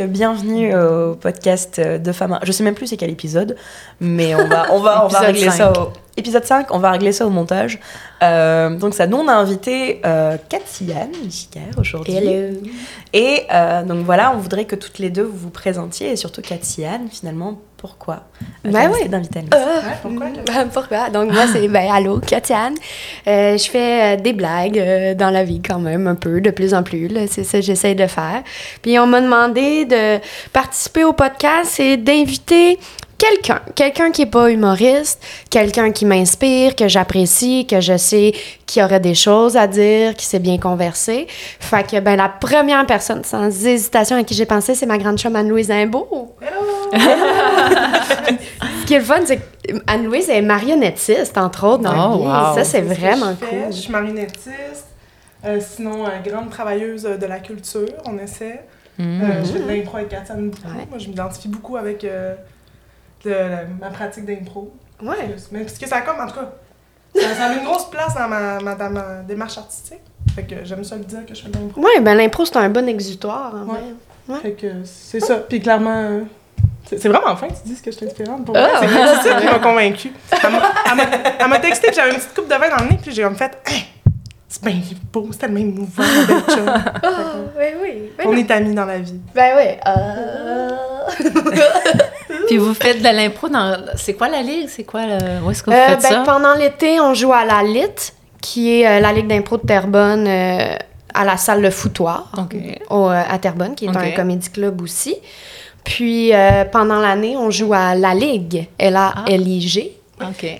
Filles, bienvenue au podcast de Femmes. Je sais même plus c'est quel épisode, mais on va, on va, on va régler ça au épisode 5, on va régler ça au montage. Euh, donc ça, nous on a invité euh, Katiane aujourd'hui. Hello. Et euh, donc voilà, on voudrait que toutes les deux vous vous présentiez et surtout Katiane finalement pourquoi euh, ben oui. d'inviter pourquoi, pourquoi? Donc, moi, c'est, ben, allô, Katiane. Euh, je fais euh, des blagues dans la vie quand même, un peu, de plus en plus. C'est ça que j'essaie de faire. Puis, on m'a demandé de participer au podcast et d'inviter quelqu'un, quelqu'un qui n'est pas humoriste, quelqu'un qui m'inspire, que j'apprécie, que je sais qui aurait des choses à dire, qui sait bien converser. Fait que, ben, la première personne, sans hésitation, à qui j'ai pensé, c'est ma grande chum Anne-Louise Imbeau. Hello! Ce qui est le fun, c'est qu'Anne-Louise est marionnettiste, entre autres, dans oh, Ça, c'est vraiment cool. Je suis marionnettiste. Euh, sinon, euh, grande travailleuse de la culture, on essaie. Mm. Euh, je fais de l'impro avec beaucoup. Moi, je m'identifie beaucoup avec ma pratique d'impro. Ouais. Mais parce que ça comme, en tout cas, ça, a une grosse place dans ma, ma, ma démarche artistique. Fait que j'aime ça le dire que je fais de l'impro. Ouais, ben l'impro, c'est un bon exutoire, en ouais. ouais. Fait que c'est ça. Puis clairement, c'est vraiment fin que tu dises que je suis inspirante. Pour ah, c'est ça qui m'a convaincue. Elle m'a texté que j'avais une petite coupe de vin dans le nez, puis j'ai comme fait hey, c'est bien beau, c'est tellement mouvant, belle chum. Oh, oui, oui. On est amis dans la vie. Ben oui. Euh... Puis vous faites de l'impro dans. C'est quoi la ligue? C'est quoi le. Où est-ce que vous euh, faites ben, ça? Pendant l'été, on joue à la LIT, qui est euh, la Ligue d'impro de Terrebonne, euh, à la salle Le Foutoir, à Terrebonne, qui est un comédie club aussi. Puis pendant l'année, on joue à la Ligue, L-A-L-I-G,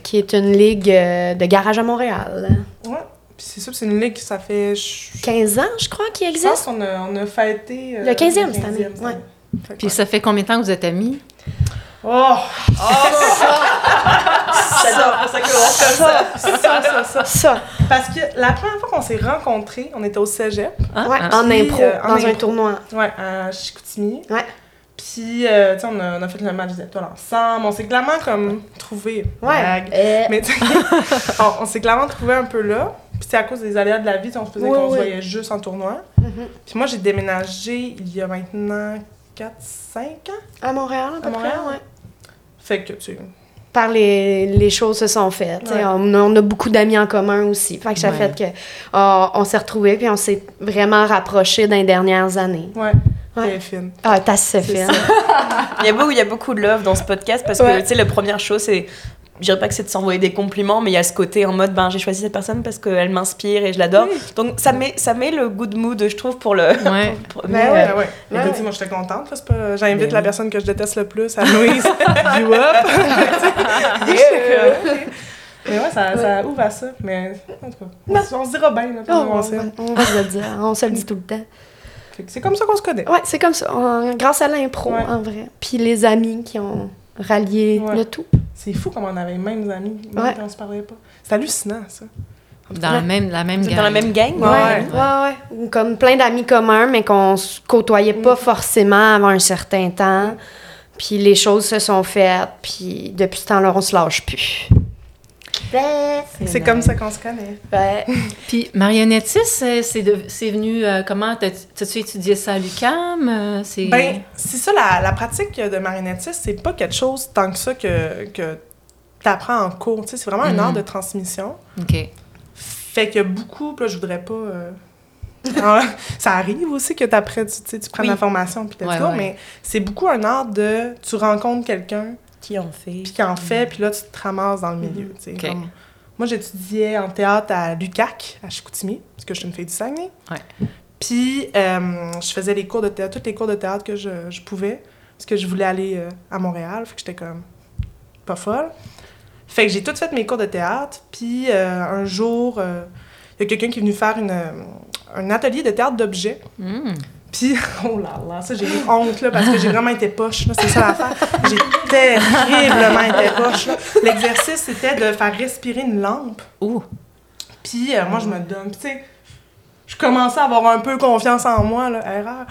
qui est une ligue de garage à Montréal. Ouais. Puis c'est ça, c'est une ligue qui ça fait. 15 ans, je crois, qu'il existe. Je pense qu'on a, on a fêté. le 15e, cette année. Ouais. Puis ça fait combien de temps que vous êtes amis? Oh! Oh, ça! Ça ça, ça, ça, ça, ça. Parce que la première fois qu'on s'est rencontrés, on était au cégep. Ah, ouais, en impro, euh, dans un tournoi. Ouais, à Chicoutimi. Ouais. Puis, euh, tu sais, on a, on a, fait le match des étoiles ensemble. On s'est clairement comme trouvé. Ouais. Euh. Mais tu on, on s'est clairement trouvé un peu là. Puis c'est à cause des aléas de la vie, on se faisait qu'on se voyait juste en tournoi. Mm-hmm. Puis moi, j'ai déménagé il y a maintenant 4-5 ans? À Montréal, à peu Montréal, près, ouais. Fait que, tu par les, les, choses se sont faites. On, a beaucoup d'amis en commun aussi. Fait que ça fait que on, s'est retrouvés puis on s'est vraiment rapprochés dans les dernières années. Ouais. Ouais. fine. Ah, t'as assez fine. il, y a beaucoup, il y a beaucoup de love dans ce podcast parce que, tu sais, la première chose, c'est je dirais pas que c'est de s'envoyer des compliments, mais il y a ce côté en mode, ben, j'ai choisi cette personne parce qu'elle m'inspire et je l'adore. Donc, ça met, ça met le good mood, je trouve, pour le. Ouais. pour, mais ouais, ouais. ouais. ouais. moi, j'étais contente. Parce que j'invite la personne que je déteste le plus à Louise. you up? Mais ouais, ça, ça ouvre à ça. Mais en tout cas, on, se dira bien. Là, oh, on, on, va se le dire. On se le dit tout le temps. C'est comme ça qu'on se connaît. Ouais, c'est comme ça. grâce à l'impro, en vrai. Puis les amis qui ont rallié le tout. C'est fou comme on avait les mêmes amis, même quand on se parlait pas. C'est hallucinant, ça. Dans la même, la même gang. Dans la même gang? Ouais, ouais, ouais. Comme plein d'amis communs, mais qu'on se côtoyait pas mm. forcément avant un certain temps. Puis les choses se sont faites, puis depuis ce temps-là, on se lâche plus. C'est comme ça qu'on se connaît. Ouais. Puis marionnettiste, c'est venu euh, comment? T'as- T'as-tu étudié ça à l'UQAM? Euh, c'est... Ben, c'est ça, la, la pratique de marionnettiste, c'est pas quelque chose tant que ça que, que tu apprends en cours. C'est vraiment un Mhm. art de transmission. OK. Fait que beaucoup, puis là, je voudrais pas. euh, ça arrive aussi que t'apprends, tu, tu sais, tu prends Oui. l'information puis let's Ouais, go, ouais. mais c'est beaucoup un art de. Tu rencontres quelqu'un, Qui ont fait. puis qui en fait, puis là, tu te ramasses dans le milieu. Ok. comme- moi, j'étudiais en théâtre à l'UCAC, à Chicoutimi, parce que je suis une fille du Saguenay. Ouais. Puis, euh, je faisais les cours de théâtre, tous les cours de théâtre que je, je pouvais, parce que je voulais aller euh, à Montréal, fait que j'étais comme pas folle. Fait que j'ai tout fait mes cours de théâtre, puis euh, un jour, euh, il y a quelqu'un qui est venu faire une, un atelier de théâtre d'objets. Hmm. Puis, oh là là, ça, j'ai eu honte, là, parce que j'ai vraiment été poche, là, c'est ça l'affaire. J'ai terriblement été poche, là. L'exercice, c'était de faire respirer une lampe. Ouh. Puis, euh, moi, je me donne. Tu sais, je commençais à avoir un peu confiance en moi, là, erreur.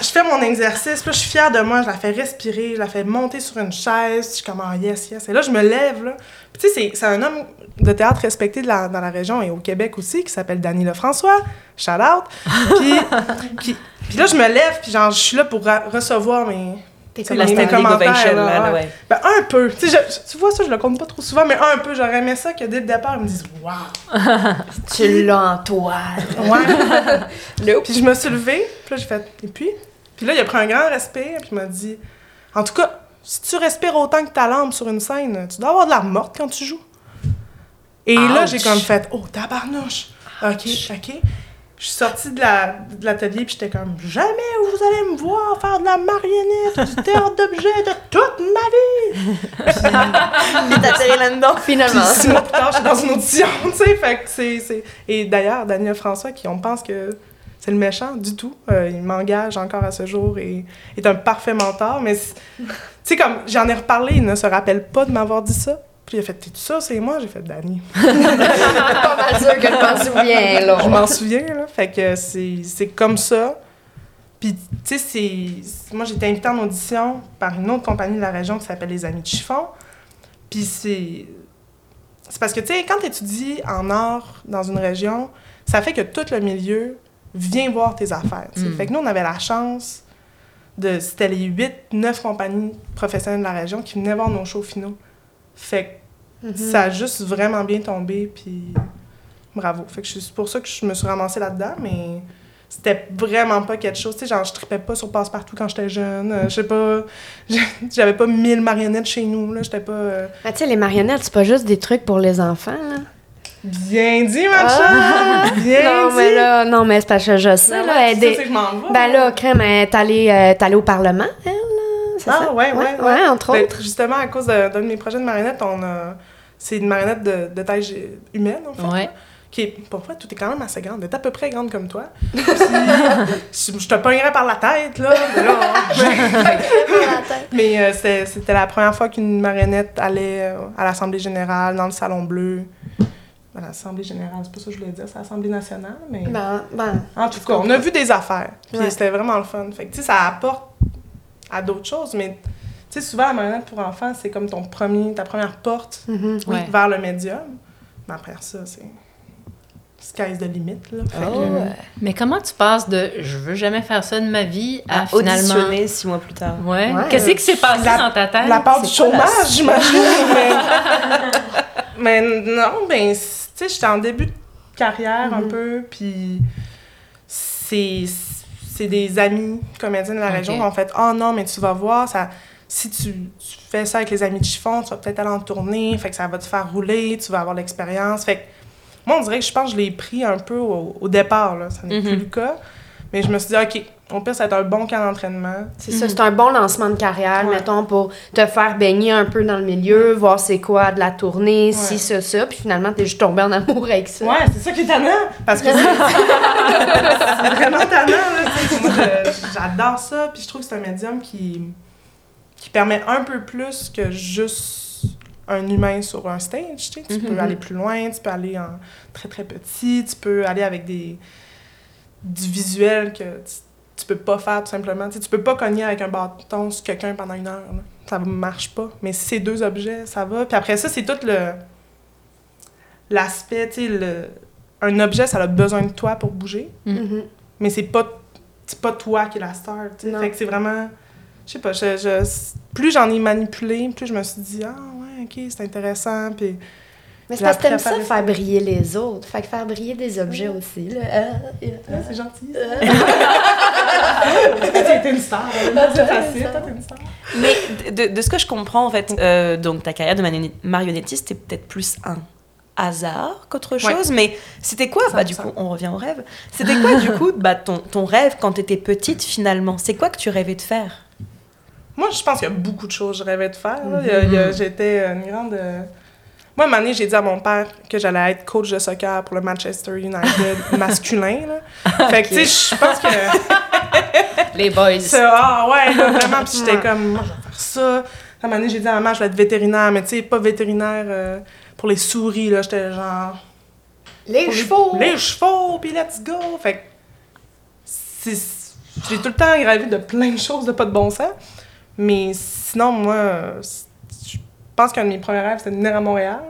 je, fais mon exercice, là, je suis fière de moi, je la fais respirer, je la fais monter sur une chaise, je suis comme, ah, yes, yes. Et là, je me lève, là. Tu sais, c'est- un homme de théâtre respecté de la- dans la région et au Québec aussi, qui s'appelle Danny Lefrançois. Shout out. Puis, là, je me lève, puis genre, je suis là pour recevoir mes. T'es comme La mes commentaires, Ovation, là, man, ouais. ouais. Ben, un peu. Tu sais, je- je- tu vois, ça, je le compte pas trop souvent, mais un peu. J'aurais aimé ça que dès le départ, ils me disent Waouh! Tu l'as en toile. Ouais. Puis je me suis levée, puis là, j'ai fait Et puis? Puis là, il a pris un grand respect, puis il m'a dit En tout cas, si tu respires autant que ta lampe sur une scène, tu dois avoir de la morte quand tu joues. Et là, j'ai comme fait Oh, tabarnouche! Ok, ok. Je suis sortie de la- de l'atelier, puis j'étais comme Jamais vous allez me voir faire de la marionnette, du théâtre d'objets de toute ma vie! T'as atterri là-dedans, finalement. Puis six mois plus tard, je suis dans une audition, tu sais. Fait que c'est. c'est- Et d'ailleurs, Daniel François, qui on pense que c'est le méchant du tout, euh, il m'engage encore à ce jour et est un parfait mentor. Mais tu sais, comme j'en ai reparlé, il ne se rappelle pas de m'avoir dit ça. Puis il a fait T'es-tu ça, c'est moi? J'ai fait Danny. pas mal sûr que je m'en souviens, là. Je m'en souviens, là. Fait que c'est c'est comme ça. Puis, tu sais, c'est. Moi, j'ai été invitée en audition par une autre compagnie de la région qui s'appelle Les Amis de Chiffon. Puis, c'est. C'est parce que, tu sais, quand tu étudies en art dans une région, ça fait que tout le milieu vient voir tes affaires. Mm. Fait que nous, on avait la chance de. C'était les 8, 9 compagnies professionnelles de la région qui venaient voir nos shows finaux. Fait que ça a juste vraiment bien tombé, puis bravo. Fait que c'est pour ça que je me suis ramassée là-dedans, mais c'était vraiment pas quelque chose. Tu sais, genre, je tripais pas sur passe-partout quand j'étais jeune. Euh, je sais pas, j'avais pas mille marionnettes chez nous, là. J'étais pas. euh, Ah, tu sais, les marionnettes, c'est pas juste des trucs pour les enfants, là. Bien dit, ma Ah! Bien non, dit! mais là, non, mais c'est parce que je sais, Ben là. elle vais. Ben là, Crème, elle est allée, euh, allée au Parlement, elle, là. Ah, ça? ouais, ouais, ouais. ouais. entre Ben, autres. justement, à cause de- d'un de, mes projets de marionnettes, on a. C'est une marionnette de, de taille humaine, en fait. Ouais. Qui est, pour tout est quand même assez grande. Elle est à peu près grande comme toi. Puis, je, je te pognerais par la tête, là. mais là, Mais euh, c'est- c'était la première fois qu'une marionnette allait euh, à l'Assemblée générale, dans le Salon Bleu. À l'Assemblée générale, c'est pas ça que je voulais dire, c'est l'Assemblée nationale, mais... Ben, ben, en tout cas, on a vu des affaires, puis Ouais. c'était vraiment le fun. Fait que, tu sais, ça apporte à d'autres choses, mais, sais, souvent, la marionnette pour enfants, c'est comme ton premier, ta première porte mhm. Ouais. vers le médium. Mais après ça, c'est... Sky's the limit, là. Que- Oh. Mais comment tu passes de je veux jamais faire ça de ma vie à, À finalement. auditionner six mois plus tard. Ouais. Ouais. Qu'est-ce qui s'est passé La- dans ta tête? La part du chômage, j'imagine. mais... mais non, ben, tu sais, j'étais en début de carrière un Mhm. peu, puis c'est c'est des amis comédiens de la région qui ont fait « Oh non, mais tu vas voir, ça, si tu, tu fais ça avec les amis de chiffon, tu vas peut-être aller en tournée, fait que ça va te faire rouler, tu vas avoir l'expérience. » Fait que moi, on dirait que je pense que je l'ai pris un peu au, au départ, là. Ça n'est Mhm. plus le cas. Mais je me suis dit « OK, ça va être un bon camp d'entraînement. » C'est ça, c'est un bon lancement de carrière, Ouais. mettons, pour te faire baigner un peu dans le milieu, voir c'est quoi de la tournée, si, ça, ça, puis finalement, t'es juste tombé en amour avec ça. Ouais, c'est ça qui est tannant. Parce que c'est vraiment tannant, là. j'adore ça. Puis je trouve que c'est un médium qui, qui permet un peu plus que juste un humain sur un stage. Tu, sais. Tu Mhm. peux aller plus loin, tu peux aller en très très petit, tu peux aller avec des du visuel que tu tu peux pas faire tout simplement. Tu, sais, tu peux pas cogner avec un bâton sur quelqu'un pendant une heure. là. Ça marche pas. Mais si c'est deux objets, ça va. Puis après ça, c'est tout le l'aspect, tu sais, le... un objet, ça a besoin de toi pour bouger, Mhm. mais c'est pas c'est pas toi qui est la star. Fait que c'est vraiment je sais pas, je, je- plus j'en ai manipulé, plus je me suis dit ah ouais, OK, c'est intéressant puis Mais c'est parce que t'aimes ça, faire faire briller les autres. Fait que faire briller des objets aussi, là. Euh, euh, ah, c'est gentil. euh. T'es une star, c'est facile, toi, t'es une star. Mais de, de ce que je comprends, en fait, euh, donc ta carrière de marionnettiste, c'était peut-être plus un hasard qu'autre Ouais. chose. Mais c'était quoi Bah, du 100%. coup, on revient au rêve. C'était quoi, du coup, bah, ton, ton rêve quand t'étais petite, finalement? C'est quoi que tu rêvais de faire? Moi, je pense qu'il y a beaucoup de choses que je rêvais de faire. a- J'étais une grande. euh, Moi, une année, j'ai dit à mon père que j'allais être coach de soccer pour le Manchester United masculin. Là. Fait que, tu sais, je pense que. Les boys. Ah ouais, là, vraiment. Puis j'étais comme, moi, je vais faire ça. À un moment donné, j'ai dit à maman, je vais être vétérinaire, mais tu sais, pas vétérinaire euh, pour les souris. là. J'étais genre. Les chevaux! Les chevaux, puis let's go! Fait que c'est- j'ai tout le temps rêvé de plein de choses de pas de bon sens. Mais sinon, moi, je pense qu'un de mes premiers rêves, c'était de venir à Montréal.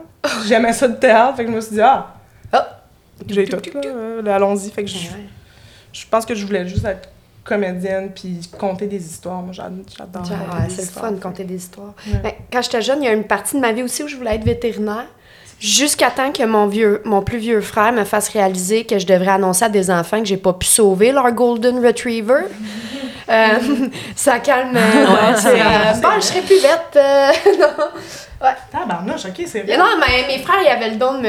J'aimais ça de théâtre, fait que je me suis dit, ah! Ah. J'ai tout, allons-y. Fait que je, Ouais. je pense que je voulais juste être comédienne puis conter des histoires. Moi, j'ad- j'adore des c'est le fun de compter des histoires. Ouais. Mais quand j'étais jeune, il y a une partie de ma vie aussi où je voulais être vétérinaire. Jusqu'à temps que mon vieux, mon plus vieux frère me fasse réaliser que je devrais annoncer à des enfants que j'ai pas pu sauver leur golden retriever. Euh, ça calme. euh, c'est, euh, bon, je serais plus bête. euh, non. Tabarnouche, OK, c'est vrai. non, mais mes frères, ils avaient le don de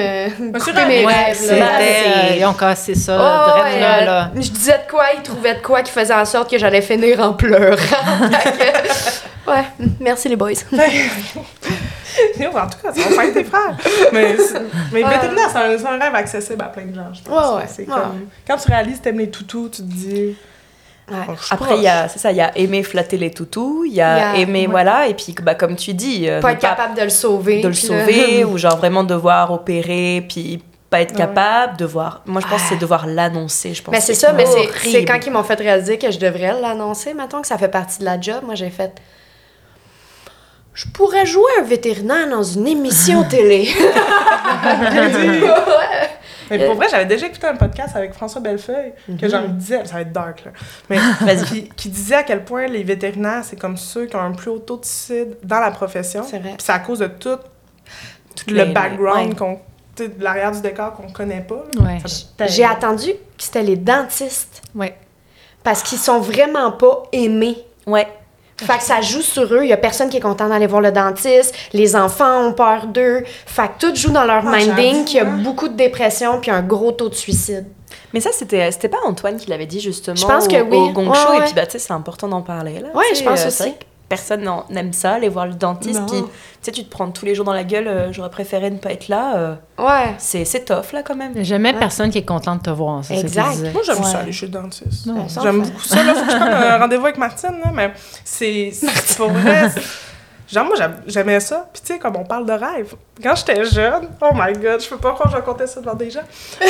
me Monsieur couper mes rêves. Là. euh, ils ont cassé ça, Oh, ouais, là, là. Je disais de quoi, ils trouvaient de quoi qui faisait en sorte que j'allais finir en pleurant. Ouais, merci les boys. En tout cas, ça va faire tes frères. Mais, mais Ouais. vétérinaire, c'est un, rêve accessible à plein de gens, je pense. Ouais, ouais. Ouais. comme, quand tu réalises t'aimes les toutous, tu te dis... Ouais. oh, Après, il y a, c'est ça, il y a aimer flatter les toutous, il y a, Il y a- aimer, ouais. voilà, et puis, bah, comme tu dis, euh, Pas être capable de le sauver. de le là- sauver, ou genre vraiment devoir opérer, puis pas être Ouais. capable, devoir. Moi, je pense que c'est Ah. devoir l'annoncer, je pense. Mais c'est ça, mais c'est- quand ils m'ont fait réaliser que je devrais l'annoncer, mettons que ça fait partie de la job. Moi, j'ai fait. Je pourrais jouer un vétérinaire dans une émission télé. Mais pour vrai, j'avais déjà écouté un podcast avec François Bellefeuille, que j'en disais, ça va être dark, là, mais qui, qui disait à quel point les vétérinaires, c'est comme ceux qui ont un plus haut taux de suicide dans la profession. C'est vrai. Puis c'est à cause de tout le background, ouais. qu'on, de l'arrière du décor qu'on connaît pas. là. Ouais. Ça- J'ai attendu que c'était les dentistes Ouais. parce qu'ils sont vraiment pas aimés. Ouais. Fait que ça joue sur eux. Il y a personne qui est content d'aller voir le dentiste. Les enfants ont peur d'eux. Fait que tout joue dans leur Ah, minding qu'il y a beaucoup de dépression puis un gros taux de suicide. Mais ça, c'était, c'était pas Antoine qui l'avait dit justement Je pense au, que oui. au Gong Ouais, Show. ouais. Et puis, bah, tu sais, c'est important d'en parler. Là, Ouais, je pense euh, aussi. Personne n'aime ça, aller voir le dentiste. Non. Puis, tu sais, tu te prends tous les jours dans la gueule, euh, j'aurais préféré ne pas être là. euh, Ouais. c'est, c'est tough, là, quand même. Jamais Ouais. personne qui est content de te voir. ça Exact. Moi, j'aime Ouais. ça aller chez le dentiste. Non. Ça, J'aime beaucoup ça. Là, faut que je prenne un rendez-vous avec Martine, là, mais c'est c'est pour vrai. Genre, moi, j'aimais ça. Puis, tu sais, comme on parle de rêve, quand j'étais jeune, oh my god, je peux pas croire que je racontais ça devant des gens.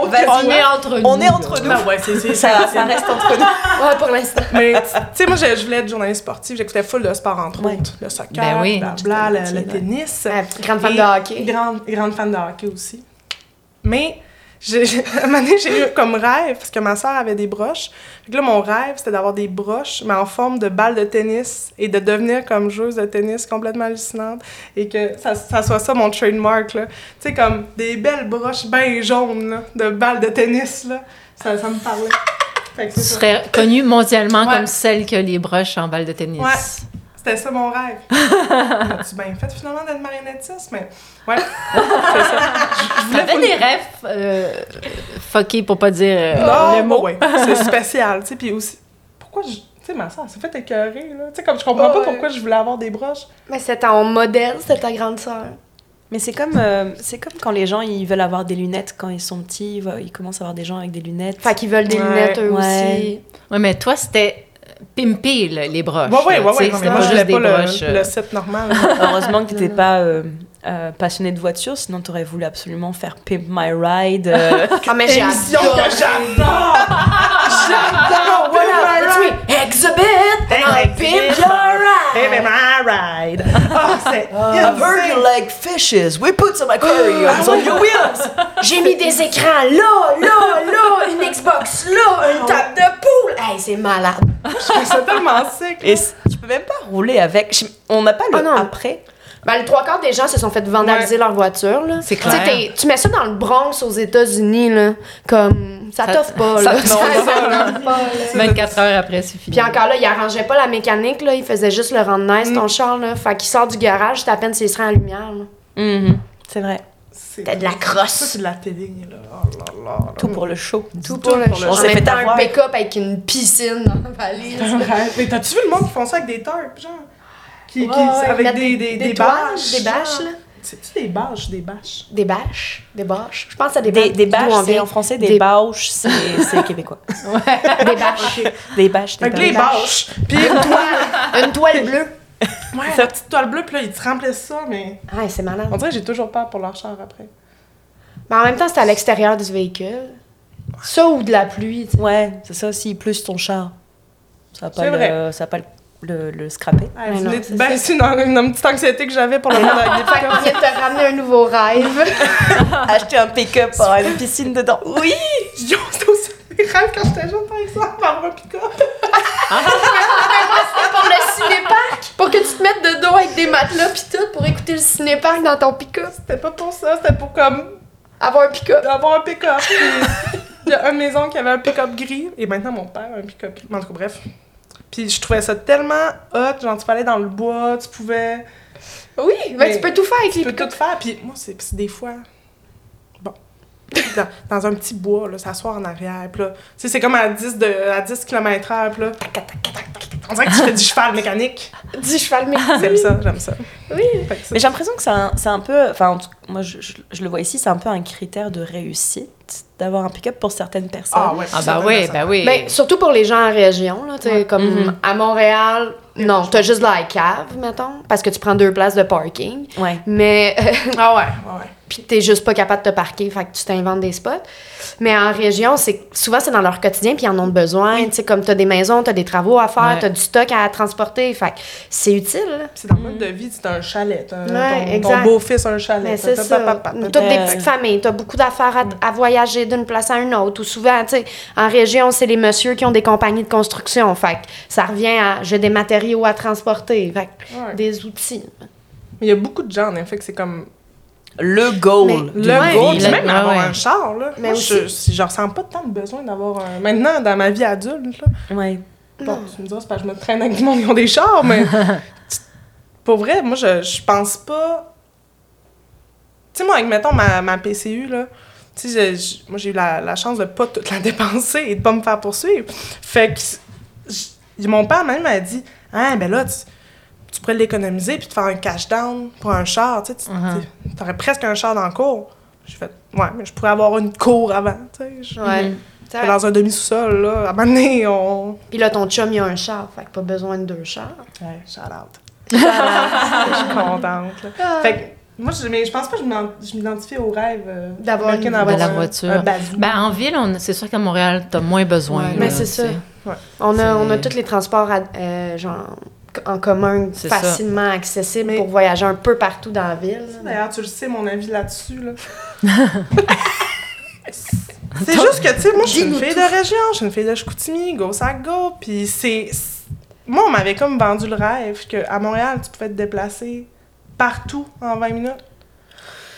On est entre nous. On est entre nous. Ben ouais, c'est c'est- Ça, ça reste entre nous. Ouais, pour l'instant. Mais, tu sais, moi, je, je voulais être journaliste sportive. J'écoutais full de sport, entre Ouais. autres. Le soccer, Ben oui. bla, le, tennis. Ouais, grande fan de hockey. Grande, grande fan de hockey aussi. Mais, j'ai- à un moment donné, j'ai eu comme rêve, parce que ma soeur avait des broches. Fait que là, mon rêve, c'était d'avoir des broches, mais en forme de balle de tennis et de devenir comme joueuse de tennis complètement hallucinante. Et que ça, ça soit ça mon trademark, là. Tu sais, comme des belles broches bien jaunes, là, de balles de tennis, là. Ça, ça me parlait. Fait que Tu serais connue mondialement Ouais. comme celle qui a les broches en balle de tennis. Ouais. C'était ça mon rêve. As-tu bien fait finalement d'être marionnettiste? Mais ouais, c'est ça. J'avais des rêves euh, fuckés pour pas dire euh, Non, le mot. ouais, c'est spécial, tu sais, puis aussi, pourquoi je... Tu sais, ma soeur, s'est fait écœurer, là. Tu sais, comme je comprends pas Ouais. pourquoi je voulais avoir des broches. Mais c'était ton modèle, c'était ta grande sœur. Mais c'est comme, euh, c'est comme quand les gens ils veulent avoir des lunettes quand ils sont petits, ils commencent à avoir des gens avec des lunettes. Fait qu'ils veulent des Ouais, lunettes eux ouais. aussi. Ouais, mais toi, c'était pimper le, les broches. Oui, oui, oui. Moi, je voulais pas le, le, set normal. Heureusement que tu n'étais pas euh, euh, passionné de voiture, sinon tu aurais voulu absolument faire Pimp My Ride. Euh, ah, mais j'adore! J'adore! j'adore! Voilà, Exhibit! Pimp Your Ride! Pimp My Ride! I've heard you like fishes. We put some aquariums on your wheels. J'ai mis des écrans là, là, là, une Xbox là, une table de poule. Hey, c'est malade. Je trouve ça tellement sick. Et c- tu peux même pas rouler avec. On n'a pas le Ah non. après. Ben, les trois quarts des gens se sont fait vandaliser leur voiture, là. C'est clair. Tu mets ça dans le Bronx aux États-Unis, là. Comme, ça Ça- t'offre pas, ça- là. non, Ça non, t'offre pas, là. 24 heures après, c'est fini. Puis encore là, il arrangeait pas la mécanique, là. Il faisait juste le rendre nice, Mm. ton char, là. Fait qu'il sort du garage, c'est à peine s'il se rend en lumière, là. Mm-hmm. C'est vrai. C'est T'as de la crosse. C'est de la télé, là. Oh là là. là. Tout pour le show. Tout pour le pour le char. On s'est fait un pick-up avec une piscine dans la valise. Mais t'as-tu vu le monde qui font ça avec des tarps, genre? Qui, qui- Ouais, avec des, des, des, toiles, bâches. Des bâches, là. C'est-tu des bâches? Des bâches? Des bâches. Des bâches. Je pense que ça Des, dépend des on bâches, c'est en français, des, Des- bâches, c'est c'est québécois. Des bâches. Des bâches, des Avec les bâches. bâches. Puis, Une toile. Une toile bleue. ouais, la petite toile bleue, puis là, ils te remplissent ça, mais. Ah, c'est malade. On dirait que j'ai toujours peur pour leur char après. Mais en même temps, c'est à l'extérieur du véhicule. Ça ou de la pluie. Ouais, c'est ça, s'il pleut sur ton char. Ça va pas, C'est le, pas le, le, le scraper. Ah, non, venez c'est une, une, une petite anxiété que j'avais Fait qu'on vient de te ramener un nouveau rêve. Acheter un pick-up pour avoir une piscine dedans. Oui! Yo, c'était aussi mes rêves quand j'étais jeune, par exemple, avoir un pick-up. pour le cinéparc. Pour que tu te mettes de dos avec des matelas pis tout pour écouter le cinéparc dans ton pick-up. C'était pas pour ça, c'était pour comme Avoir un pick-up. d'avoir un pick-up. Il y a une maison qui avait un pick-up gris, et maintenant mon père a un pick-up gris. En tout cas, bref. Puis je trouvais ça tellement hot, genre tu peux aller dans le bois, tu pouvais. Oui, mais, Mais tu peux tout faire avec Tu les peux pick-up. tout faire, puis moi, c'est c'est des fois. Bon. Dans, dans un petit bois, là, s'asseoir en arrière, puis là. Tu sais, c'est comme à 10, de, à 10 km/h, puis là. tac, tac, tac, tac, tac, tac. On dirait que tu fais du cheval mécanique. Du cheval mais J'aime ça, j'aime ça. Oui. Fait que ça- Mais j'ai l'impression que c'est un, c'est un peu. Enfin, en tout- moi, je, je- je le vois ici, c'est un peu un critère de réussite d'avoir un pick-up pour certaines personnes. Ah ouais, Ah, bah oui, bah oui. Ben, surtout pour les gens en région, là, tu sais, comme Mhm. à Montréal, non, t'as juste la cave, mettons, parce que tu prends deux places de parking. Ouais. Mais Ah ouais, ouais, ouais. puis t'es juste pas capable de te parquer, fait que tu t'inventes des spots. Mais en région, c'est souvent c'est dans leur quotidien puis ils en ont besoin. Tu sais, comme t'as des maisons, t'as des travaux à faire, Ouais. t'as du stock à transporter, fait que c'est utile. là. C'est dans le mode de vie, c'est un chalet. Ouais, ton, beau-fils a un chalet. Mais c'est ça. papa, papa, Toutes t'as- des petites familles, t'as beaucoup d'affaires à, à voyager d'une place à une autre. Ou souvent, tu sais, en région, c'est les messieurs qui ont des compagnies de construction. Fait que ça revient à j'ai des matériaux à transporter, fait que Ouais. des outils. Mais il y a beaucoup de gens, en effet, que c'est comme Le goal. Mais- le Ouais, goal. vie. Puis même avoir ouais. un char, là. Mais Moi, aussi- je, si je ressens pas tant de besoin d'avoir un. Maintenant, dans ma vie adulte, là. Ouais. Bon, tu me diras, c'est parce que je me traîne avec du monde qui ont des chars, mais. Pour vrai, moi, je, je pense pas. Tu sais, moi, avec, mettons, ma, ma PCU, là. Tu sais, moi, j'ai eu la, la chance de pas toute la dépenser et de pas me faire poursuivre. Fait que. je- mon père, même, m'a dit Ah, ben là, tu, tu pourrais l'économiser puis te faire un cash down pour un char. Tu sais, Mhm. aurais presque un char dans le cours. J'ai fait Ouais, mais je pourrais avoir une cour avant. Tu sais, je- Ouais. Mhm. Sais, dans un demi-sous-sol, là. À un moment donné, on. Puis là, ton chum, il a un char, fait que pas besoin de deux chars. Ouais, shout out. je suis contente. Là. Fait que, moi, je, mais je pense pas que je m'ident- je m'identifie au rêve euh, D'avoir une- d'avoir de la voiture. Ben, en ville, on- c'est sûr qu'à Montréal, t'as moins besoin. Ouais, là, mais c'est tu ça. On a, on a C'est- tous les transports à- euh, genre, en commun C'est facilement accessibles Mais- pour voyager un peu partout dans la ville. D'ailleurs, tu le sais, mon avis là-dessus. Là. c'est juste que, tu sais, moi, je suis une fille de région, je suis une fille de Chicoutimi, go, ça go. Puis c'est. c'est- Moi, on m'avait comme vendu le rêve qu'à Montréal, tu pouvais te déplacer partout en 20 minutes?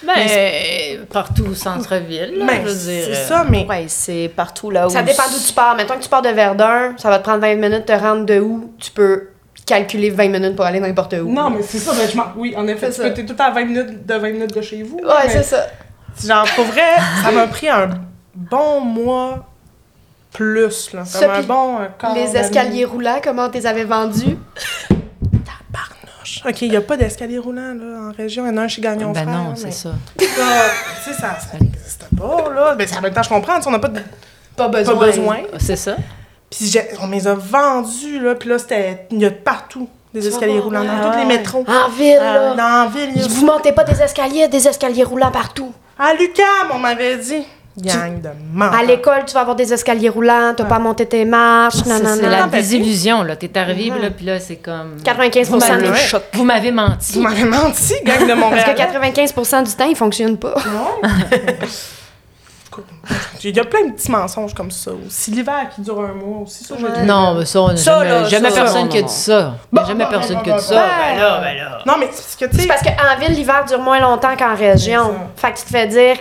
Ben, partout au centre-ville, là, Ben, je veux dire. c'est euh, ça, mais. Ouais, c'est partout là où. Ça dépend d'où tu pars. Mettons que tu pars de Verdun, ça va te prendre 20 minutes de te rendre de où. Tu peux calculer 20 minutes pour aller n'importe où. Non, mais c'est ça, ben, je m'en- Oui, en effet, C'est tu ça. peux t'es tout à 20 minutes de 20 minutes de chez vous. Ouais, mais- c'est ça. Genre, pour vrai, ça m'a pris un bon mois plus, là. Comme Ça, un puis bon un quart Les escaliers roulants, comment tu les avais vendus? OK, il n'y a pas d'escalier roulant, là, en région. Il y en a un chez Gagnon Ben non, mais c'est ça. ça, Tu sais, ça ça n'existe pas, là. Mais en même temps, je comprends, on n'a pas, de- Pas pas besoin. C'est ça. Puis on me les a vendus, là. Puis là, c'était... Il y a de partout des escaliers roulants, dans Ah tous les métros. En ville, là. Dans la ville, il y a Vous montez pas des escaliers, il y a des escaliers roulants partout. À Lucam, on m'avait dit. Gang de menteurs. À l'école, tu vas avoir des escaliers roulants, tu Ouais. pas à monter tes marches, C'est non, non, c'est non. la Non, parce que- désillusion, là. T'es arrivé, là, puis là, c'est comme... 95 Vous m'avez- chocs. Vous m'avez menti. Vous m'avez menti, gang de Parce Montréal. que 95% du temps, ils fonctionnent pas. Il y a plein de petits mensonges comme ça aussi. L'hiver qui dure un mois aussi, ça, Ouais. Non, mais ça, on a Ça, jamais, là, jamais ça, personne non, qui a non, dit ça. Bon, jamais bon, personne bon, qui a dit ça. Ben là, ben là. Non, mais c'est parce que, tu C'est sais... parce qu'en ville, l'hiver dure moins longtemps qu'en région. Fait que tu te fais dire,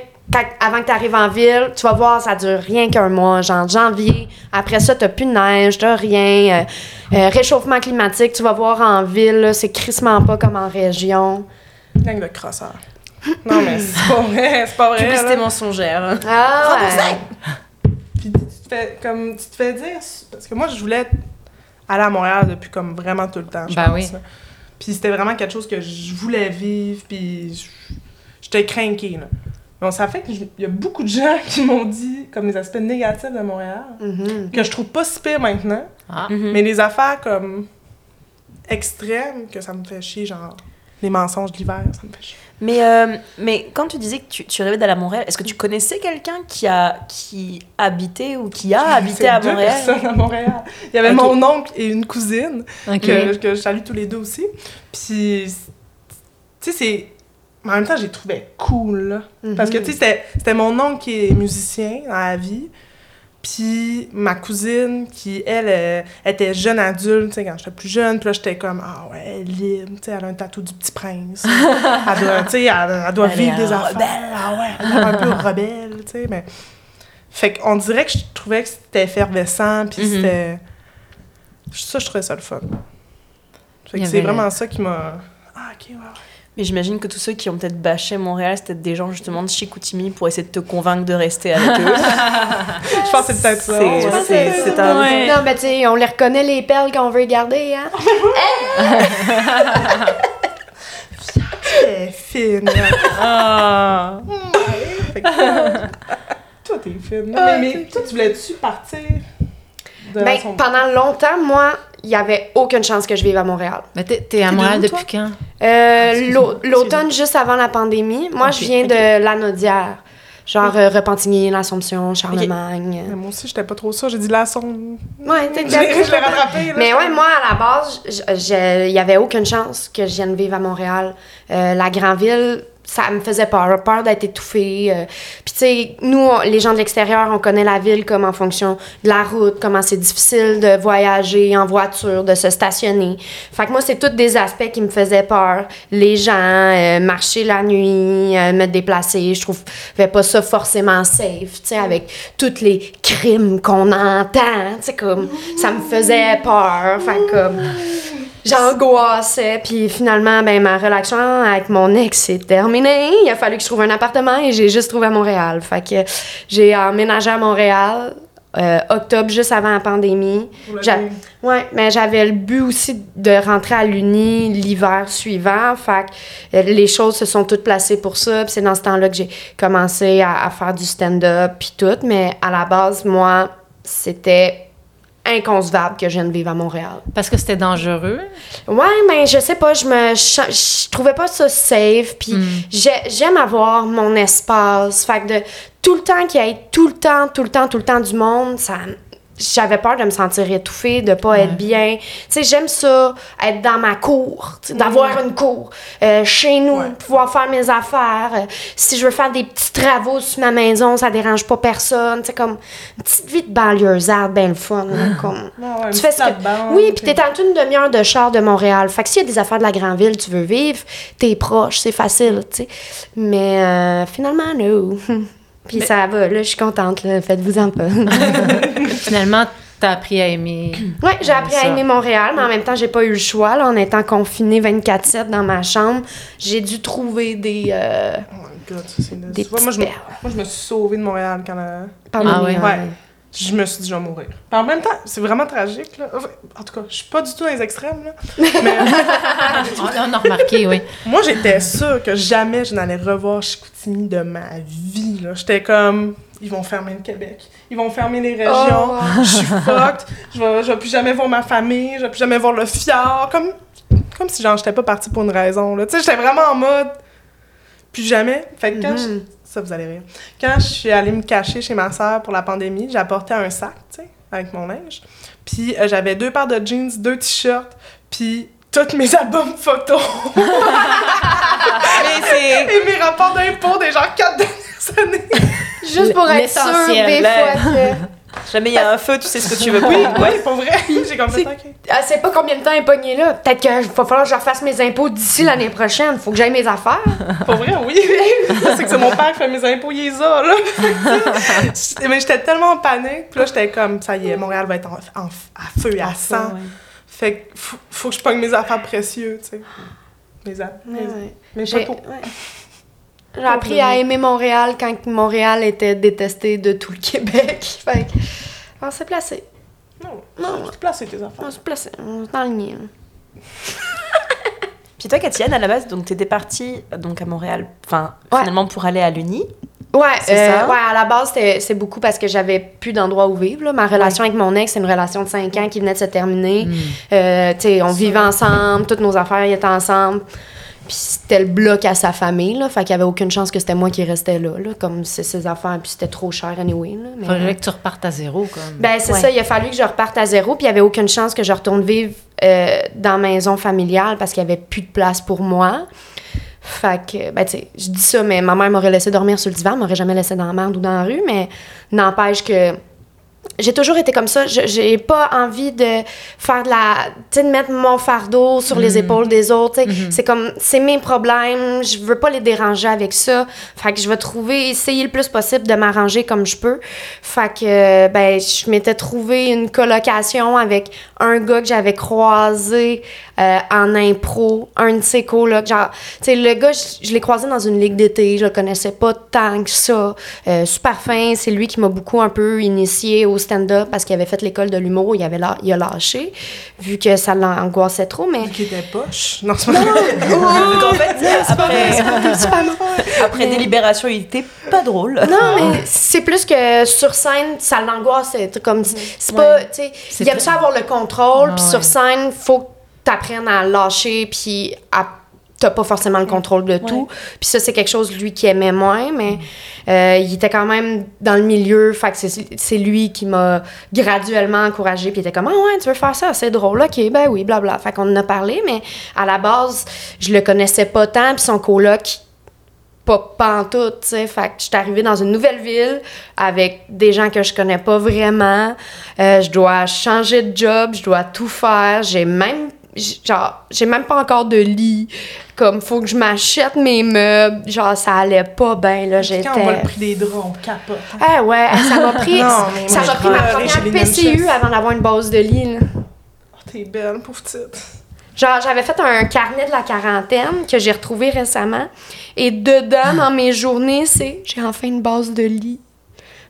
avant que tu arrives en ville, tu vas voir, ça dure rien qu'un mois, genre janvier. Après ça, t'as plus de neige, t'as rien. Euh, euh, réchauffement climatique, tu vas voir en ville, c'est crissement pas comme en région. Gang de crosseurs. Non, mais c'est pas vrai, c'est pas vrai. Publicité mensongère. Ah ouais. Puis tu te fais, comme, tu te fais dire... Parce que moi, je voulais aller à Montréal depuis comme vraiment tout le temps, je Ben pense, oui. Puis c'était vraiment quelque chose que je voulais vivre, puis j'étais craquée, là. Bon, ça fait qu'il y a beaucoup de gens qui m'ont dit, comme les aspects négatifs de Montréal, Mhm. que je trouve pas si pire maintenant, Ah. mais les affaires comme extrêmes, que ça me fait chier, genre les mensonges d'hiver, ça me fait chier. Mais, euh, mais quand tu disais que tu, tu rêvais d'aller à Montréal, est-ce que tu connaissais quelqu'un qui a qui habitait ou qui a habité à deux Montréal? personnes à Montréal. Il y avait mon oncle et une cousine, que, que je salue tous les deux aussi. Puis, tu sais, c'est... Mais en même temps, j'ai trouvé cool, là. Parce que, tu sais, c'était- mon oncle qui est musicien dans la vie. Puis ma cousine, qui, elle, euh, était jeune adulte, tu sais, quand j'étais plus jeune. Puis là, j'étais comme, ah ouais, elle est libre, tu sais, elle a un tatou du petit prince. elle doit, tu sais, elle, elle doit Elle vivre des affaires. rebelle. Ah ouais, elle est un peu rebelle, tu sais, mais... Fait qu'on dirait que je trouvais que c'était effervescent, puis Mhm. c'était... Ça, je trouvais ça le fun. Fait que c'est vraiment ça qui m'a... Ah, OK, ouais. Mais j'imagine que tous ceux qui ont peut-être bâché Montréal, c'était des gens justement de chez Koutimi pour essayer de te convaincre de rester avec eux. Je pense que c'est peut-être ça. C'est- c'est- c'est c'est un- Ouais. Non, mais tu sais, on les reconnaît les perles qu'on veut garder, hein? Très fine. Ah. Fait que- toi, t'es fine. mais, mais toi, tu voulais-tu partir de Ben, son- pendant longtemps, moi, il y avait aucune chance que je vive à Montréal. Mais t'es t'es à Montréal depuis toi? quand? Euh, l'au- L'automne, juste avant la pandémie. Moi, je viens de Lanaudière. Genre euh, Repentigny, l'Assomption, Charlemagne. Mais moi aussi, j'étais pas trop ça. J'ai dit la sonde. Ouais, t'es Je l'ai rattrapé. là. Mais ouais, moi, à la base, il y avait aucune chance que je vienne vivre à Montréal. Euh, la grande ville, ça me faisait peur, peur d'être étouffée. euh. Puis tu sais, nous, les gens de l'extérieur, on connaît la ville comme en fonction de la route, comment c'est difficile de voyager en voiture, de se stationner. Fait que moi, c'est tous des aspects qui me faisaient peur. Les gens, euh, marcher la nuit, euh, me déplacer, je trouvais pas ça forcément safe, tu sais, avec tous les crimes qu'on entend, tu sais, comme, ça me faisait peur. Fait comme, j'angoissais, puis finalement, ben, ma relation avec mon ex s'est terminée. Il a fallu que je trouve un appartement et j'ai juste trouvé à Montréal. Fait que j'ai emménagé à Montréal. euh, octobre, juste avant la pandémie. Ouais, mais j'avais le but aussi de rentrer à l'Uni l'hiver suivant. Fait que euh, les choses se sont toutes placées pour ça. Puis c'est dans ce temps-là que j'ai commencé à, à faire du stand-up puis tout. Mais à la base, moi, c'était inconcevable que je vienne vivre à Montréal. Parce que c'était dangereux? Ouais, mais je sais pas, je me je, je trouvais pas ça safe puis j'ai- j'aime avoir mon espace. Fait que de tout le temps qu'il y ait tout le temps, tout le temps, tout le temps du monde, ça j'avais peur de me sentir étouffée, de pas être bien. Tu sais, j'aime ça, être dans ma cour, d'avoir une cour. Euh, chez nous, Ouais. pouvoir faire mes affaires. Euh, si je veux faire des petits travaux sur ma maison, ça dérange pas personne. Tu sais, comme une petite vie de banlieusarde, ben le fun. là, comme... Ah ouais, Tu fais ce que... Oui, puis t'es à une demi-heure de char de Montréal. Fait que s'il y a des affaires de la grande ville, tu veux vivre, t'es proche, c'est facile, tu sais. Mais euh, finalement, non. puis ça va, là, je suis contente, là, faites-vous-en pas. Finalement, t'as appris à aimer. ouais, j'ai appris à aimer Montréal, mais en même temps, j'ai pas eu le choix, là, en étant confinée 24-7 dans ma chambre. J'ai dû trouver des... euh, Oh my god, ça c'est Des Tu vois, moi, je me, moi, je me suis sauvée de Montréal quand la- pandémies, Ah ouais? Ouais. Je me suis dit, je vais mourir. Puis en même temps, c'est vraiment tragique, là. Enfin, En tout cas, je suis pas du tout dans les extrêmes, là. Mais On a remarqué, oui. moi, j'étais sûre que jamais je n'allais revoir Chicoutimi de ma vie, là. J'étais comme, ils vont fermer le Québec. Ils vont fermer les régions. Oh. Je suis fucked. Je vais, je vais plus jamais voir ma famille. Je vais plus jamais voir le fjord. Comme, comme si, genre, j'étais pas partie pour une raison, là. Tu sais, j'étais vraiment en mode, plus jamais. Fait que quand Mhm. je- Ça, vous allez rire. Quand je suis allée me cacher chez ma sœur pour la pandémie, j'apportais un sac, tu sais, avec mon linge. Puis euh, j'avais deux paires de jeans, deux t-shirts, puis tous mes albums photos. Mais c'est. Et mes rapports d'impôts des genre quatre dernières années. Juste pour être sûr des fois que... Jamais il y a un feu, tu sais ce que tu veux. Oui, Oui, pour vrai. J'ai comme fait ça, ok. Elle sait pas combien de temps elle est pognée là. Peut-être qu'il va falloir que je refasse mes impôts d'ici l'année prochaine. Faut que j'aille mes affaires. Pour vrai, oui. c'est que c'est mon père qui fait mes impôts, il les a, là. Mais j'étais tellement en panique. Puis là, j'étais comme, ça y est, Montréal va être en, en- à feu et à sang. ouais. Fait que faut, faut que je pogne mes affaires précieuses, tu sais. Mes, a- mes, mes J'ai photos. ouais. J'ai appris à aimer Montréal quand Montréal était détesté de tout le Québec. Fait que, on s'est placé. Non, Non. tu places tes affaires. On s'est placé. On s'est aligné. Puis toi, Katiane, à la base, donc t'étais partie euh, donc à Montréal, enfin Ouais. finalement pour aller à l'Uni. Ouais, C'est euh, ça? ouais, à la base, c'était- c'est beaucoup parce que j'avais plus d'endroit où vivre. là. Ma relation avec mon ex, c'est une relation de 5 ans qui venait de se terminer. Euh, tu sais, on vivait ensemble, toutes nos affaires étaient ensemble. Puis c'était le bloc à sa famille, là. Fait qu'il y avait aucune chance que c'était moi qui restais là, là. Comme c'est ses affaires, puis c'était trop cher anyway, là. Mais- Faudrait que tu repartes à zéro, comme. Ben, c'est Ouais. ça, il a fallu que je reparte à zéro, puis il n'y avait aucune chance que je retourne vivre euh, dans la maison familiale parce qu'il n'y avait plus de place pour moi. Fait que, ben, tu sais, je dis ça, mais ma mère m'aurait laissé dormir sur le divan, m'aurait jamais laissé dans la merde ou dans la rue, mais n'empêche que j'ai toujours été comme ça. J'ai pas envie de faire de la. Tu sais, de mettre mon fardeau sur les épaules des autres. sais. C'est comme. C'est mes problèmes. Je veux pas les déranger avec ça. Fait que je vais trouver. Essayer le plus possible de m'arranger comme je peux. Fait que, ben, je m'étais trouvé une colocation avec un gars que j'avais croisé euh, en impro. Un de ses colocs. Genre, tu sais, le gars, je, je l'ai croisé dans une ligue d'été. Je le connaissais pas tant que ça. Euh, super fin. C'est lui qui m'a beaucoup un peu initié au stand-up parce qu'il avait fait l'école de l'humour. Il, avait la- il a lâché, vu que ça l'angoissait trop. Mais. Qui était poche. Non, c'est pas vrai. Donc en fait, après, délibération, il était pas drôle. Non, mais c'est plus que sur scène, ça l'angoisse. C'est comme, c'est pas, tu sais, il aime ça avoir le contrôle, puis ouais. sur scène, faut que t'apprennes à lâcher, puis à t'as pas forcément le contrôle de tout. Puis ça, c'est quelque chose, lui, qui aimait moins, mais euh, il était quand même dans le milieu, fait que c'est lui qui m'a graduellement encouragé puis il était comme « Ah ouais, tu veux faire ça? C'est drôle, ok, ben oui, blabla. » Fait qu'on en a parlé, mais à la base, je le connaissais pas tant, puis son coloc, pas pantoute, tu sais. Fait que je suis arrivée dans une nouvelle ville avec des gens que je connais pas vraiment. Euh, je dois changer de job, je dois tout faire. J'ai même, genre, j'ai même pas encore de lit. Comme, faut que je m'achète mes meubles. Genre, ça allait pas bien, là. J'étais... Quand on le prix des draps, on capote. Ah ouais, ça m'a pris, Non, mais ça m'a pris ma première PCU avant d'avoir une base de lit, là. Oh, t'es belle, pauvre petite. Genre, j'avais fait un carnet de la quarantaine que j'ai retrouvé récemment. Et dedans, dans mes journées, c'est j'ai enfin une base de lit.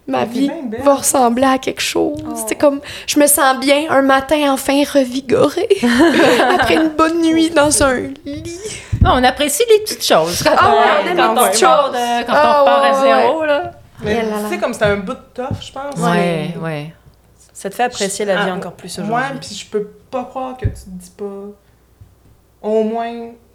Ma Ah, vie bien belle. va ressembler à quelque chose. C'est comme, je me sens bien un matin enfin revigorée. Après une bonne nuit dans un lit. Non, on apprécie les petites choses. Quand Ah ouais, on, quand on petites part choses. de- quand Ah on part à ouais, zéro, là. Mais tu sais, comme c'était un bout de tough, je pense. Ouais, ouais. Ça te fait apprécier la vie Ah, encore plus Moi, aujourd'hui. puis je peux pas croire que tu te dis pas. Au moins,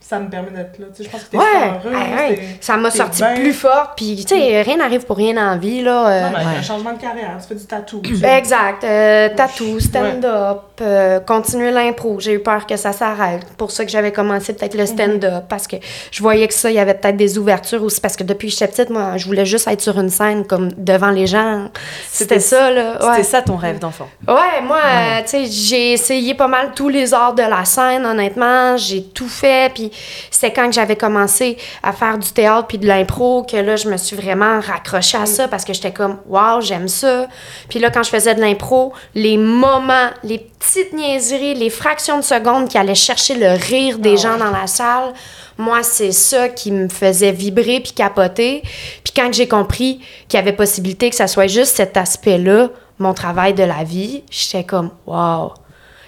ça me permet d'être là. Tu sais, je pense que t'es Ouais, super heureuse. ouais, ouais. t'es- ça m'a sorti bien. plus forte. Puis, tu sais, rien n'arrive pour rien la vie, là. euh, Non, mais Ouais. un changement de carrière, tu fais du tatou. tu sais. Exact. Euh, tatou, stand-up, euh, continuer l'impro. J'ai eu peur que ça s'arrête. Pour ça que j'avais commencé peut-être le stand-up, parce que je voyais que ça, il y avait peut-être des ouvertures aussi, parce que depuis que j'étais petite, moi, je voulais juste être sur une scène, comme devant les gens. C'était ça, là. C'était ça ton rêve d'enfant. Ouais, moi, euh, tu sais, j'ai essayé pas mal tous les arts de la scène, honnêtement. J'ai tout fait. Puis c'est quand que j'avais commencé à faire du théâtre puis de l'impro que là, je me suis vraiment raccrochée à ça parce que j'étais comme, waouh, j'aime ça. Puis là, quand je faisais de l'impro, les moments, les petites niaiseries, les fractions de secondes qui allaient chercher le rire des gens dans la salle, moi, c'est ça qui me faisait vibrer puis capoter. Puis quand j'ai compris qu'il y avait possibilité que ça soit juste cet aspect-là, mon travail de la vie, j'étais comme, wow.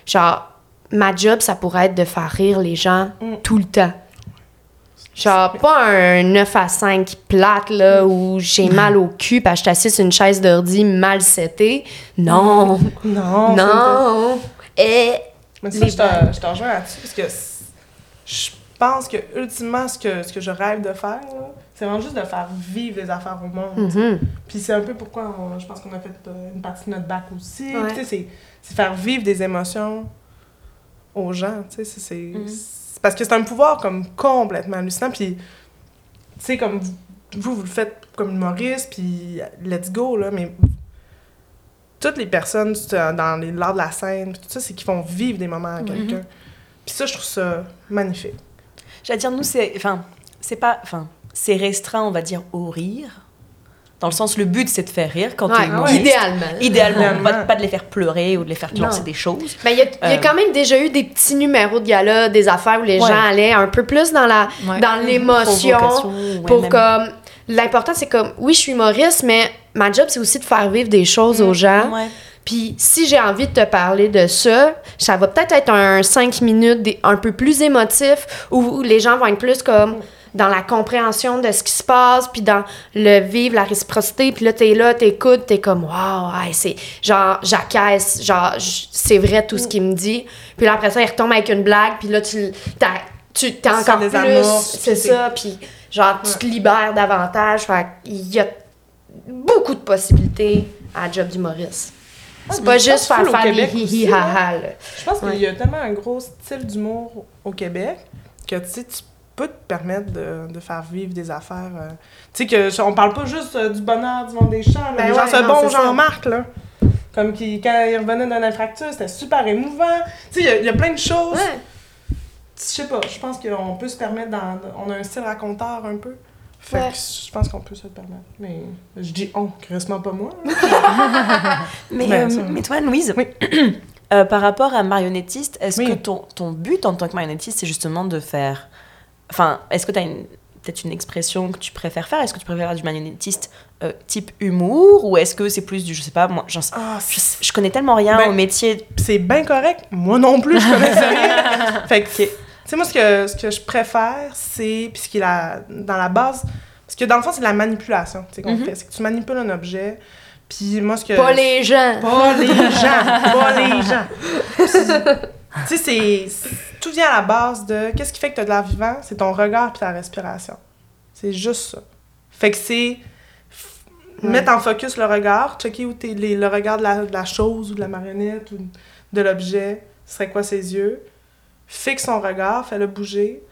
Genre, ma job, ça pourrait être de faire rire les gens tout le temps. Genre, pas un 9 à 5 plate, là, où j'ai mal au cul parce que je suis assise sur une chaise d'ordi mal setée. Non, Non. non. Et Mais ça, je te, je te rejoins là-dessus parce que je pense que, ultimement, ce que, ce que je rêve de faire, c'est vraiment juste de faire vivre les affaires au monde. Mhm. Puis c'est un peu pourquoi on- je pense qu'on a fait euh, une partie de notre bac aussi. Ouais. Tu sais, c'est faire vivre des émotions aux gens. tu sais, c'est- c'est parce que c'est un pouvoir comme complètement hallucinant. Puis, tu sais, comme vous, vous, le faites comme humoriste, puis let's go, là, mais toutes les personnes dans l'art de la scène, puis tout ça, c'est qu'ils font vivre des moments à quelqu'un. Puis ça, je trouve ça magnifique. J'allais dire, nous, c'est. Enfin, c'est pas. Enfin, c'est restreint, on va dire, au rire. Dans le sens, le but, c'est de faire rire quand Ouais, t'es humoriste. idéalement. Idéalement, pas, pas de les faire pleurer ou de les faire lancer des choses. Mais il y a, il y a Euh, quand même déjà eu des petits numéros de gala, des affaires où les Ouais. gens allaient un peu plus dans la Ouais. dans l'émotion. Ouais, Pour même. comme. L'important, c'est comme, oui, je suis humoriste, mais ma job, c'est aussi de faire vivre des choses aux gens. Ouais. Puis si j'ai envie de te parler de ça, ça va peut-être être un 5 minutes un peu plus émotif où, où les gens vont être plus comme dans la compréhension de ce qui se passe, puis dans le vivre, la réciprocité, puis là, t'es là, t'écoutes, t'es comme « Wow, ouais, c'est... » Genre, j'acquiesce, genre, c'est vrai tout ce qu'il me dit. Puis là, après ça, il retombe avec une blague, puis là, tu tu t'es encore plus... C'est ça, puis genre, tu te libères davantage. Fait il y a beaucoup de possibilités à la job d'humoriste. C'est mais pas juste faire faire les Québec hi hi ha ha. là. Je pense Ouais. qu'il y a tellement un gros style d'humour au Québec que tu sais, tu peux te permettre de, de faire vivre des affaires. euh, Tu sais, que on parle pas juste euh, du bonheur du monde des champs, mais Ben ouais, se non, bon. Jean-Marc, là. Comme qui, quand il revenait d'un infracture, c'était super émouvant. Tu sais, il y a- il y, a plein de choses. Ouais. Je sais pas, je pense qu'on peut se permettre dans. On a un style raconteur un peu. Fait Ouais. que je pense qu'on peut se le permettre. Mais je dis on, carrément pas moi. Mais, Ben, euh, mais toi, Louise, Oui. euh, par rapport à marionnettiste, est-ce Oui. que ton, ton but en tant que marionnettiste, c'est justement de faire. Enfin, est-ce que tu as une, peut-être une expression que tu préfères faire? Est-ce que tu préfères faire du marionnettiste euh, type humour Ou est-ce que c'est plus du. Je sais pas, moi, j'en sais- Ah, je, je connais tellement rien Ben, au métier. c'est bien correct. Moi non plus, je connaissais rien. fait que, tu sais, moi, ce que, ce que je préfère, c'est, puis ce qui est la, dans la base, parce que dans le fond, c'est de la manipulation, tu sais, qu'on fait. C'est que tu manipules un objet, puis moi, ce que... Pas les gens. Pas les gens, pas les gens. Tu sais, c'est, tout vient à la base de qu'est-ce qui fait que tu as de l'air vivant, c'est ton regard puis ta respiration. C'est juste ça. Fait que c'est mettre en focus le regard, checker où t'es les- le regard de la, de la chose ou de la marionnette ou de l'objet, ce serait quoi ses yeux? Fixe son regard, fais-le bouger,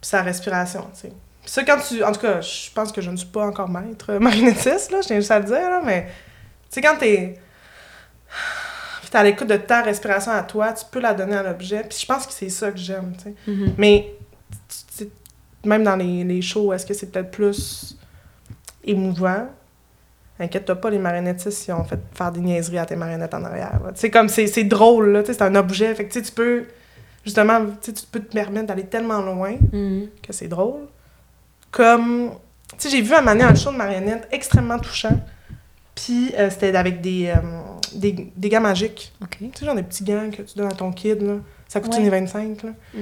puis sa respiration, tu sais. Ça, quand tu... En tout cas, je pense que je ne suis pas encore maître marionnettiste, là, je tiens juste à le dire, là, mais... Tu sais, quand t'es... Puis t'es à l'écoute de ta respiration à toi, tu peux la donner à l'objet. Puis je pense que c'est ça que j'aime, tu sais. Mhm. Mais même dans les, les shows, est-ce que c'est peut-être plus émouvant? Inquiète-toi pas, les marionnettistes, ils ont fait faire des niaiseries à tes marionnettes en arrière. Tu sais, comme c'est drôle, là, c'est un objet. Fait que tu sais, tu peux, justement, tu peux te permettre d'aller tellement loin Mhm. que c'est drôle. Comme, tu sais, j'ai vu un moment donné un show de marionnettes extrêmement touchant. Puis euh, c'était avec des, euh, des, des gants magiques. Tu sais, genre des petits gants que tu donnes à ton kid, là. Ça coûte Ouais. une 25, là. Mm.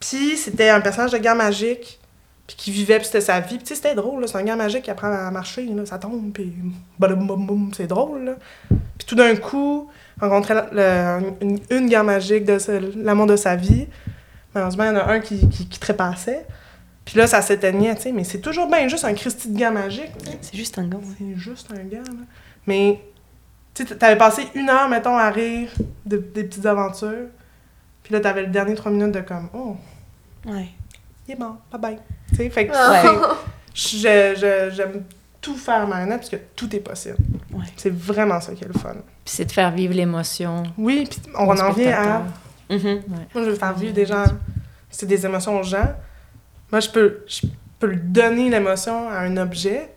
Puis c'était un personnage de gants magique, puis qui vivait, puis c'était sa vie. Puis c'était drôle, là. C'est un gant magique qui apprend à marcher, là. Ça tombe, puis c'est drôle, là. Puis tout d'un coup, rencontrait le- une, une gant magique de l'amour de sa vie. Malheureusement, il y en a un qui, qui, qui trépassait. Puis là, ça s'éteignait, tu sais. Mais c'est toujours bien juste un Christy de gant magique. C'est juste un gant. C'est juste un gars, là. Mais, tu sais, t'avais passé une heure, mettons, à rire de- des petites aventures. Puis là, t'avais le dernier trois minutes de comme, oh, Ouais. il est mort, bye bye. Tu sais, fait que Ah. je- j'aime tout faire marionnette parce que tout est possible. Ouais. C'est vraiment ça qui est le fun. Puis c'est de faire vivre l'émotion. Oui, puis on en vient à. Mhm. Moi, je veux faire vivre des gens. C'est des émotions aux gens. Moi, je peux, je peux donner l'émotion à un objet.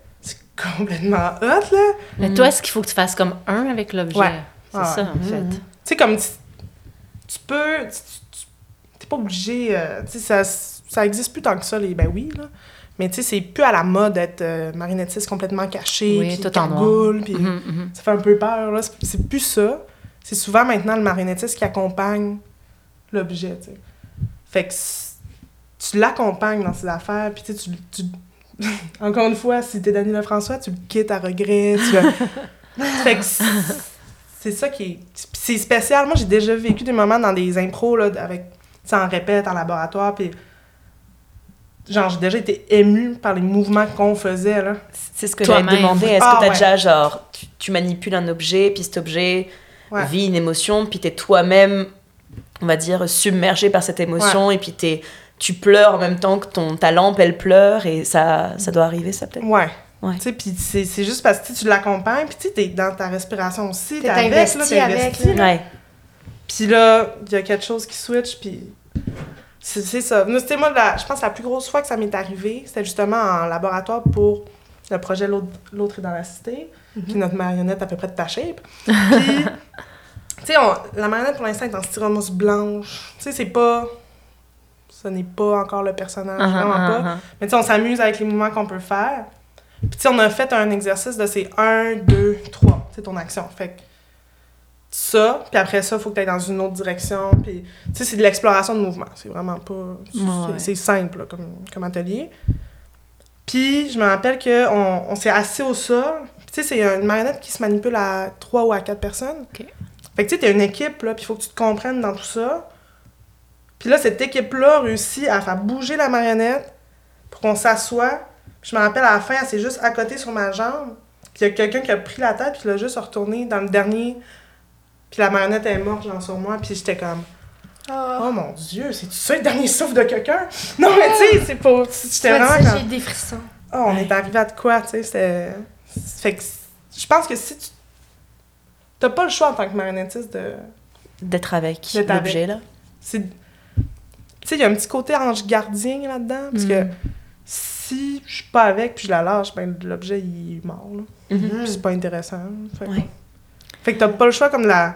Complètement hot, là. Mais toi, est-ce qu'il faut que tu fasses comme un avec l'objet? Ouais. C'est Ah ça, en fait. Mhm. Tu sais, comme tu, tu peux. Tu, tu- t'es pas obligé. euh, tu sais, ça, ça existe plus tant que ça, les ben oui, là. Mais tu sais, c'est plus à la mode d'être euh, marionnettiste complètement caché, Oui, puis cagoule, puis Mhm, mhm. ça fait un peu peur, là. C'est- plus ça. C'est souvent maintenant le marionnettiste qui accompagne l'objet, tu sais. Fait que tu l'accompagnes dans ses affaires, puis tu sais, tu... Encore une fois, si t'es Dany Lefrançois, tu le quittes à regret, tu fait que c'est- ça qui est... C'est spécial. Moi, j'ai déjà vécu des moments dans des impros, là, avec... Tu sais, en répète, en laboratoire, puis genre, j'ai déjà été émue par les mouvements qu'on faisait, là. C'est ce que j'allais te demander. Est-ce Ah, que t'as ouais. déjà, genre, tu, tu manipules un objet, puis cet objet Ouais. vit une émotion, puis t'es toi-même, on va dire, submergé par cette émotion, et puis t'es, tu pleures en même temps que ton, ta lampe, elle pleure, et ça, ça doit arriver, ça, peut-être? Ouais. Ouais. Tu sais, puis c'est c'est juste parce que tu l'accompagnes, puis tu sais, t'es dans ta respiration aussi, T'es avec, investi là, t'es avec, investi, là. Ouais. Puis là, il y a quelque chose qui switch, puis c'est c'est ça. Nous, c'était moi, la, je pense, la plus grosse fois que ça m'est arrivé, c'était justement en laboratoire pour le projet L'autre L'autre est dans la cité, puis notre marionnette à peu près de ta shape. Puis, tu sais, on- la marionnette pour l'instant est en styromousse blanche. Tu sais, c'est pas. Ce n'est pas encore le personnage, Ah, vraiment ah, pas. ah. Mais tu sais, on s'amuse avec les mouvements qu'on peut faire. Puis tu sais, on a fait un exercice de ces 1, 2, 3. C'est ton action. Fait que ça, puis après ça, il faut que tu ailles dans une autre direction. Puis tu sais, c'est de l'exploration de mouvement. C'est vraiment pas. c'est- Ouais. C'est simple là, comme, comme atelier. Puis je me rappelle qu'on on, s'est assis au sol. Puis tu sais, c'est une marionnette qui se manipule à 3 ou à 4 personnes. Ok. Fait que tu sais, t'es une équipe, là, puis il faut que tu te comprennes dans tout ça. Puis là, cette équipe-là réussit à faire bouger la marionnette pour qu'on s'assoie. Puis je me rappelle, à la fin, elle s'est juste à côté sur ma jambe. Puis il y a quelqu'un qui a pris la tête, puis il l'a juste retourné dans le dernier. Puis la marionnette est morte, genre, sur moi. Puis j'étais comme, oh mon Dieu, c'est-tu ça le dernier souffle de quelqu'un? Non, mais tu sais, c'est pas. J'étais vraiment J'ai des frissons. oh, on est arrivé à de quoi, tu sais, c'était. Fait que je pense que si tu. T'as pas le choix en tant que marionnettiste de. D'être avec l'objet, là. c'est sais il y a un petit côté ange gardien là-dedans parce que Mm. si je suis pas avec puis je la lâche ben l'objet il est mort là. Mhm. Puis c'est pas intéressant fait, que- Ouais. fait que t'as pas le choix comme de la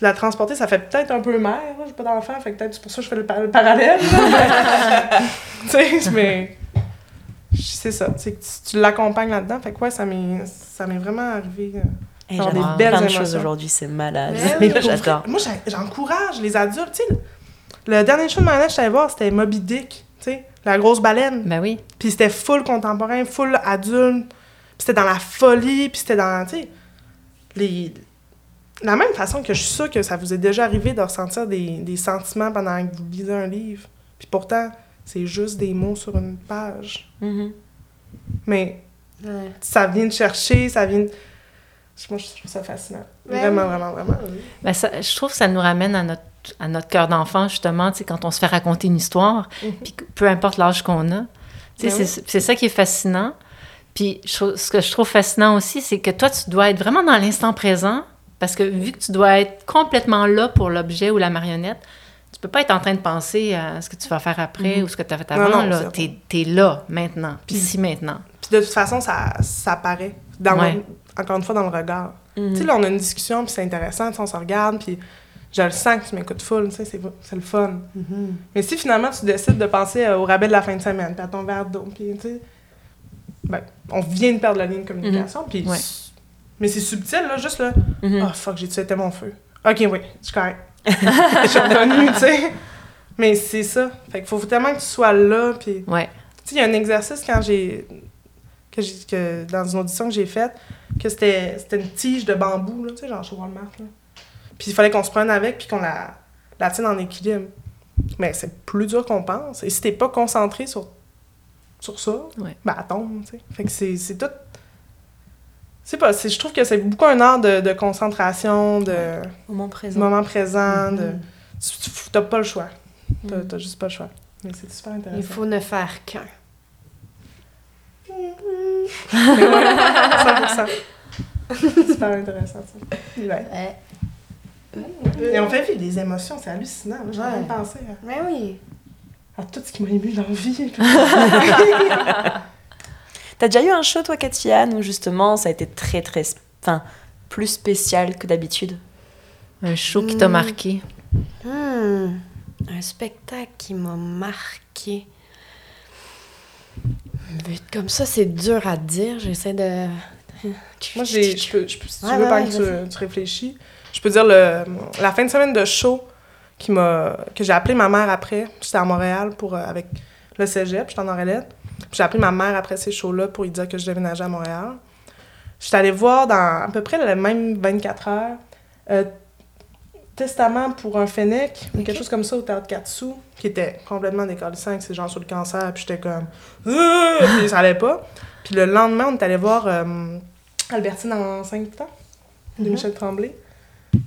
de la transporter ça fait peut-être un peu mère là, j'ai pas d'enfant fait que peut-être c'est pour ça que je fais le, par- le parallèle tu sais mais c'est ça tu, tu l'accompagnes là-dedans fait que ouais ça m'est ça m'est vraiment arrivé euh. Genre j'adore des belles plein de choses aujourd'hui, c'est malade. Mais moi, j'encourage les adultes. Tu sais, le, dernier show de marionnette que allée voir, c'était Moby Dick, tu sais, la grosse baleine. Ben oui. Puis c'était full contemporain, full adulte. Puis c'était dans la folie, puis c'était dans, tu sais, les... La même façon que je suis sûre que ça vous est déjà arrivé de ressentir des, des sentiments pendant que vous lisez un livre. Puis pourtant, c'est juste des mots sur une page. Mhm. Mais Ouais. ça vient de chercher, ça vient de... Moi, je trouve ça fascinant. Ouais. Vraiment, vraiment, vraiment. Ben ça, je trouve que ça nous ramène à notre, à notre cœur d'enfant, justement, tu quand on se fait raconter une histoire, Mhm. puis peu importe l'âge qu'on a. Tu Ben c'est ça qui est fascinant. Puis ce que je trouve fascinant aussi, c'est que toi, tu dois être vraiment dans l'instant présent, parce que vu que tu dois être complètement là pour l'objet ou la marionnette, tu peux pas être en train de penser à ce que tu vas faire après ou ce que tu as fait Non, avant. non, là. c'est- T'es es là, maintenant, puis ici, maintenant. Puis de toute façon, ça, ça paraît. Dans Ouais. le- encore une fois, dans le regard. Mhm. Tu sais, là, on a une discussion, puis c'est intéressant, tu on se regarde, puis je le sens que tu m'écoutes full, tu sais, c'est c'est le fun. Mais si finalement tu décides de penser euh, au rabais de la fin de semaine, puis à ton verre d'eau, puis tu sais, ben, on vient de perdre la ligne de communication, puis... Ouais. Mais c'est subtil, là, juste là, Mhm. oh fuck, j'ai tué mon feu? Ok, oui, je suis correct. je suis revenue, tu sais. Mais c'est ça. Fait qu'il faut tellement que tu sois là, puis... Ouais. Tu sais, il y a un exercice quand j'ai. Que j'ai que dans une audition que j'ai faite, que c'était c'était une tige de bambou, là, tu sais, genre chez Walmart. Là. Puis il fallait qu'on se prenne avec, puis qu'on la, la tienne en équilibre. Mais c'est plus dur qu'on pense. Et si t'es pas concentré sur, sur ça, Ouais. ben elle tombe, tu sais. Fait que c'est c'est tout. C'est pas. c'est- Je trouve que c'est beaucoup un art de, de concentration, de Moment présent. moment présent, de. Mhm. Tu tu- t'as pas le choix. T'as Mhm. t'as juste pas le choix. Mais c'est super intéressant. Il faut ne faire qu'un. Ouais, 100%. Super intéressant, ça. Ouais. Ouais. Et on fait vivre des émotions, c'est hallucinant. J'ai Ouais. même pensé à, Mais oui. à tout ce qui m'a ému dans la vie. T'as déjà eu un show, toi, Katiane, où justement ça a été très, très. Enfin, plus spécial que d'habitude? Un show qui t'a Mm. marqué. Hmm. Un spectacle qui m'a marqué. Vu comme ça, c'est dur à dire. J'essaie de. Moi, j'ai, je peux, je peux- si tu Ouais, veux, ouais, pendant ouais, que tu, tu réfléchis, je peux dire le, la fin de semaine de show qui m'a, que j'ai appelé ma mère après. J'étais à Montréal pour, euh, avec le cégep, j'étais en Orelette. Puis J'ai appelé ma mère après ces shows-là pour lui dire que je déménageais à Montréal. J'étais allée voir dans à peu près les mêmes 24 heures euh, Testament pour un Fennec, quelque chose comme ça au théâtre Katsu, qui était complètement décalissant avec ses gens sur le cancer, puis j'étais comme. Euh, puis ça allait pas. Puis le lendemain, on est allé voir euh, Albertine en 5 temps, de Michel Tremblay.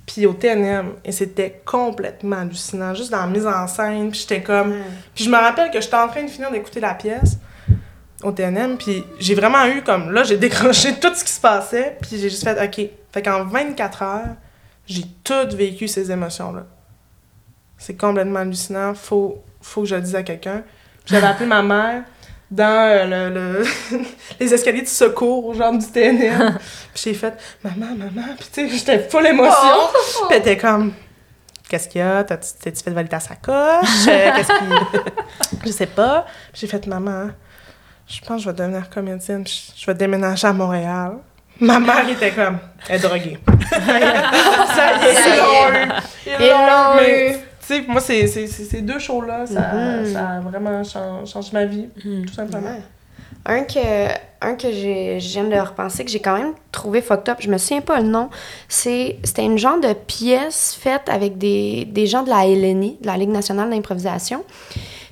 Puis au TNM, et c'était complètement hallucinant, juste dans la mise en scène, puis j'étais comme... Puis je me rappelle que j'étais en train de finir d'écouter la pièce au TNM, puis j'ai vraiment eu comme... Là, j'ai décroché tout ce qui se passait, puis j'ai juste fait, OK. Fait qu'en 24 heures, j'ai tout vécu ces émotions-là. C'est complètement hallucinant, faut, faut que je le dise à quelqu'un. J'avais appelé ma mère dans euh, le, le- les escaliers de secours, genre du TNM. puis j'ai fait « Maman, maman », puis tu sais, j'étais full émotion. Puis elle était comme... Qu'est-ce qu'il y a? T'as-tu fait valider ta sacoche? Euh, Qu'est-ce qui... je sais pas. Puis j'ai fait, maman, je pense que je vais devenir comédienne. puis Je vais déménager à Montréal. Ma mère était comme, elle est droguée. ça y est, ils l'ont eu. Ils Ils l'ont l'ont eu. Sais, moi, c'est, c'est, c'est- ces deux shows-là, ça, Mhm. ça a vraiment changé, changé ma vie, tout simplement. Ouais. Un que, un que j'ai, je viens de repenser, que j'ai quand même trouvé fucked up, je me souviens pas le nom, c'est, c'était une genre de pièce faite avec des, des gens de la LNI, de la Ligue nationale d'improvisation.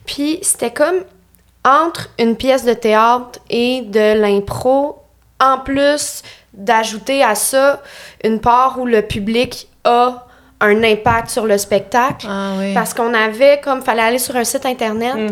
Puis c'était comme entre une pièce de théâtre et de l'impro, en plus d'ajouter à ça une part où le public a un impact sur le spectacle. Ah oui. Parce qu'on avait, comme, fallait aller sur un site internet, Mm.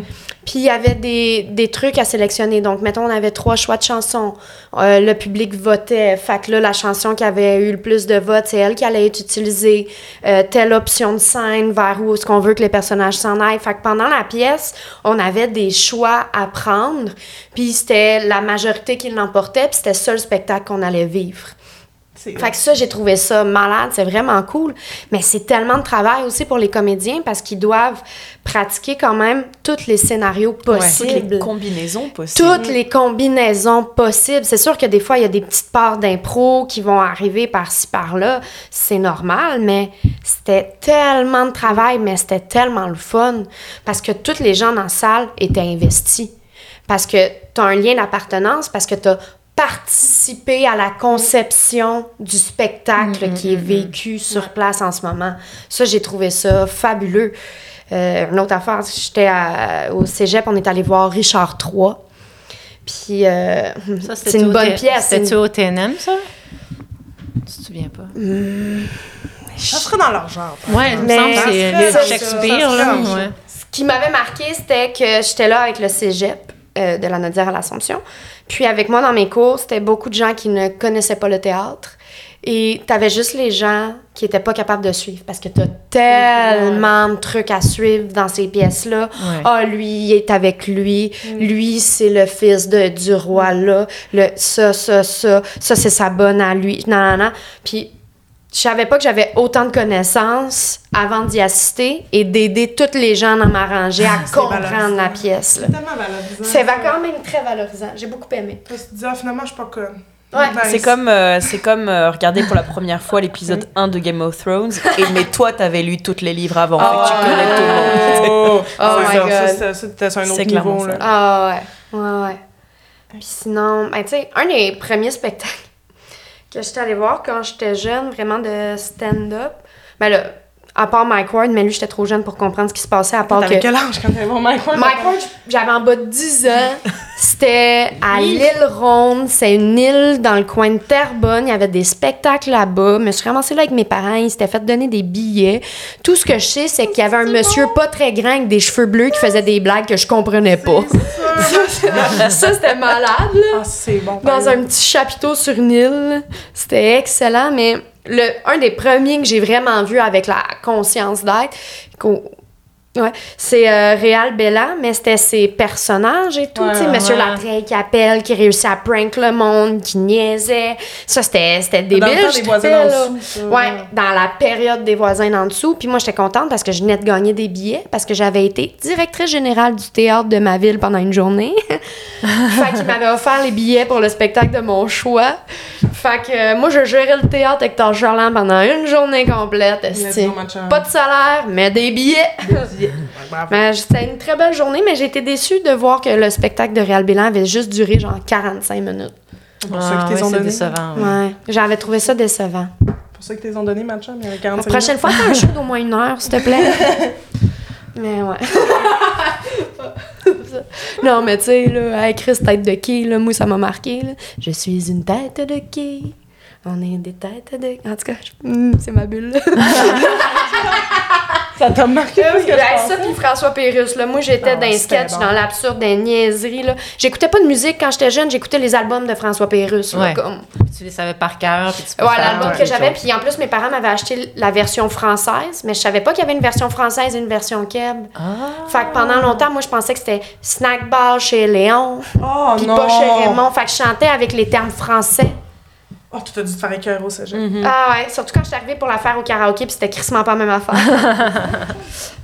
puis il y avait des, des trucs à sélectionner. Donc, mettons, on avait trois choix de chansons. Euh, le public votait. Fait que là, la chanson qui avait eu le plus de votes, c'est elle qui allait être utilisée. Euh, telle option de scène, vers où est-ce qu'on veut que les personnages s'en aillent. Fait que pendant la pièce, on avait des choix à prendre, puis c'était la majorité qui l'emportait, puis c'était ça le spectacle qu'on allait vivre. Fait que ça, j'ai trouvé ça malade, c'est vraiment cool. Mais c'est tellement de travail aussi pour les comédiens parce qu'ils doivent pratiquer quand même tous les scénarios Toutes possibles. les combinaisons possibles. toutes les combinaisons possibles. C'est sûr que des fois, il y a des petites parts d'impro qui vont arriver par-ci, par-là. C'est normal, mais c'était tellement de travail, mais c'était tellement le fun. Parce que tous les gens dans la salle étaient investis. Parce que tu as un lien d'appartenance, parce que tu as participé à la conception du spectacle qui est vécu sur place en ce moment. Ça, j'ai trouvé ça fabuleux. Euh, une autre affaire, j'étais au cégep, on est allé voir Richard III. Puis, euh, Ça, c'est une bonne pièce. c'est C'était-tu une- au TNM, ça? Tu te souviens pas? Ça serait dans leur genre. par Ouais, il me Mais semble que c'est ça Shakespeare, ça là. Ouais. Ce qui m'avait marqué, c'était que j'étais là avec le cégep euh, de la Nodière à l'Assomption. Puis avec moi dans mes cours, c'était beaucoup de gens qui ne connaissaient pas le théâtre. Et t'avais juste les gens qui étaient pas capables de suivre parce que t'as tellement de trucs à suivre dans ces pièces-là. Ouais. Ah, lui, il est avec lui. Lui, c'est le fils de, du roi là. Le, ça, ça, ça. Ça, c'est sa bonne à lui. Non, non, non. Puis je savais pas que j'avais autant de connaissances avant d'y assister et d'aider toutes les gens dans ma rangée à comprendre la pièce. C'est tellement valorisant. C'est quand même très valorisant. J'ai beaucoup aimé. Tu te dis, ah, finalement, je suis pas conne. Ouais. Nice. C'est comme, euh, c'est comme euh, regarder pour la première fois l'épisode 1 de Game of Thrones, et, mais toi, t'avais lu tous les livres avant, fait que tu connais tout le monde. Oh, Oh c'est my ça, God. ça, c'était sur un C'est autre clairement niveau. ça. Là. Ah ouais. Ouais, ouais. Puis sinon, ben, tu sais, un des premiers spectacles que j'étais allée voir quand j'étais jeune, vraiment de stand-up, ben là, à part Mike Ward, mais lui, j'étais trop jeune pour comprendre ce qui se passait, à part que... quel âge quand t'avais voir Mike Ward? Mike Ward, j'avais en bas de 10 ans. C'était à l'île Ronde. C'est une île dans le coin de Terrebonne. Il y avait des spectacles là-bas. Je me suis ramassée là avec mes parents. Ils s'étaient fait donner des billets. Tout ce que je sais, c'est qu'il y avait un monsieur pas très grand avec des cheveux bleus qui faisait des blagues que je comprenais pas. Ça, c'était malade, là Ah, c'est bon. dans un petit chapiteau sur une île. C'était excellent, mais le, un des premiers que j'ai vraiment vu avec la conscience d'être, ouais, c'est euh, Réal Bella, mais c'était ses personnages et tout. Ouais, tu sais, Monsieur. Latreille qui appelle, qui réussit à prank le monde, qui niaisait. Ça, c'était débile. Dans le temps des voisins en dessous, Ouais, dans la période des voisins en dessous. Puis moi, j'étais contente parce que je venais de gagner des billets, parce que j'avais été directrice générale du théâtre de ma ville pendant une journée. fait qu'il m'avait offert les billets pour le spectacle de mon choix. Fait que euh, moi, je gérais le théâtre Hector Charland pendant une journée complète. Chum. Pas de salaire, mais des billets. Mais c'était une très belle journée, mais j'ai été déçue de voir que le spectacle de Réal Bélan avait juste duré genre 45 minutes. Pour ceux Ah, qui t'ont donné. décevant. ouais. Ouais, j'avais trouvé ça décevant. Pour pour ça que t'es ont donné, ma chum, il y avait La 45 prochaine fois, fais un show d'au moins une heure, s'il te plaît. mais ouais. non, mais tu sais, là, avec Chris, tête de qui, là, moi, ça m'a marqué. Là. Je suis une tête de qui? On est des têtes de. En tout cas, je- hmm, c'est ma bulle. Ça t'a marqué plus que je Hey, ça, puis François Pérusse, là. Moi, j'étais Ah dans les sketchs, bon. dans l'absurde, dans les niaiseries, là. J'écoutais pas de musique quand j'étais jeune, j'écoutais les albums de François Pérusse, là, Ouais. comme... Tu les savais par cœur. Puis tu peux Ouais, l'album que j'avais. Puis en plus, mes parents m'avaient acheté la version française, mais je savais pas qu'il y avait une version française et une version keb. Ah. Fait que pendant longtemps, moi, je pensais que c'était snack bar chez Léon, Oh puis pas chez Raymond. Fait que je chantais avec les termes français. Oh, tu t'as dû te faire écœurer au cégep. Ah ouais, surtout quand je suis arrivée pour la faire au karaoké, puis c'était crissement pas la même affaire.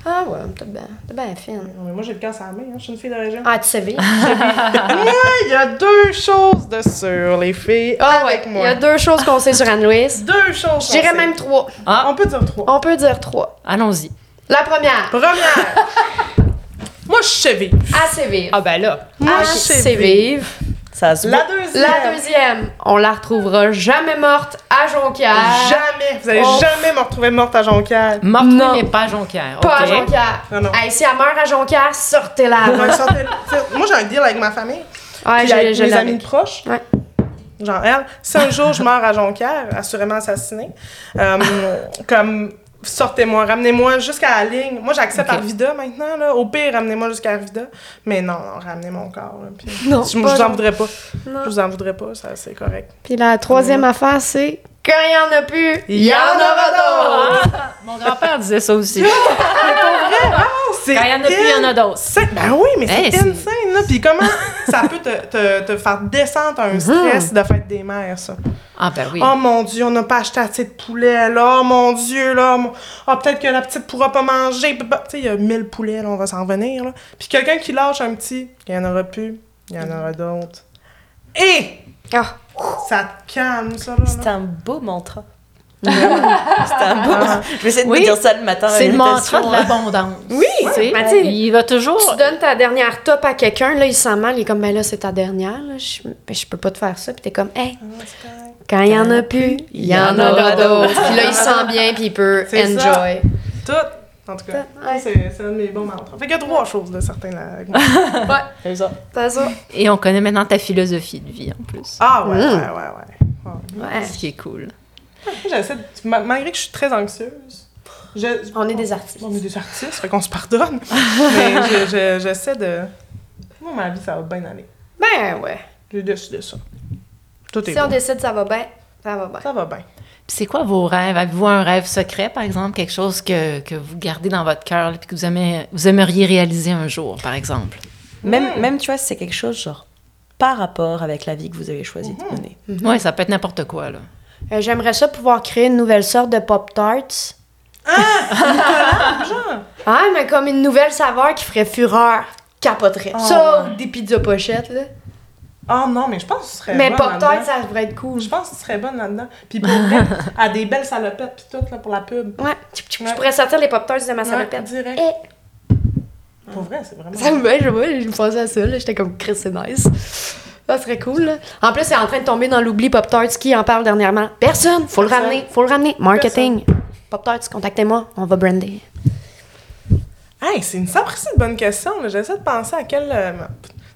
ah ouais, t'es bien, t'es bien fine. Moi, j'ai le casse à la main, hein. je suis une fille de région. Ah, tu savais? Il y a deux choses de sur les filles Ah ouais, avec il moi. y a deux choses qu'on sait sur Anne-Louise. Deux choses. Je dirais même trois. Ah, On peut dire trois. On peut dire trois. allons-y. La première, Première. moi, je suis vive. assez vive. Ah, ben là. Moi, je Assez suis vive. vive. Ça se La deuxième. La deuxième, on la retrouvera jamais morte à Jonquière. Jamais. Vous allez Oh. jamais me retrouver morte à Jonquière. Morte, Non. mais pas Jonquière. Pas à. Jonquière. Non, non. Hey, si elle meurt à Jonquière, sortez-la. Ouais, sortez- t'sais, moi, j'ai un deal avec ma famille. Ouais, avec je mes amis proches. Ouais. Genre, elle, si un jour je meurs à Jonquière, assurément assassinée, euh, comme, sortez-moi, ramenez-moi jusqu'à la ligne. Moi, j'accepte. Arvida maintenant, là. Au pire, ramenez-moi jusqu'à Arvida. Mais non, non, ramenez mon corps, là. Puis, Non, je, je vous en voudrais pas. Non. Je vous en voudrais pas, ça, c'est correct. Puis la troisième affaire, c'est quand il y en a plus, Il y en aura d'autres! Ah, mon grand-père disait ça aussi. C'est Quand il y en a plus, il y en a d'autres. Ben oui, mais Hey, c'est insane, là. Puis comment ça peut te, te, te faire descendre un stress de fête des mères, ça? Ah, ben oui. Oh mon Dieu, on n'a pas acheté assez de poulet, là. Oh mon Dieu, là. mon- Ah, peut-être que la petite pourra pas manger. Tu sais, il y a 1000 poulets, là, on va s'en revenir, là. Puis quelqu'un qui lâche un petit, il y en aura plus, il y en aura d'autres. Et Ah. Ça te calme, ça, là. C'est un beau mantra. C'est un beau. Ah. Je vais essayer de Oui. me dire ça le matin. C'est le mantra de l'abondance. Oui, Tu sais, ben, tu sais, il va toujours. tu donnes ta dernière top à quelqu'un, là, il se sent mal, il est comme, ben là, c'est ta dernière, là, je, ben, je peux pas te faire ça. Puis t'es comme, hey, quand il y en a plus, il y en aura d'autres. Puis là, il se sent bien, puis il peut ça. enjoy. Tout. En tout cas, ouais. c'est c'est un de mes bons mantras. Fait qu'il y a trois choses de certains. Ouais, C'est ça. c'est ça. Et on connaît maintenant ta philosophie de vie en plus. Ah ouais, Mm. ouais, ouais, ouais. Ouais. Ouais. Ce qui est cool. J'essaie de- ma- malgré que je suis très anxieuse. je- On est des artistes. On est des artistes, fait qu'on se pardonne. Mais je- je- j'essaie de. Moi, ma vie, ça va bien aller. Ben ouais. J'ai décidé ça. Tout est Si on décide ça va bien, ça va bien. Ça va bien. C'est quoi vos rêves? Avez-vous un rêve secret, par exemple? Quelque chose que, que vous gardez dans votre cœur et que vous, aimez, vous aimeriez réaliser un jour, par exemple? Même, même, tu vois, c'est quelque chose genre par rapport avec la vie que vous avez choisi de mener. Oui, ça peut être n'importe quoi, là. Euh, J'aimerais ça pouvoir créer une nouvelle sorte de Pop-Tarts. Ah, mais comme une nouvelle saveur qui ferait fureur. Capoterait. Oh, ça, des pizzas pochettes, là. Ah non, mais je pense que tu serais Mais bonne Pop-Tarts, là-dedans. ça devrait être cool. Je pense que tu serais bonne là-dedans. Puis pour à des belles salopettes puis tout, là, pour la pub. Ouais. Je pourrais sortir les Pop-Tarts de ma salopette. direct. Eh. Pour vrai, c'est vraiment... Ça me je je me pensais à ça, là. J'étais comme, Chris, c'est nice. Ça serait cool, là. En plus, c'est en train de tomber dans l'oubli Pop-Tarts. Qui en parle dernièrement? Personne! Faut le ramener, faut le ramener. Marketing. Pop-Tarts, contactez-moi, on va brander. Hey, c'est une sapristi de bonne question. J'essaie de penser à quelle... euh,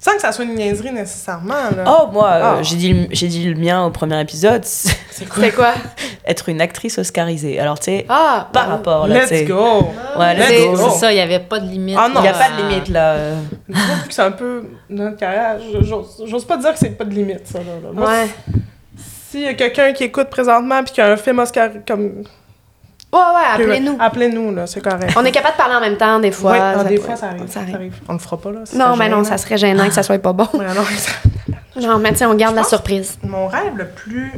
Sans que ça soit une niaiserie nécessairement, là. Oh, moi, euh, Ah. j'ai dit, le- j'ai dit le mien au premier épisode, c'est quoi? C'est quoi? être une actrice oscarisée. Alors, tu sais, Ah! par rapport, là, Let's sais. go! Ouais, let's C'est go. c'est ça, il n'y avait pas de limite. Ah non. Il n'y a pas de limite, là. Je trouve que c'est un peu notre carrière. J'ose pas dire que c'est pas de limite, ça. Là, là. Moi, Ouais. S'il y a quelqu'un qui écoute présentement puis qui a un film Oscar comme. Ouais, ouais, appelez-nous. Appelez-nous, là, c'est correct. On est capable de parler en même temps, des fois. Ouais, ah, ça des fois, ça arrive, ça arrive. On le fera pas, là. Non, mais non, ça serait gênant que ça soit pas bon. Ouais, non, ça- Non, mais tiens, on garde Je la surprise. Mon rêve le plus.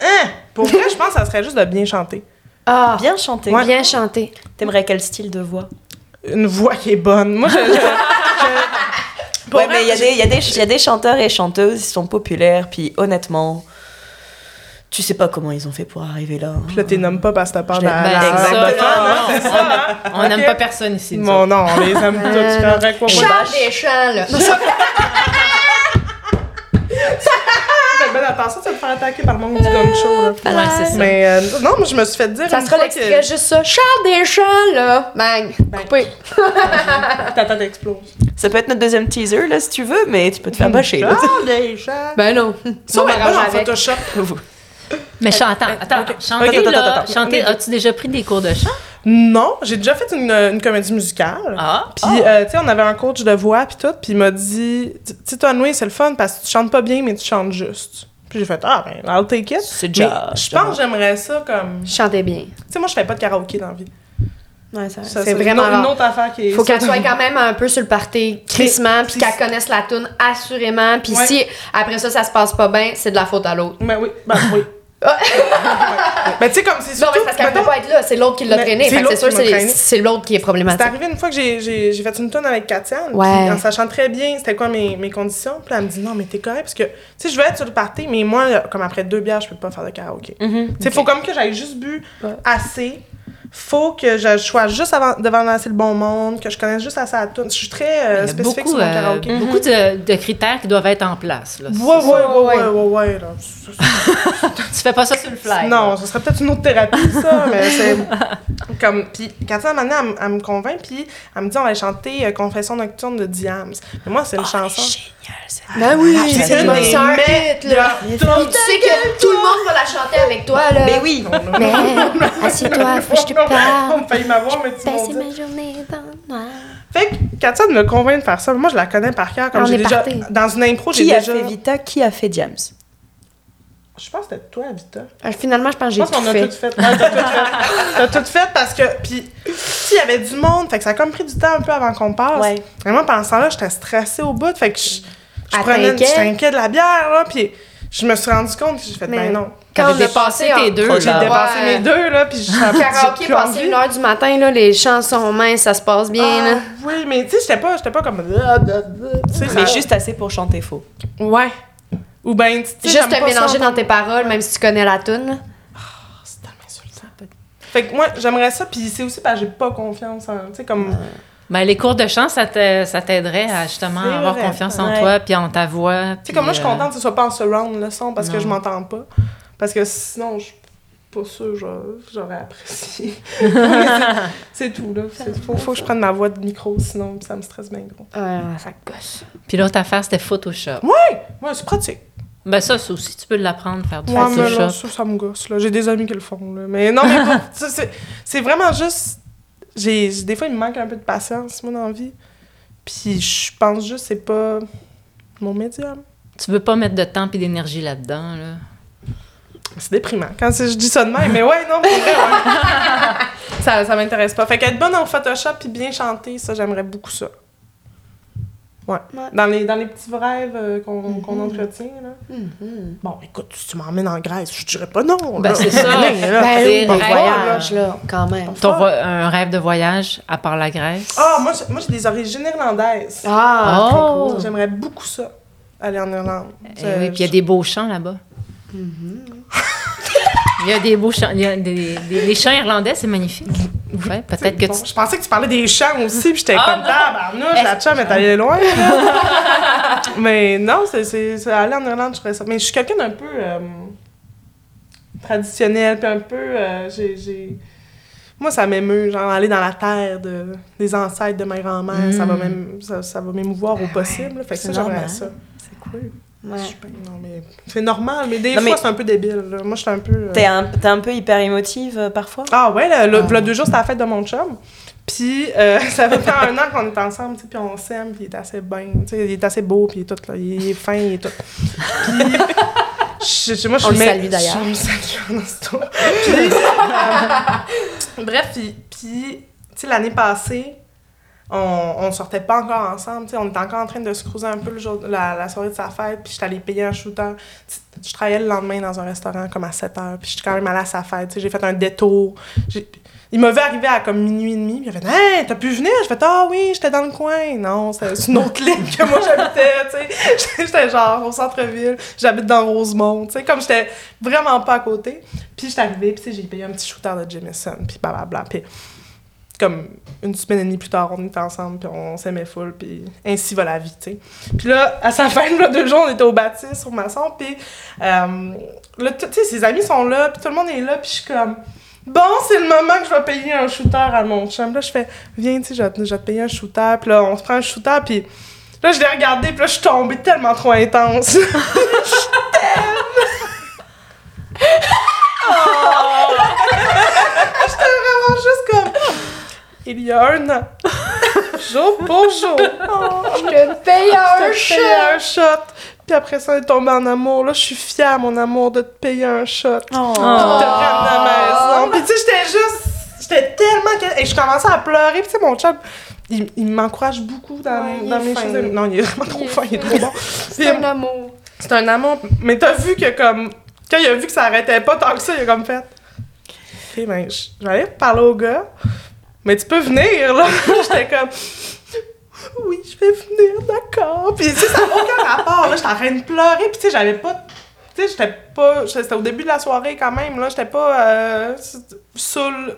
Hein? Pour vrai, je pense que ça serait juste de bien chanter. Ah, Bien chanté. bien, bien chanté. T'aimerais quel style de voix? Une voix qui est bonne. Moi, je. je- je- Pour Ouais, vrai, mais il y, y, a des- il y a des chanteurs et chanteuses qui sont populaires, puis honnêtement, tu sais pas comment ils ont fait pour arriver là. Puis là, t'es nommes pas parce que t'as peur de la. Là, hein, non, hein? On n'aime pas personne ici. autres. non, on les aime tous. Euh, Tu correct, quoi, moi. Chante des chants, là. Faites bien t'attends ça, tu vas te faire attaquer par le monde du gong show, là. Ouais, c'est ça. Mais euh, non, moi, je me suis fait dire Ça sera l'extrait que juste ça. Charles Deschamps, là. Bang. Coupé. ta tête explose. Ça peut être notre deuxième teaser, là, si tu veux, mais tu peux te faire bâcher, là. Charles Deschamps. Ben non. Ça, On va en. Photoshop. Mais chante, attends, attends, ok. chanter, Ok, attends, là, attends, chanter, as-tu déjà pris des cours de chant? Non, j'ai déjà fait une, une comédie musicale. Ah, Puis, euh, tu sais, on avait un coach de voix, puis tout, puis il m'a dit, tu sais, toi, Noé, c'est le fun parce que tu chantes pas bien, mais tu chantes juste. Puis j'ai fait, ah, ben, I'll take it. C'est Mais déjà. je pense que j'aimerais ça comme. Je Tu chantais bien. sais, moi, je fais pas de karaoké dans la vie. Ouais, ça- Ça, c'est vraiment une, autre affaire qui est. Faut qu'elle soit quand même un peu sur le party crissement, puis qu'elle connaisse la tune assurément. Puis Ouais. si après ça, ça se passe pas bien, c'est de la faute à l'autre. Ben oui, ben oui. Ben, tu sais, comme c'est Non, surtout. mais c'est parce qu'elle peut pas être là, c'est l'autre qui l'a Mais traîné. c'est c'est sûr, c'est c'est l'autre qui est C'est problématique. arrivé une fois que j'ai- fait une tonne avec Katiane, Ouais. en sachant très bien c'était quoi mes, mes conditions. Puis elle me dit non, mais t'es correct, parce que, tu sais, je veux être sur le party, mais moi, comme après deux bières, je peux pas faire de karaoké. Mhm. Tu sais, faut comme que j'aille juste bu Ouais. assez. Faut que je sois juste avant, devant assez le bon monde, que je connaisse juste assez la tune. Je suis très euh, il y a spécifique beaucoup, sur mon euh, karaoké. beaucoup de, de critères qui doivent être en place. Là. Ouais, ouais, ouais, ouais, Ouais. ouais, ouais, là. Tu fais pas ça sur le fly. Non, ce serait peut-être une autre thérapie, ça, mais c'est comme... Puis quand elle m'a elle, me- elle me convainc, puis elle me dit, on va chanter euh, Confession nocturne de Diams. Mais moi, c'est une chanson... Ben oui, Ah, c'est c'est une c'est un hit, là. tu sais que tout le monde va la chanter avec toi, là. Mais oui! Mais assieds-toi, faut que je te. On m'avoir, mais tu m'as Passer dit. ma journée dans noir. Fait que Katia me convainc de faire ça. Moi, je la connais par cœur. Comme On j'ai est déjà... parti. Dans une impro, j'ai Qui a déjà... fait Vita? Qui a fait Diams? Je pense que c'était toi, Vita. Euh, Finalement, je pense que Je j'ai pense qu'on tout a fait. tout fait. Ouais, t'as tout fait. T'as tout fait parce que. Puis, s'il y avait du monde, fait que ça a comme pris du temps un peu avant qu'on passe. Ouais. Et moi, pendant ce temps-là, j'étais stressée au bout. Fait que je, je prenais. J'étais inquiète de la bière, là. Puis, je me suis rendu compte que j'ai fait, Mais ben non. Quand on dépassé tes deux. J'ai là. dépassé Ouais. mes deux, là. Puis, j'ai Karaoké, passé une heure du matin, là, les chansons minces, ça se passe bien, là. Ah, oui, mais tu sais, j'étais pas, j'étais pas comme. Tu sais, Mais ça- juste assez pour chanter faux. Ouais. Ou ben, tu sais, Juste te mélanger dans tes paroles, même si tu connais la tune. là. C'est tellement insultant. Fait que moi, j'aimerais ça, puis c'est aussi parce que j'ai pas confiance en. Tu sais, comme. Ben, les cours de chant, ça t'aiderait à justement avoir vrai, confiance en toi puis en ta voix. Tu sais, comme moi, je suis euh, contente que ce soit pas en surround le son parce que je m'entends pas. Parce que sinon, je suis pas sûre, j'aurais- j'aurais apprécié. c'est tout, là. Faut, faut que je prenne ma voix de micro, sinon ça me stresse bien gros. Euh, ça gosse. Puis l'autre affaire, c'était Photoshop. Ouais, c'est pratique. Ben ça, ça aussi, tu peux l'apprendre, faire du Ouais, mais là, Photoshop. ça, ça me gosse, là. J'ai des amis qui le font, là. Mais non, mais c'est vraiment juste... J'ai- des fois, il me manque un peu de patience, moi, dans la vie. Puis je pense juste c'est pas mon médium. Tu veux pas mettre de temps et d'énergie là-dedans, là. C'est déprimant quand je dis ça de même, mais ouais, non, pour vrai, ouais. ça, ça m'intéresse pas. Fait qu'être bonne en Photoshop puis bien chanter, ça, j'aimerais beaucoup ça. Ouais. Ouais. Dans, les, dans les petits rêves euh, qu'on qu'on entretient, là. Bon, écoute, si tu m'emmènes en Grèce, je dirais pas non. Ben, c'est ça. Là, Ben c'est rêve, voyages, là, quand même. Ton un rêve de voyage, à part la Grèce? Ah, moi, j'ai- moi, j'ai des origines irlandaises. Ah, Oh! cool. J'aimerais beaucoup ça, aller en Irlande. Eh Je- oui, puis il y a des beaux champs là-bas. Il y a des beaux champs. Il y a des, des- les champs irlandais, c'est magnifique. Ouais, peut-être que Bon, tu. Je pensais que tu parlais des chants aussi, puis j'étais Ah, comme tabarnouche, la chum est allée loin. là. mais non, c'est, c'est, c'est aller en Irlande, je ferais ça. Mais je suis quelqu'un d'un peu euh, traditionnel, puis un peu. euh, j'ai, j'ai- Moi, ça m'émeut, genre aller dans la terre de, des ancêtres de ma grand-mère, ça, va Mm. même, ça, ça va m'émouvoir au possible. Fait que c'est ça, j'aimerais ça. C'est cool. Ouais. Non, mais c'est normal, mais des Non, fois, mais- c'est un peu débile. là. Moi, je suis un peu. euh, T'es un, un peu hyper émotive euh, parfois? ah ouais, le, le, Ah. v'là deux jours, c'était la fête de mon chum. Puis euh, ça fait faire un an qu'on est ensemble, tu sais, puis on s'aime, puis il est assez bien, tu sais, il est assez beau, puis il est tout, là, il est fin, il est tout. Puis, je, je- moi, je On le salue, d'ailleurs. Je le salue en. Puis, bref, puis, puis, tu sais, l'année passée, on, on sortait pas encore ensemble, on était encore en train de se cruiser un peu le jour, la, la soirée de sa fête, puis j'étais allée payer un shooter. Je travaillais le lendemain dans un restaurant comme à 7 heures, puis j'étais quand même allée à sa fête, j'ai fait un détour. Il m'a vu arriver à comme minuit et demi, puis il a fait Hey, t'as pu venir? J'ai fait Ah oui, j'étais dans le coin. Non, c'est une autre ligne que moi j'habitais. J'étais genre au centre-ville, j'habite dans Rosemont, comme j'étais vraiment pas à côté. Puis j'étais arrivée, puis j'ai payé un petit shooter de Jameson, puis blablabla. Puis comme une semaine et demie plus tard, on était ensemble, puis on s'aimait full, puis ainsi va la vie, tu sais. Puis là, à sa fin, là, deux jours, on était au bâtisse sur Masson, puis euh, là, tu sais, ses amis sont là, puis tout le monde est là, puis je suis comme... Bon, c'est le moment que je vais payer un shooter à mon chum. Là, je fais, viens, tu sais, je vais te- je vais te payer un shooter. Puis là, on se prend un shooter, puis là, je l'ai regardé, puis là, je suis tombée tellement trop intense. je t'aime! Oh! J'étais vraiment juste comme, il y a un an, jour pour jour, Je te paye je un te shot! un shot. Puis après ça, on est tombé en amour. Là, je suis fière, mon amour, de te payer un shot. Oh. Puis de te ramener à la maison. Puis tu sais, j'étais juste. J'étais tellement. Et je commençais à pleurer. Puis tu sais, mon chum, il, il m'encourage beaucoup dans, Ouais, dans mes fin. choses. Non, il est vraiment trop Il est fin, il est trop bon. C'est un amour. C'est un amour. Mais t'as vu que comme. Quand il a vu que ça arrêtait pas tant que ça, il a comme fait. Ok, ben, je je vais aller parler au gars. Mais tu peux venir, là. J'étais comme. Oui, je vais venir, d'accord. Puis, tu sais, ça n'a aucun rapport, là. J'étais en train de pleurer. Puis, tu sais, j'avais pas. Tu sais, j'étais pas. C'était au début de la soirée quand même, là. J'étais pas. Euh,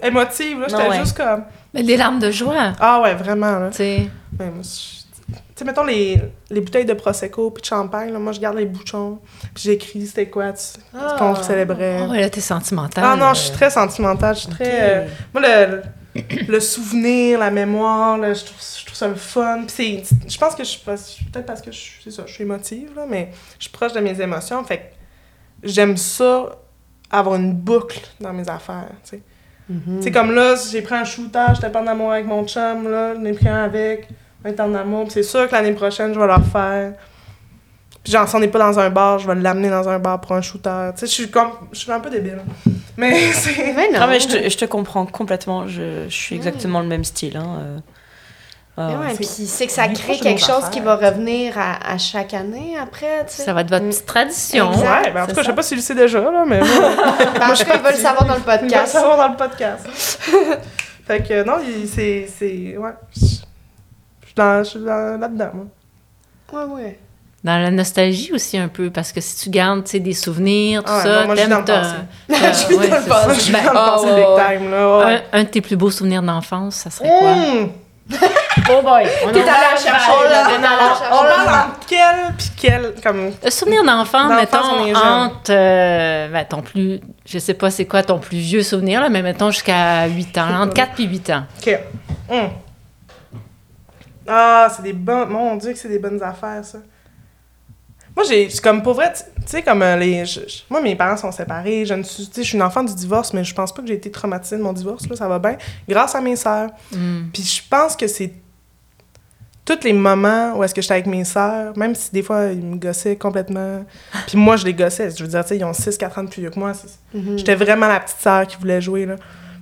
émotive, là. J'étais ouais. juste comme. Mais des larmes de joie, Ah, ouais, vraiment, là. tu sais. Je- Tu sais, mettons les, les bouteilles de Prosecco puis de champagne, là, moi, je garde les bouchons. Puis j'écris c'était quoi tu- Ah. qu'on célébrait. Oh, ouais, là, t'es sentimentale. Ah non, je suis très sentimentale. Je suis très. euh, moi, le, le souvenir, la mémoire, là, je, trouve, je trouve ça le fun. Puis je pense que je suis peut-être parce que je, ça, je suis émotive, là, mais je suis proche de mes émotions. Fait que j'aime ça, avoir une boucle dans mes affaires. tu sais. Mm-hmm. Comme là, j'ai pris un shooter, j'étais pas en amour avec mon chum, là, j'en ai pris un avec, on est en amour. C'est sûr que l'année prochaine, je vais le refaire. Puis genre, si on n'est pas dans un bar, je vais l'amener dans un bar pour un shooter. Tu sais, je suis comme. Je suis un peu débile. Mais c'est. Mais non. Non, mais je te, je te comprends complètement. Je, je suis exactement le même style. Hein. euh. Ouais, Mais ouais. puis c'est que ça crée quelque chose affaires. qui va revenir à, à chaque année après, tu sais. Ça va être votre petite tradition. Exact. Ouais, ben en tout cas, je sais pas s'il le sait déjà, là, mais moi, Ben, en tout cas, il va le savoir dans le il va le podcast. savoir dans le podcast. fait que non, c'est. c'est- Ouais. Je suis dans- je suis dans- là-dedans, moi. Ouais, ouais. Dans la nostalgie aussi un peu, parce que si tu gardes tu sais, des souvenirs, tout Ah ouais, ça, moi, moi, t'aimes dans te- Je vis ouais, dans le passé. Je suis Ben, dans le passé ouais, big ouais. time, là. ouais. Un, un de tes plus beaux souvenirs d'enfance, ça serait quoi? Mmh! Oh boy! On T'es allé la chercher, On là, l'a- entre quel puis quel, comme... Un souvenir d'enfant, D'enfance, mettons, entre euh, ben, ton plus... Je sais pas c'est quoi ton plus vieux souvenir, là, mais mettons jusqu'à 8 ans, entre 4 puis 8 ans. OK. Hum. Ah, c'est des bons... Mon Dieu que c'est des bonnes affaires, ça. Moi, j'ai... c'est Comme, pour vrai, tu sais, comme euh, les... je- je- moi, mes parents sont séparés. Je ne suis... Tu sais, je suis une enfant du divorce, mais je pense pas que j'ai été traumatisée de mon divorce, là. Ça va bien. Grâce à mes sœurs. Hmm. Puis je pense que c'est tous les moments où est-ce que j'étais avec mes sœurs, même si des fois ils me gossaient complètement. Puis moi je les gossais, je veux dire, tu sais, ils ont 6-4 ans de plus vieux que moi. c'est- Mhm. J'étais vraiment la petite sœur qui voulait jouer, là.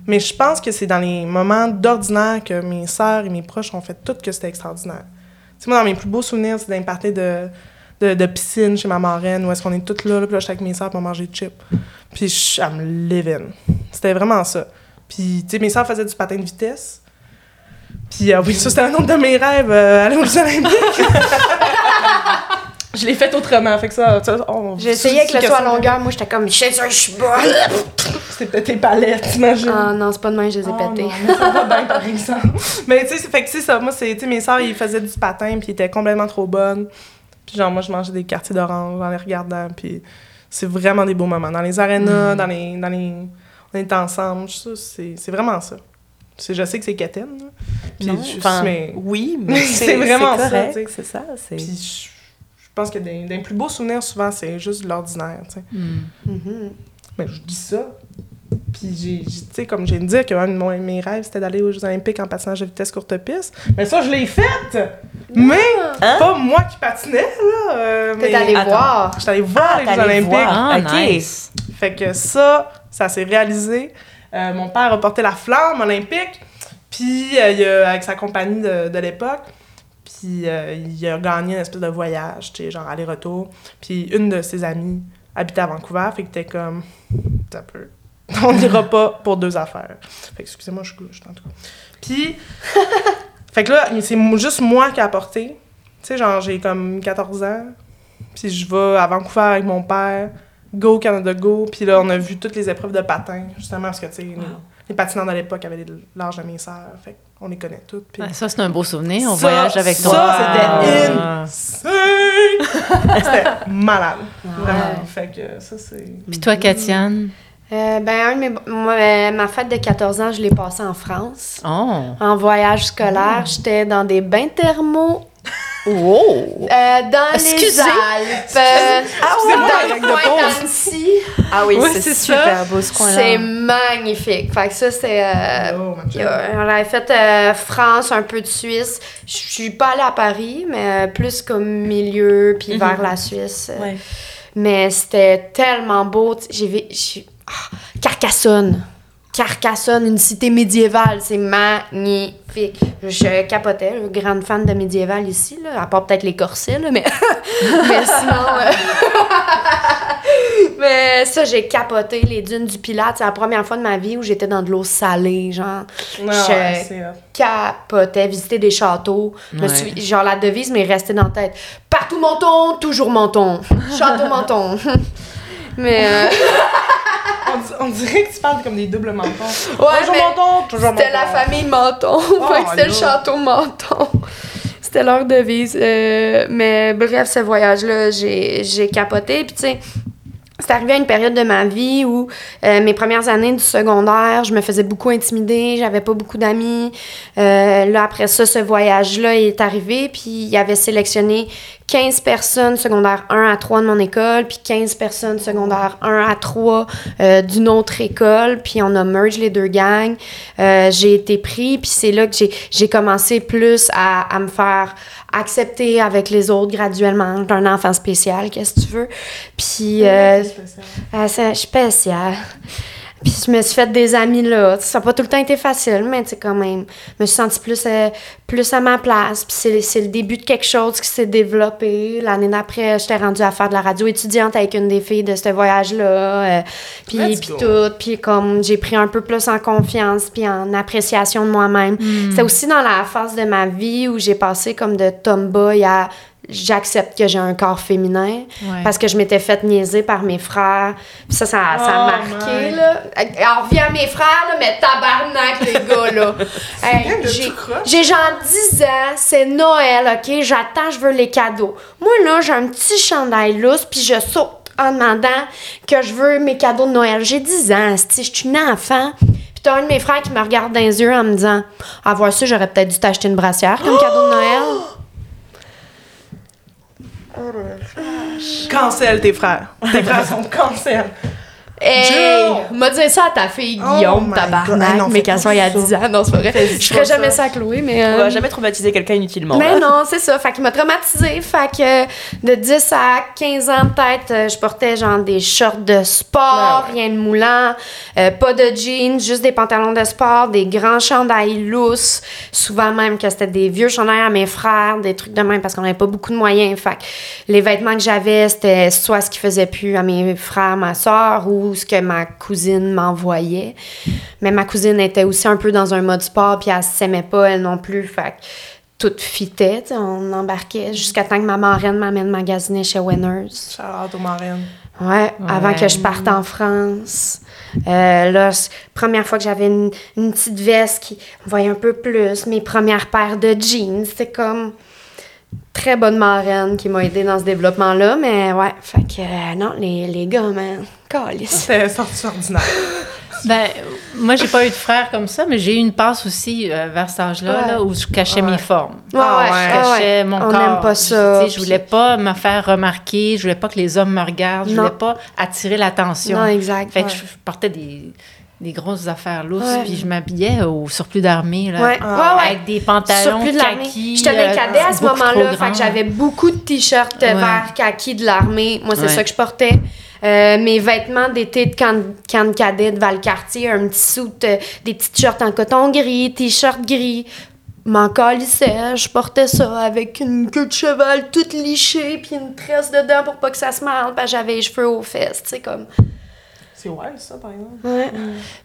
Mais je pense que c'est dans les moments d'ordinaire que mes sœurs et mes proches ont fait tout que c'était extraordinaire. Tu sais, moi, dans mes plus beaux souvenirs, c'est d'un party de, de, de piscine chez ma marraine, où est-ce qu'on est toutes là, là puis là, j'étais avec mes sœurs pour manger de chips. Puis je I'm living. C'était vraiment ça. Puis, tu sais, mes sœurs faisaient du patin de vitesse. Puis, euh, oui, ça, c'était un autre de mes rêves, euh, aller aux Olympiques. je l'ai fait autrement, fait que ça... on- J'ai essayé avec le saut à longueur, moi j'étais comme, je suis bonne. C'était peut-être tes palettes, t'imagines? Ah non, c'est pas de même, je les ai Oh pétées. non, ça va bien, par exemple. mais tu sais, c'est- fait que c'est ça. Moi, c'est, tu sais, mes soeurs, ils faisaient du patin, puis ils étaient complètement trop bonnes. Puis genre, moi, je mangeais des quartiers d'orange en les regardant, puis c'est vraiment des beaux moments. Dans les arénas, Mm. dans les... Dans les on est ensemble, c'est, c'est vraiment ça. C'est, je sais que c'est quétaine. Puis Non, je- mais... oui, mais c'est c'est vraiment ça, correct. C'est ça. c'est- Puis je, je pense que des, des plus beaux souvenirs, souvent, c'est juste de l'ordinaire, tu sais. Hmm. Mhm. Mais je dis ça. Puis, tu sais, comme je viens de dire, que un de mon- mes rêves, c'était d'aller aux Jeux Olympiques en patinage de vitesse courte piste. Mais ça, je l'ai fait! Mais Hein? pas moi qui patinais, là. euh, mais T'es allé voir. J'étais allée voir Ah, les Jeux Olympiques. Ah, ok. nice! Fait que ça, ça s'est réalisé. Euh, mon père a porté la flamme olympique, puis euh, avec sa compagnie de, de l'époque. Puis euh, il a gagné une espèce de voyage, tu sais, genre aller-retour. Puis une de ses amies habitait à Vancouver, fait que t'es comme... T'as peu. On n'ira pas pour deux affaires. Fait que excusez-moi, je suis en tout cas. Puis... fait que là, c'est juste moi qui a apporté. Tu sais, genre, j'ai comme 14 ans. Puis je vais à Vancouver avec mon père. Go Canada Go. Puis là, on a vu toutes les épreuves de patin, justement, parce que, tu sais, les patinantes à l'époque avaient l'âge de mes sœurs. Fait qu'on les connaît toutes. puis- ça, c'est un beau souvenir. On Ça, voyage avec ça, toi. c'était Ah. insane! C'était malade. Vraiment. Fait que ça, c'est. Puis toi, Katiane? Euh, ben, un de mes- moi, euh, ma fête de 14 ans, je l'ai passée en France. Oh! En voyage scolaire, j'étais dans des bains thermaux Wow! euh, dans Excusez. les Alpes. Euh, Excusez-moi, dans le de coin d'Annecy. Ah oui, Ouais, c'est super beau ce coin-là. C'est magnifique. Fait que ça, c'est... euh, Oh, on avait fait euh, France, un peu de Suisse. Je suis pas allée à Paris, mais euh, plus comme milieu, puis vers la Suisse. Ouais. Mais c'était tellement beau. J'ai ah, Carcassonne. Carcassonne, une cité médiévale. C'est magnifique. Je capotais. là, grande fan de médiéval ici, là, à part peut-être les corsets, là, mais, mais sinon. euh, mais ça, j'ai capoté les dunes du Pilate. C'est la première fois de ma vie où j'étais dans de l'eau salée, genre. Ouais, je- ouais, capotais, visiter des châteaux. Je me suis- genre, la devise m'est restée dans la tête. Partout menton, toujours menton. Château menton. Mais euh, on, di- on dirait que tu parles comme des doubles mentons. Ouais, menton, toujours menton. c'était la famille menton. que c'était le château menton. C'était leur devise. Euh, mais bref, ce voyage-là, j'ai j'ai capoté. Puis tu sais, c'est arrivé à une période de ma vie où euh, mes premières années du secondaire, je me faisais beaucoup intimider, j'avais pas beaucoup d'amis. Euh, là, après ça, ce voyage-là est arrivé, puis il avait sélectionné 15 personnes secondaire 1 à 3 de mon école, puis 15 personnes secondaire 1 à 3 euh, d'une autre école, puis on a merge les deux gangs. Euh, j'ai été pris, puis c'est là que j'ai- j'ai commencé plus à, à me faire accepter avec les autres graduellement. J'étais un enfant spécial, qu'est-ce que tu veux. Puis... euh, spécial? c'est spécial. Puis je me suis fait des amis là. Ça n'a pas tout le temps été facile, mais tu sais, quand même, je me suis sentie plus, euh, plus à ma place. Puis c'est, le début de quelque chose qui s'est développé. L'année d'après, j'étais rendue à faire de la radio étudiante avec une des filles de ce voyage-là. euh, puis, puis tout. Puis comme j'ai pris un peu plus en confiance, puis en appréciation de moi-même. C'est aussi dans la phase de ma vie où j'ai passé comme de tomboy à j'accepte que j'ai un corps féminin Ouais. parce que je m'étais fait niaiser par mes frères. Puis ça, ça, ça a Oh marqué, my. là. Alors, reviens à mes frères, là, mais tabarnak, les gars, là. Hey, j'ai, genre 10 ans, c'est Noël, OK? J'attends, je veux les cadeaux. Moi, là, j'ai un petit chandail lousse, puis je saute en demandant que je veux mes cadeaux de Noël. J'ai 10 ans, esti, je suis une enfant. Puis t'as un de mes frères qui me regarde dans les yeux en me disant « À voir ça, j'aurais peut-être dû t'acheter une brassière comme cadeau de Noël. » Cancel tes frères. Tes frères sont cancel. Hey! M'a dit ça à ta fille, Oh Guillaume, my tabarnak, non, mais qu'elle soit il y a ça. 10 ans. Non, c'est pas vrai. Je ferais jamais ça. à Chloé, mais... On euh, va jamais traumatiser quelqu'un inutilement. Mais non, c'est ça. Fait qu'il m'a traumatisée. Fait que de 10 à 15 ans, peut-être, euh, je portais genre des shorts de sport, Ouais, rien de moulant, euh, pas de jeans, juste des pantalons de sport, des grands chandails lousses. Souvent même que c'était des vieux chandails à mes frères, des trucs de même parce qu'on n'avait pas beaucoup de moyens. Fait que les vêtements que j'avais, c'était soit ce qui faisait plus à mes frères, ma soeur ou ce que ma cousine m'envoyait. Mais ma cousine était aussi un peu dans un mode sport, puis elle s'aimait pas, elle non plus. Fait que tout fitait, on embarquait jusqu'à temps que ma marraine m'amène magasiner chez Winners. Charlotte aux marraines. Ouais, avant que je parte en France. Euh, là, première fois que j'avais une, une petite veste qui voyait un peu plus, mes premières paires de jeans, c'était comme très bonne marraine qui m'a aidé dans ce développement-là, mais ouais, fait que euh, non, les, les gars, man. C'était sorti ordinaire. Ben, moi, j'ai pas eu de frère comme ça, mais j'ai eu une passe aussi euh, vers cet âge-là, Ouais. là, où je cachais Ouais. mes formes. Ouais, Ah. Je ouais, cachais ouais. mon On corps. n'aime pas ça. Je, je voulais pas me faire remarquer, je voulais pas que les hommes me regardent, je Non. voulais pas attirer l'attention. Non, exact. Fait que ouais. je, je portais des, des grosses affaires lousses, Ouais. puis je m'habillais au surplus d'armée, là. Ouais, Ah, ouais, ouais. Avec des pantalons Surplus de kaki. J'étais bien euh, cadet à ce moment-là. Fait que j'avais beaucoup de t-shirts Ouais. verts kaki de l'armée. Moi, c'est Ouais. ça que je portais. Euh, mes vêtements d'été de camp de cadet de Valcartier, un petit soute, euh, des petites shorts en coton gris, t-shirt gris. M'en calissais, je portais ça avec une queue de cheval toute lichée puis une tresse dedans pour pas que ça se mêle, parce que j'avais les cheveux aux fesses, tu comme... C'est ouais, ça, par exemple. Ouais.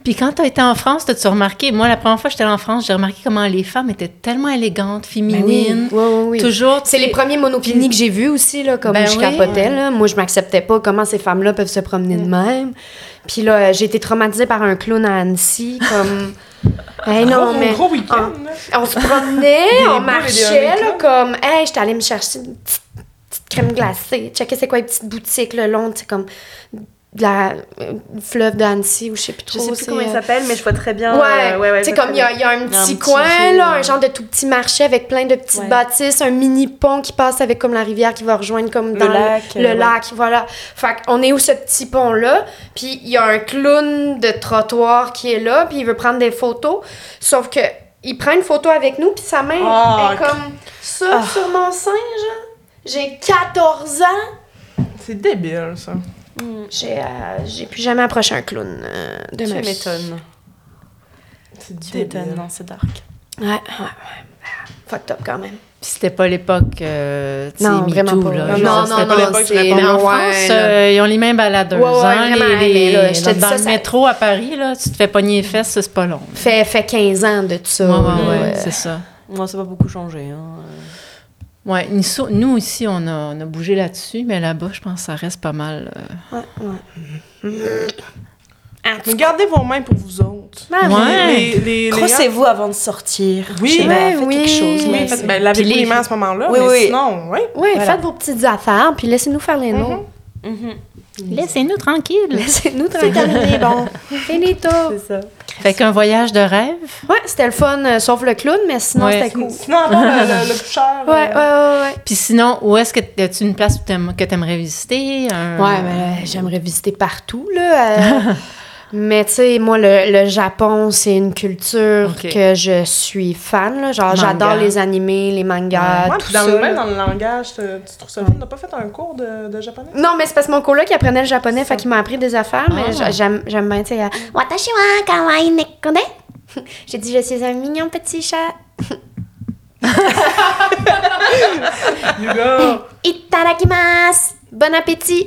Puis quand tu as été en France, as-tu remarqué, moi, la première fois que j'étais en France, j'ai remarqué comment les femmes étaient tellement élégantes, féminines. Oui, oui, oui. Toujours. C'est tu les premiers monopinis que j'ai vus aussi, là, comme Ben je oui. capotais. Là. Moi, je m'acceptais pas comment ces femmes-là peuvent se promener de même. Puis là, j'ai été traumatisée par un clown à Annecy, comme... Hey, non, gros, mais... gros week-end, là. On se promenait, on marchait, là, comme... Hey, j'étais allée me chercher une petite, petite crème glacée. Checker c'est quoi les petites boutiques le long, tu sais, comme... De la euh, fleuve d'Annecy, ou je sais plus Je trop. sais plus comment il euh, s'appelle, mais je vois très bien. Ouais, euh, ouais, ouais, tu sais, je comme il y a, il y a un petit petit coin, là, un genre de tout petit marché avec plein de petites Ouais. bâtisses, un mini pont qui passe avec comme la rivière qui va rejoindre comme Le dans lac, le, euh, ouais. lac, voilà. Fait qu'on est où ce petit pont-là, puis il y a un clown de trottoir qui est là, puis il veut prendre des photos, sauf que il prend une photo avec nous, puis sa main Ah, est comme ça sur mon sein, genre. J'ai 14 ans. C'est débile, ça. J'ai euh, j'ai plus jamais approché un clown euh, de Tu ma vie. m'étonnes. C'est Tu m'étonnes, non, c'est dark. Ouais, ouais, ouais. Fucked up quand même. Puis c'était pas l'époque, euh, Non, MeToo, vraiment pas. là. Non, non, c'était non, pas non, l'époque, je en France, là. euh, ils ont les mêmes baladeuses. Ouais, ouais, hein, vraiment, les, mais là, je te dans dis dans ça, le ça- métro à Paris, là, tu te fais pogner les fesses, c'est pas long. Fait, fait 15 ans de tout ça. Ouais, ouais, ouais, euh, c'est ça. Moi, ça va beaucoup changer. Hein. Ouais, nous, ici, on a, on a bougé là-dessus, mais là-bas, je pense que ça reste pas mal. euh, ouais, ouais. Mais gardez vos mains pour vous autres. Ah, oui. Ouais. Les, les, les Crossez-vous avant de sortir. Oui. Ouais, faites oui. quelque chose. Oui, faites- ben, lavez-vous Puis les- les mains à ce moment-là, Oui, mais oui. sinon, oui. Voilà. faites vos petites affaires, puis laissez-nous faire les nôtres. Mhm. Laissez-nous tranquilles. Laissez-nous C'est tranquille. terminé, bon. Finito. C'est ça. Fait qu'un voyage de rêve? Ouais, c'était le fun, euh, sauf le clown, mais sinon, Ouais. c'était cool. Sinon, le, le, le plus cher. Ouais, ouais, euh, ouais, ouais. Puis sinon, où est-ce que as-tu une place que t'aimerais visiter? Un- Ouais, mais euh, j'aimerais visiter partout, là. mais tu sais, moi, le, le Japon, c'est une culture que je suis fan, là. Genre, j'adore les animés, les mangas, Ouais, tout dans, ça. le, même dans le langage, tu tu trouves ça fun? T'as pas fait un cours de, de japonais? Non, mais c'est parce que mon coloc qui apprenait le japonais, fait qu'il m'a appris des affaires, mais Ah. j'a- j'aime j'aime bien, tu sais, euh, Watashi wa kawaii neko de. J'ai dit, je suis un mignon petit chat. Yuga! Itadakimasu! Bon appétit!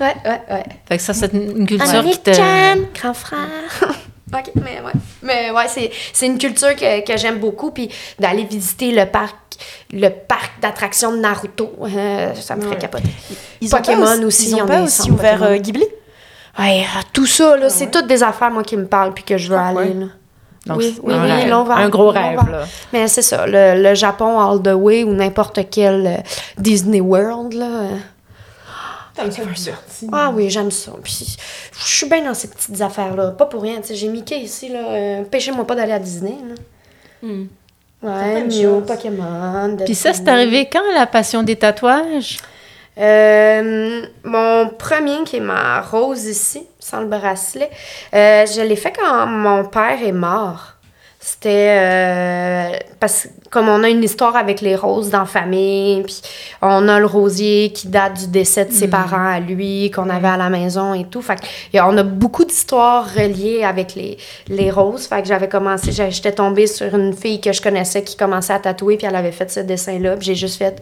Ouais, ouais, ouais. Fait que ça, c'est une culture qui te... Grand frère. ok, mais ouais. Mais ouais, c'est, c'est une culture que, que j'aime beaucoup. Puis d'aller visiter le parc, le parc d'attractions de Naruto, euh, ça me ferait Ouais. capoter. Ils ont Pokémon pas aussi, Ils on ont pas aussi ouvert euh, Ghibli? Ouais, euh, tout ça, là, c'est toutes des affaires, moi, qui me parlent puis que je veux Ah, aller. Là. Donc, oui, oui, un oui, rêve. là, on va- Un gros on va- rêve, là. Mais c'est ça, le, le Japon all the way ou n'importe quel euh, Disney World, là. T'aimes ça diverti. Ah oui, j'aime ça. Puis je suis bien dans ces petites affaires-là. Pas pour rien. J'ai Mickey ici, là. euh, Pêchez-moi pas d'aller à Disney, là. Hmm. Ouais. Pokémon. Puis ça, c'est arrivé quand, la passion des tatouages? Euh, mon premier, qui est ma rose ici, sans le bracelet, euh, je l'ai fait quand mon père est mort. C'était euh, parce que comme on a une histoire avec les roses dans la famille, puis on a le rosier qui date du décès de ses parents à lui, qu'on avait à la maison et tout. Fait que, on a beaucoup d'histoires reliées avec les, les roses. Fait que j'avais commencé, j'étais tombée sur une fille que je connaissais qui commençait à tatouer, puis elle avait fait ce dessin-là, puis j'ai juste fait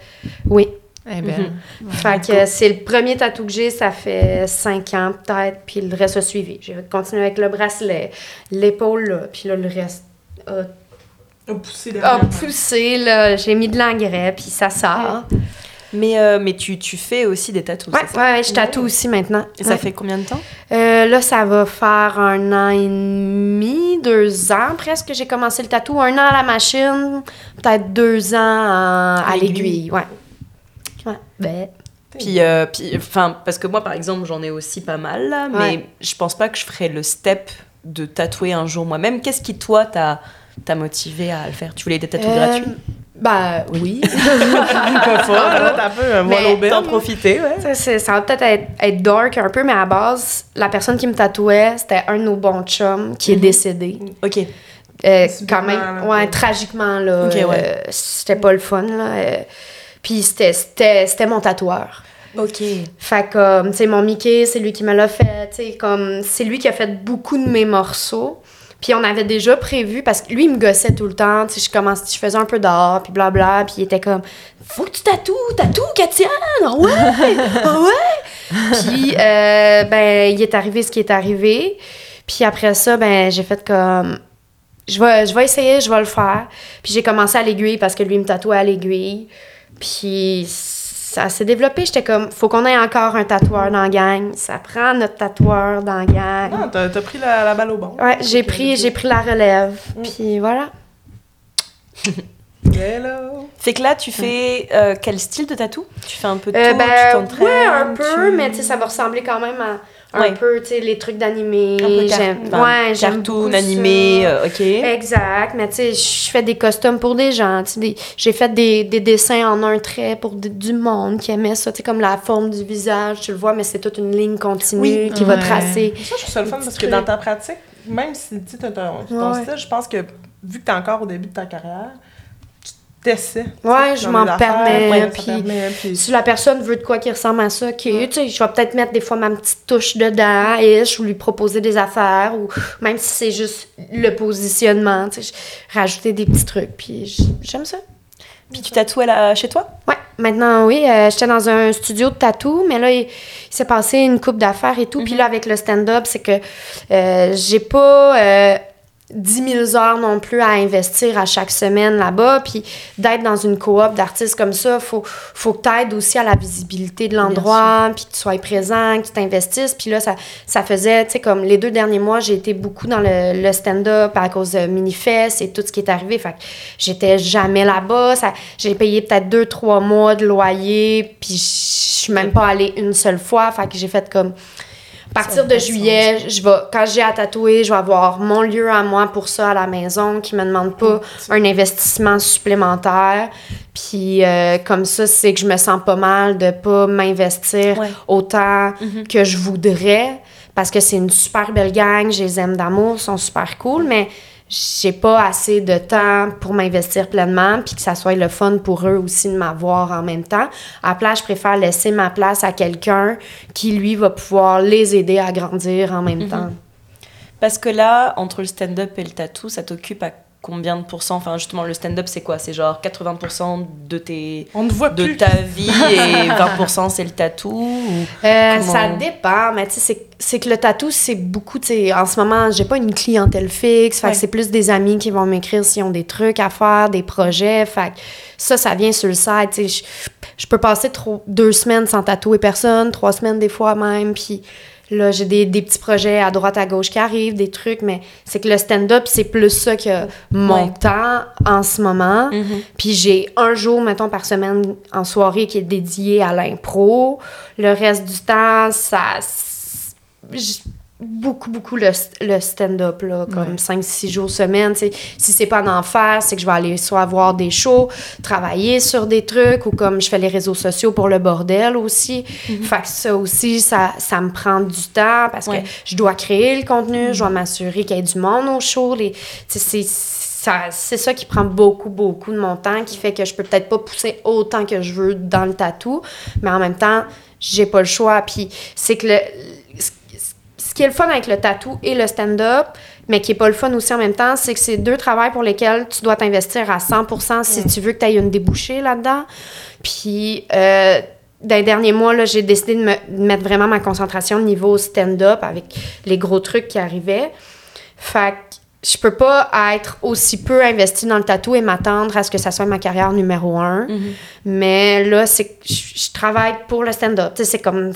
oui, Eh bien, fait que c'est le premier tatou que j'ai, ça fait cinq ans peut-être, puis le reste a suivi. J'ai continué avec le bracelet, l'épaule puis là le reste a, A poussé a poussé, là, j'ai mis de l'engrais, puis ça sort. Mais, euh, mais tu, tu fais aussi des tatous, Ouais, ouais, je tatoue aussi maintenant. Et ça fait combien de temps? Euh, là, ça va faire un an et demi, deux ans presque que j'ai commencé le tatou. Un an à la machine, peut-être deux ans à, à l'aiguille. l'aiguille, ouais. Ouais, ben... Puis, euh, puis, enfin, parce que moi, par exemple, j'en ai aussi pas mal, là, mais Ouais. je pense pas que je ferais le step de tatouer un jour moi-même. Qu'est-ce qui, toi, t'a t'a motivé à le faire? Tu voulais des tatous Euh, gratuits? Bah oui. Pas là, t'as un peu un. T'en profiter, ouais. Ça, va peut-être être, être dark un peu, mais à la base, la personne qui me tatouait, c'était un de nos bons chums qui est décédé. Ok. Euh, quand même, ouais, tragiquement, là. Ok, ouais. euh, c'était pas le fun, là. euh, puis c'était- c'était c'était mon tatoueur. Ok. Fait comme, tu sais, mon Mickey, c'est lui qui me l'a fait, tu sais, comme, c'est lui qui a fait beaucoup de mes morceaux. Puis on avait déjà prévu, parce que lui, il me gossait tout le temps, tu sais, je commençais, je faisais un peu d'art, puis blabla, puis il était comme, faut que tu tatoues, tatoue, Katiane, ah ouais, ah ouais. Puis, euh, ben, il est arrivé ce qui est arrivé. Puis après ça, ben, j'ai fait comme. Je vais, je vais essayer, je vais le faire. Puis j'ai commencé à l'aiguille parce que lui il me tatouait à l'aiguille. Puis ça s'est développé. J'étais comme, faut qu'on ait encore un tatoueur dans la gang. Ça prend notre tatoueur dans la gang. Ah, t'as t'as pris la, la balle au bon. Ouais, j'ai pris, j'ai pris la relève. Puis voilà. Hello. Fait que là, tu fais euh, quel style de tatou? Tu fais un peu de Euh, tout, tu ben, t'entraînes ouais, un peu, tu- mais ça va ressembler quand même à un Ouais. peu, tu sais, les trucs d'animé. Un peu car- J'aime, ouais, cartoon, animé, euh, ok. Exact, mais tu sais, je fais des costumes pour des gens. tu sais, des- J'ai fait des, des dessins en un trait pour du monde qui aimait ça. Tu sais, comme la forme du visage, tu le vois, mais c'est toute une ligne continue Oui. qui va tracer. Ça, je trouve ça le fun parce que dans ta pratique, même si tu sais, t'as ton, ton Ouais. style, je pense que vu que t'es encore au début de ta carrière, tu t'essaies. Ouais, je m'en permets, ouais, puis- permet, puis- Si la personne veut de quoi qui ressemble à ça, qui, tu sais, je vais peut-être mettre des fois ma petite touche dedans, ish, ou lui proposer des affaires, ou même si c'est juste le positionnement, tu sais, je- rajouter des petits trucs, puis j'aime ça. Puis tu tatoues à la- chez toi? Ouais, maintenant, oui, euh, j'étais dans un studio de tatou, mais là, il, il s'est passé une coupe d'affaires et tout, puis là, avec le stand-up, c'est que euh, j'ai pas... euh, 10 000 heures non plus à investir à chaque semaine là-bas. Puis d'être dans une coop d'artistes comme ça, faut, faut que tu aides aussi à la visibilité de l'endroit, puis que tu sois présent, que tu t'investisses. Puis là, ça, ça faisait, tu sais, comme les deux derniers mois, j'ai été beaucoup dans le, le stand-up à cause de Minifest et tout ce qui est arrivé. Fait que j'étais jamais là-bas. J'ai payé peut-être deux, trois mois de loyer, puis je suis même pas allée une seule fois. Fait que j'ai fait comme... À partir de juillet, je vais, quand j'ai à tatouer, je vais avoir mon lieu à moi pour ça à la maison qui me demande pas un investissement supplémentaire. Puis euh, comme ça, c'est que je me sens pas mal de pas m'investir Ouais. autant que je voudrais parce que c'est une super belle gang, je les aime d'amour, ils sont super cool, mais j'ai pas assez de temps pour m'investir pleinement puis que ça soit le fun pour eux aussi de m'avoir en même temps. À la place, je préfère laisser ma place à quelqu'un qui, lui, va pouvoir les aider à grandir en même temps. Parce que là, entre le stand-up et le tatou, ça t'occupe à combien de pourcents Enfin, justement, le stand-up, c'est quoi? C'est genre 80% de, tes, On ne voit de plus. ta vie et 20% c'est le tatou ou... Euh, Comment- Ça dépend, mais tu sais, c'est- que le tatou, c'est beaucoup, tu sais, en ce moment, j'ai pas une clientèle fixe, fait Ouais. que c'est plus des amis qui vont m'écrire s'ils ont des trucs à faire, des projets, fait que ça, ça vient sur le site, tu sais, je- je peux passer trop, deux semaines sans tatouer personne, trois semaines des fois même, puis là, j'ai des, des petits projets à droite, à gauche qui arrivent, des trucs, mais c'est que le stand-up, c'est plus ça que mon Ouais. temps en ce moment. Puis j'ai un jour, mettons, par semaine en soirée qui est dédié à l'impro. Le reste du temps, ça. Beaucoup, beaucoup le, le stand-up, là, comme 5-6 jours semaine. tu sais. Si c'est pas en enfer, c'est que je vais aller soit voir des shows, travailler sur des trucs, ou comme je fais les réseaux sociaux pour le bordel aussi. Fait que ça aussi, ça, ça me prend du temps parce Ouais. que je dois créer le contenu, je dois m'assurer qu'il y ait du monde au show. Les, c'est ça, c'est ça qui prend beaucoup, beaucoup de mon temps, qui fait que je peux peut-être pas pousser autant que je veux dans le tatou, mais en même temps, j'ai pas le choix. Puis c'est que le, ce- qui est le fun avec le tatou et le stand-up, mais qui est pas le fun aussi en même temps, c'est que c'est deux travails pour lesquels tu dois t'investir à 100% si tu veux que tu aies une débouchée là-dedans. Puis, euh, dans les derniers mois, là, j'ai décidé de, me, de mettre vraiment ma concentration au niveau stand-up avec les gros trucs qui arrivaient. Fait que je peux pas être aussi peu investie dans le tatou et m'attendre à ce que ça soit ma carrière numéro un. Mais là, c'est que je je travaille pour le stand-up. Tu sais, c'est comme...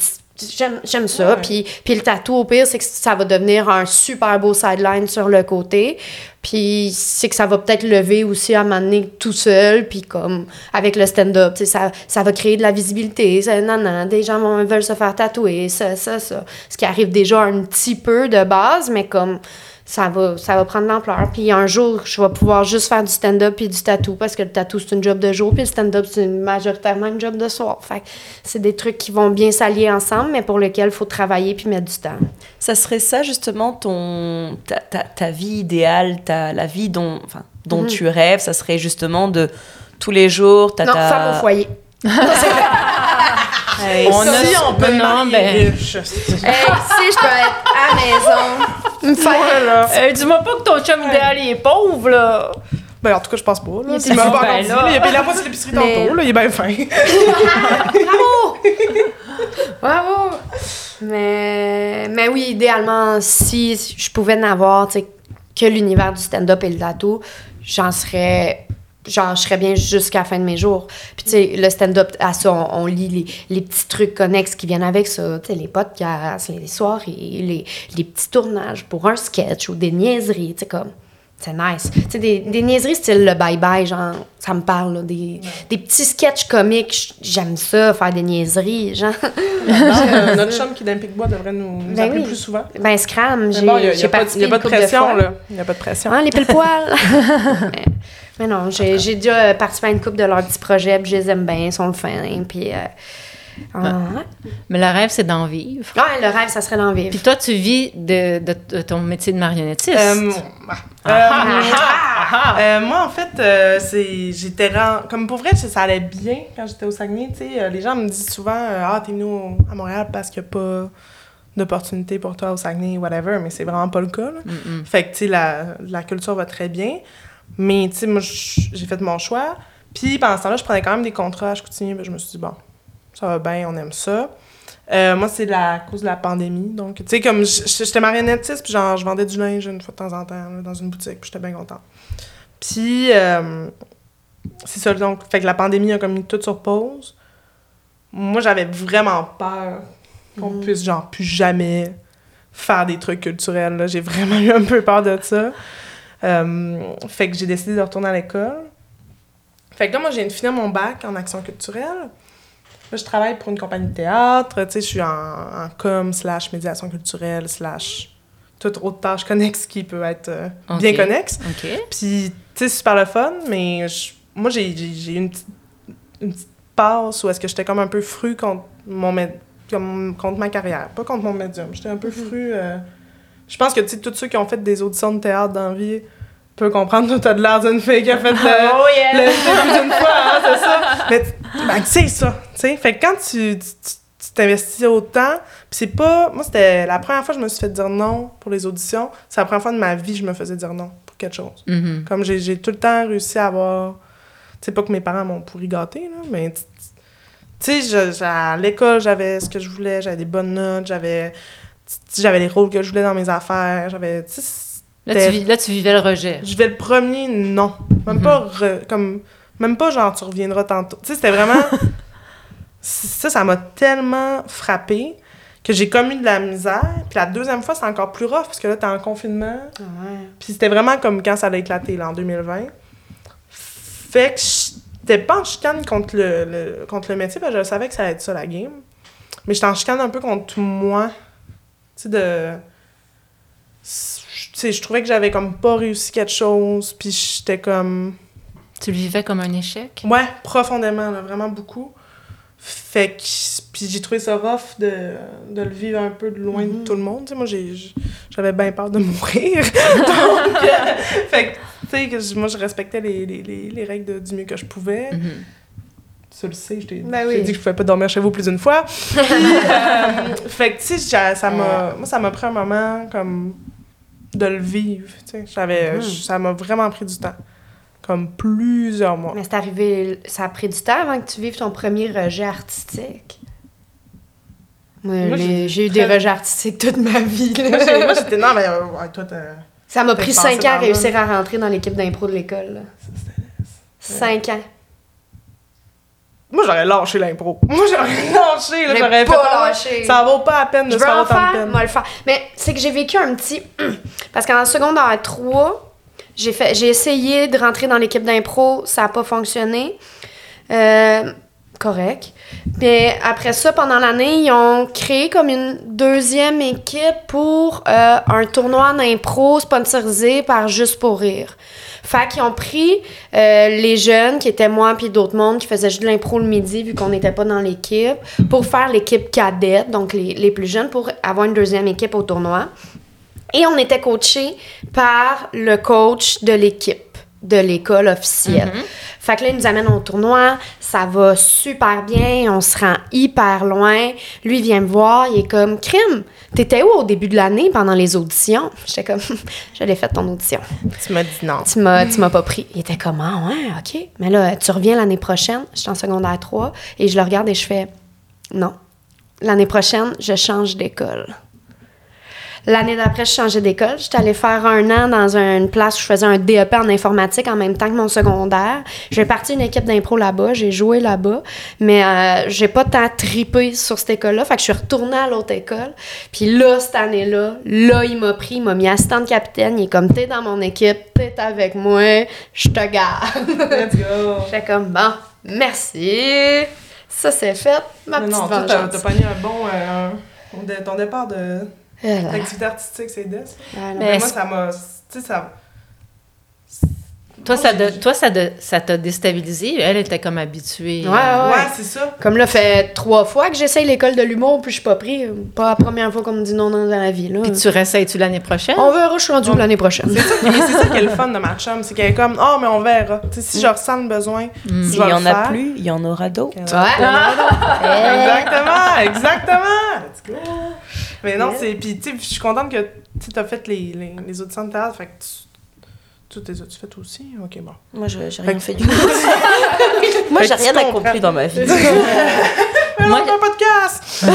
J'aime, ça. Puis, puis le tatou, au pire, c'est que ça va devenir un super beau sideline sur le côté. Puis c'est que ça va peut-être lever aussi à m'amener tout seul. Puis comme avec le stand-up, ça, ça va créer de la visibilité. Ça, non, non, des gens vont, veulent se faire tatouer, ça, ça, ça. Ce qui arrive déjà un petit peu de base, mais comme ça va, ça va prendre l'ampleur. Puis un jour, je vais pouvoir juste faire du stand-up puis du tatou parce que le tatou, c'est une job de jour, puis le stand-up, c'est une- majoritairement une job de soir. Fait c'est des trucs qui vont bien s'allier ensemble, mais pour lesquels il faut travailler puis mettre du temps. Ça serait ça justement ton ta, ta, ta vie idéale, ta, la vie dont, enfin, dont Mhm. tu rêves, ça serait justement de tous les jours, t'as non, ta... femme au foyer. Hey, On a si on peut non, ben- riche. Hey, si je peux être à la maison, me faire... Voilà. Euh, dis-moi pas que ton chum idéal il est pauvre, là! Ben, en tout cas, je pense pas. Là. Il est pas encore dit. là. là. Il a payé la moitié de l'épicerie tantôt. Là. Il est bien fin. Bravo! Bravo! Mais, mais oui, idéalement, si je pouvais n'avoir, que l'univers du stand-up et le tatou, j'en serais. Genre, je serais bien jusqu'à la fin de mes jours. Puis, tu sais, le stand-up, à ça, on, on lit les, les petits trucs connexes qui viennent avec ça. Tu sais, les podcasts, les soirées, les, les petits tournages pour un sketch ou des niaiseries. Tu sais, comme. C'est nice. Tu sais, des, des niaiseries style le bye-bye, genre, ça me parle, là, des, des petits sketchs comiques. J'aime ça, faire des niaiseries, genre. Notre chum qui est dans Picbois devrait nous, nous Ben appeler oui. plus souvent. Ben, Scram, Mais j'ai bon, il n'y a, j'ai pas, a de pression, là. Il n'y a pas de pression. Hein, les pile-poils. mais, non, j'ai j'ai déjà euh, participé à une couple de leurs petits projets, puis je les aime bien, ils sont le fin. Puis, euh, ah, ouais. Mais le rêve, c'est d'en vivre. Ouais, le rêve, ça serait d'en vivre. Puis toi, tu vis de, de- de ton métier de marionnettiste. Euh, euh, euh, moi, en fait, euh, c'est j'étais comme pour vrai, ça allait bien quand j'étais au Saguenay. tu sais. Euh, les gens me disent souvent euh, Ah, t'es venu à Montréal parce qu'il n'y a pas d'opportunité pour toi au Saguenay, whatever, mais c'est vraiment pas le cas. Fait que, tu sais, la, la culture va très bien. Mais, tu sais, moi, j'ai fait mon choix. Puis, pendant ce temps-là, je prenais quand même des contrats à Chicoutimi. puis je me suis dit, bon, ça va bien, on aime ça. Euh, moi, c'est la à cause de la pandémie. Donc, tu sais, comme j'étais marionnettiste, puis genre, je vendais du linge une fois de temps en temps là, dans une boutique, puis j'étais bien contente. Puis, euh, c'est ça, donc, fait que la pandémie a comme mis tout sur pause. Moi, j'avais vraiment peur qu'on Mhm. puisse, genre, plus jamais faire des trucs culturels. J'ai vraiment eu un peu peur de ça. Euh, fait que j'ai décidé de retourner à l'école. Fait que là, moi, de finir mon bac en action culturelle. Là, je travaille pour une compagnie de théâtre. Tu sais, je suis en, en com slash médiation culturelle slash toute autre tâche connexe qui peut être euh, bien connexe. Puis, tu sais, c'est super le fun, mais je- moi, j'ai j'ai- j'ai une, petite- une petite passe où est-ce que j'étais comme un peu fru contre, mon, contre ma carrière, pas contre mon médium. J'étais un peu fru. euh, je pense que, tu sais, tous ceux qui ont fait des auditions de théâtre dans la vie peuvent comprendre que t'as de l'air d'une fille qui a fait le, Oh yeah! le d'une fois, hein, c'est ça. Mais, tu- ben, c'est ça, tu sais. Fait que quand tu tu- t'investis autant, puis c'est pas... Moi, c'était la première fois que je me suis fait dire non pour les auditions. C'est la première fois de ma vie que je me faisais dire non pour quelque chose. Mhm. Comme j'ai tout le temps réussi à avoir. Tu sais, pas que mes parents m'ont pourri gâté, là, mais. Tu sais, à l'école, j'avais ce que je voulais, j'avais des bonnes notes, j'avais. J'avais les rôles que je voulais dans mes affaires, j'avais. Là, tu, vis- là, tu vivais le rejet. Je vais le premier, non. Même Mhm. pas re- comme. Même pas genre tu reviendras tantôt. Tu sais, c'était vraiment. ça, ça m'a tellement frappé que j'ai comme eu de la misère. Puis la deuxième fois, c'est encore plus rough parce que là, t'es en confinement. Ouais. Puis c'était vraiment comme quand ça a éclaté, là, en 2020. Fait que j'étais pas en chicane contre le, le- contre le métier, parce que je savais que ça allait être ça, la game. Mais j'étais en chicane un peu contre moi. Sais, de... Tu sais, je trouvais que j'avais comme pas réussi quelque chose, puis j'étais comme... Tu le vivais comme un échec? Ouais, profondément, là, vraiment beaucoup. Fait que... Puis j'ai trouvé ça rough de, de le vivre un peu de loin de tout le monde. Tu sais, moi, j'ai- j'avais bien peur de mourir. Donc, euh, fait que, tu sais, moi, je respectais les, les, les, les règles de- du mieux que je pouvais. Mhm. Tu le sais, je t'ai Ben je t'ai oui. dit que je pouvais pas dormir chez vous plus d'une fois. Puis, euh, fait que, tu sais, ça m'a... Moi, ça m'a pris un moment, comme, de le vivre, tu sais. J'avais... Mhm. Ça m'a vraiment pris du temps. Comme plusieurs mois. Mais c'est arrivé, ça a pris du temps avant que tu vives ton premier rejet artistique? Moi, Moi, les- j'ai eu très- des rejets artistiques toute ma vie. là. Moi, j'ai- moi, j'étais... Non, mais euh, ouais, toi, t'as... Ça m'a pris cinq ans à réussir à rentrer dans l'équipe d'impro de l'école. Cinq ans. Moi, j'aurais lâché l'impro. Moi, j'aurais lâché, là, j'aurais pas ouais, lâché. Ça vaut pas la peine de Je se faire autant de peine. moi le faire. Mais c'est que j'ai vécu un petit. Parce qu'en secondaire 3, j'ai fait, j'ai essayé de rentrer dans l'équipe d'impro, ça n'a pas fonctionné. Euh, correct. Mais après ça, pendant l'année, ils ont créé comme une deuxième équipe pour euh, un tournoi d'impro sponsorisé par Juste pour rire. Fait qu'ils ont pris euh, les jeunes, qui étaient moi puis d'autres mondes, qui faisaient juste de l'impro le midi, vu qu'on n'était pas dans l'équipe, pour faire l'équipe cadette, donc les, les plus jeunes, pour avoir une deuxième équipe au tournoi. Et on était coachés par le coach de l'équipe. de l'école officielle. Mhm. Fait que là, il nous amène au tournoi, ça va super bien, on se rend hyper loin. Lui, il vient me voir, il est comme, Crime, t'étais où au début de l'année pendant les auditions? J'étais comme, j'allais fait ton audition. Tu m'as dit non. Tu m'as, tu m'as pas pris. Il était comme, ah ouais, OK. Mais là, tu reviens l'année prochaine. J'étais en secondaire 3 et je le regarde et je fais, non. L'année prochaine, je change d'école. L'année d'après, je changeais d'école. J'étais allée faire un an dans une place où je faisais un DEP en informatique en même temps que mon secondaire. J'ai parti une équipe d'impro là-bas, j'ai joué là-bas, mais euh, j'ai pas tant tripé sur cette école-là. Fait que je suis retournée à l'autre école. Puis là, cette année-là, là, il m'a pris, il m'a mis assistant de capitaine. Il est comme, t'es dans mon équipe, t'es avec moi, je te garde. Let's go. J'étais comme, bon, merci. Ça, c'est fait. Ma Mais petite non, t'as t'as pogné un bon. euh, ton départ de Là. d'activité artistique, c'est des. Ah. Mais Mais moi, ça m'a. Tu sais, ça. Toi, ça, de- toi ça, de- ça t'a déstabilisé? Elle était comme habituée. Ouais, ouais. Ouais, c'est ça. Comme là, fait trois fois que j'essaye l'école de l'humour, puis je suis pas pris. Pas la première fois qu'on me dit non, non dans la vie. Là. Puis tu réessayes-tu l'année prochaine? On verra, je suis rendue l'année prochaine. C'est ça, ça qui est le fun de ma chum, c'est qu'elle est comme, oh, mais on verra. Si je ressens le besoin, Mm. S'il vais y en a plus, il y en aura d'autres. Ouais. Exactement, exactement. Let's go. Mais non, Yeah. c'est. Puis, tu sais, je suis contente que tu as fait les, les, les auditions de théâtre. Fait que tu. Tout tes as-tu fait aussi? Ok, bon. Moi, je- j'ai rien fait du tout. Moi, j'ai rien tu accompli dans ma vie. Mais Moi- on fait un podcast!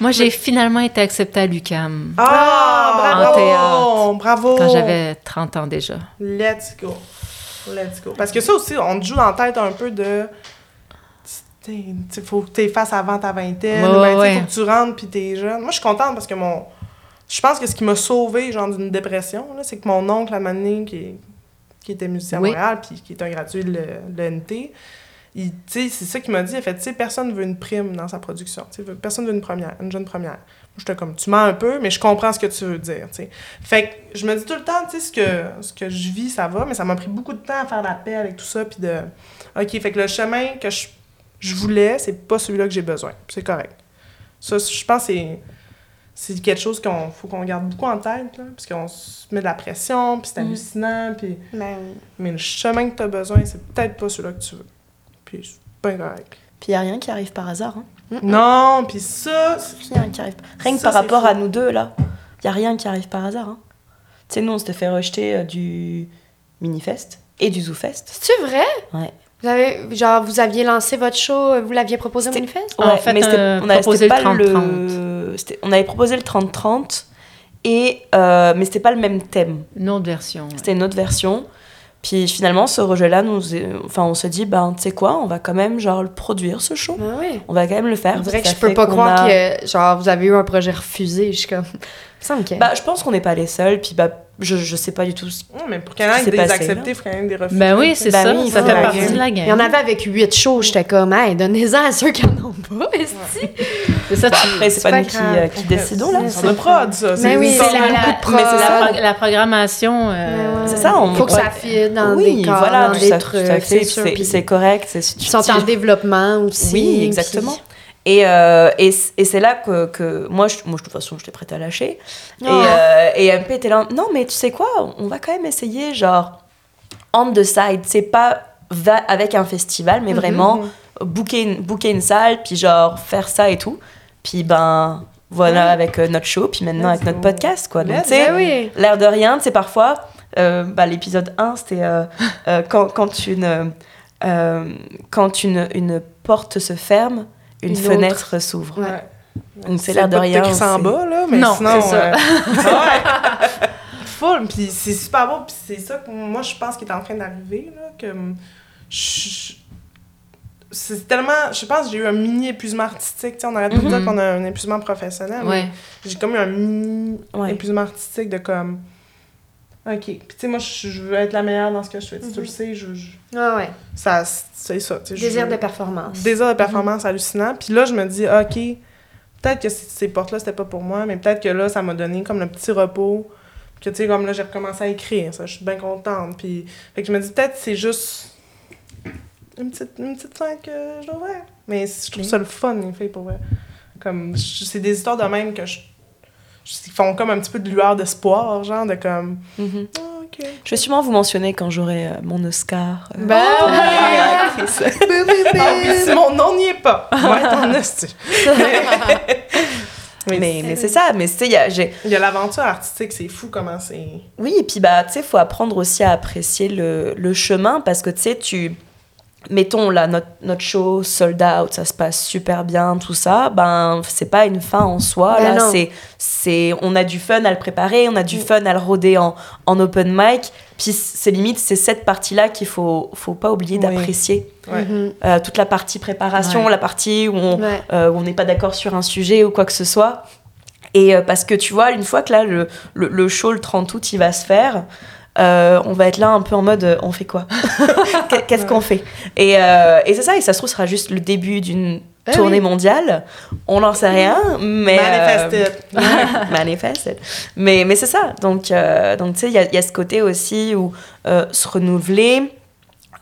Moi, j'ai finalement été acceptée à l'UCAM Ah, En bravo! théâtre. Bravo! quand j'avais 30 ans déjà. Let's go. Let's go. Parce que ça aussi, on te joue dans la tête un peu de. Il faut que tu fasses avant ta vingtaine. Ben, tu ouais. faut que tu rentres puis t'es jeune. Moi, je suis contente parce que mon. Je pense que ce qui m'a sauvé, genre, d'une dépression, c'est que mon oncle, à Mané, qui, qui était musicien à Oui. Montréal, puis qui est un gradué de le- de l'ENT, c'est ça qu'il m'a dit. Il a fait, tu sais, personne veut une prime dans sa production. Tu sais, personne veut une première, une jeune première. Moi, j'étais comme, tu mens un peu, mais je comprends ce que tu veux dire. Fait que je me dis tout le temps, tu sais, ce que, ce que je vis, ça va, mais ça m'a pris beaucoup de temps à faire la paix avec tout ça, puis de... OK, fait que le chemin que je, je voulais, c'est pas celui-là que j'ai besoin. C'est correct. Ça, je pense que c'est... C'est quelque chose qu'on faut qu'on garde beaucoup en tête, là, parce qu'on se met de la pression, puis c'est Mhm. hallucinant, puis... Ben, Mais le chemin que tu as besoin, c'est peut-être pas celui-là que tu veux. Puis c'est bien correct. Puis il n'y a rien qui arrive par hasard. Hein. Non, puis ça... c'est- a rien qui arrive. Rien que Ça, par c'est rapport fou. à nous deux, là, il n'y a rien qui arrive par hasard. Hein. Tu sais, nous, on s'était fait rejeter euh, du Minifest et du ZooFest. C'est-tu vrai? Ouais. Vous avez, genre, vous aviez lancé votre show, vous l'aviez proposé au? En fait, mais euh, on avait proposé le pas 30-30. On avait proposé le 30-30, et, euh, mais c'était pas le même thème. Une autre version. ouais. C'était une autre version. Puis finalement, ce rejet-là, nous, est- enfin, on se dit, ben, tu sais quoi, on va quand même genre le produire ce show. Ah oui. On va quand même le faire. On dirait que je peux pas croire a- que, genre, vous avez eu un projet refusé. Je suis comme. Me. Bah, je pense qu'on n'est pas les seuls. Puis bah, je, je sais pas du tout. ce- Ouais, mais pour qu'il y en ait qui des passé, acceptés, il faut qu'il y en ait des refus. Ben oui, c'est Ben ça. oui, ça fait partie game. de la il game. y en avait avec huit shows. J'étais comme, hey, donnez-en à ceux qui en ont pas. esti. C'est ça, tu- c'est pas pas nous qui, grave. euh, qui décidons là. C'est le prod, ça. Mais oui, ça. c'est la- la- mais c'est la, pro- la programmation. euh, Mais ouais. C'est ça, on- Faut que ouais. ça file dans oui, des corps, voilà, dans des trucs. tout à fait, c'est correct. c'est- Ils sont en développement aussi. Oui, exactement. Et, euh, et, et c'est là que, que moi, je, moi, de toute façon, j'étais prête à lâcher. Et, Oh. euh, et MP était là, non, mais tu sais quoi, on va quand même essayer, genre, on the side. C'est pas va avec un festival, mais vraiment booker, une, booker une salle, puis genre faire ça et tout. Puis ben, voilà, avec euh, notre show, puis maintenant avec notre podcast, quoi. Donc, tu sais, oui. l'air de rien, c'est parfois, euh, bah, l'épisode 1, c'était quand, quand, une, quand une, une porte se ferme, une, Une fenêtre s'ouvre. Ouais. C'est l'air de rien. c'est- bas, là, mais Non, sinon... c'est ça. euh, ouais. Full, puis c'est super beau, puis c'est ça que moi, je pense qui est en train d'arriver, là, que... hum, je- C'est tellement... Je pense que j'ai eu un mini épuisement artistique, tu sais, on arrête de Mhm. dire qu'on a un épuisement professionnel, Ouais. j'ai comme eu un mini Ouais. épuisement artistique de comme... OK. Puis tu sais, moi, je veux être la meilleure dans ce que je fais. Tu sais, Tu le sais, je... je- Ah ouais. ça, c'est ça. Désir de performance. désir de performance hallucinant. Puis là, je me dis, OK, peut-être que ces portes-là, c'était pas pour moi, mais peut-être que là, ça m'a donné comme le petit repos. Que, tu sais, comme là, j'ai recommencé à écrire, ça, je suis bien contente. Puis, fait que je me dis, peut-être c'est juste une petite, une petite fenêtre que je dois ouvrir. Mais je trouve ça le fun, les filles, pour vrai. Comme, c'est des histoires de même que je. Je- Ils font comme un petit peu de lueur d'espoir, genre, de comme, Mhm. Ah. Je vais sûrement vous mentionner quand j'aurai euh, mon Oscar. euh, Ben. Ah oui, Simon, non, n'y est pas. Ouais, t'en as, tu- Mais, mais mais c'est ça, mais tu sais, il y a- j'ai- il y a l'aventure artistique, c'est fou comment c'est. Oui, et puis bah, tu sais, faut apprendre aussi à apprécier le, le chemin parce que tu sais, tu. Mettons là, notre, notre show sold out, ça se passe super bien, tout ça. Ben, c'est pas une fin en soi. Ben là, c'est, c'est, on a du fun à le préparer, on a du fun à le roder en, en open mic. Puis c'est limite, c'est cette partie-là qu'il faut, faut pas oublier Oui. d'apprécier. Ouais. Mhm. Euh, toute la partie préparation, Ouais. la partie où on Ouais. euh, où on n'est pas d'accord sur un sujet ou quoi que ce soit. Et euh, parce que tu vois, une fois que là, le, le, le show, le 30 août, il va se faire, euh, on va être là un peu en mode euh, on fait quoi Qu'est- Qu'est-ce qu'on fait Et, euh, et c'est ça, et ça se trouve, ce sera juste le début d'une Ah tournée oui. mondiale. On n'en sait rien, mais. Manifested. euh, manifested. Mais, mais c'est ça. Donc, donc tu sais, il y a, il y a ce côté aussi où se renouveler.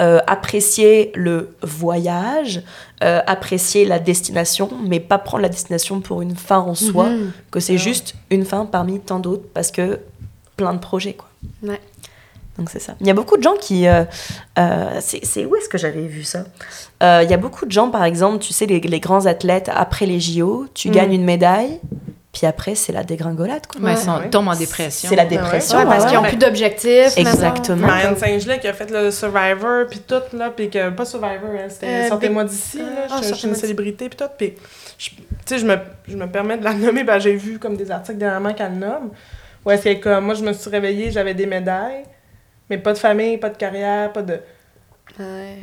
euh, apprécier le voyage, euh, apprécier la destination, mais pas prendre la destination pour une fin en soi, Mhm. que c'est juste une fin parmi tant d'autres, parce que plein de projets, quoi. Ouais. Donc c'est ça. Il y a beaucoup de gens qui... euh, euh, c'est c'est- où est-ce que j'avais vu ça? Euh, Il y a beaucoup de gens, par exemple, tu sais, les, les grands athlètes, après les JO, tu Mm. gagnes une médaille, puis après, c'est la dégringolade, quoi. Ouais, ils Ouais. tombent en dépression. C'est la dépression. Ouais, parce ouais, qu'ils n'ont plus d'objectifs. Exactement. Marianne Saint-Gelais qui a fait le Survivor, puis tout, là, puis que, pas Survivor, hein, c'était Euh, Sortez-moi d'ici, là, ah, je, je suis une célébrité, puis tout, puis, je- tu sais, je me, je me permets de la nommer, ben, j'ai vu comme des articles dernièrement qu'elle le nomme, où est-ce qu'elle comme, moi, je me suis réveillée, j'avais des médailles, mais pas de famille, pas de carrière, pas de... Ouais.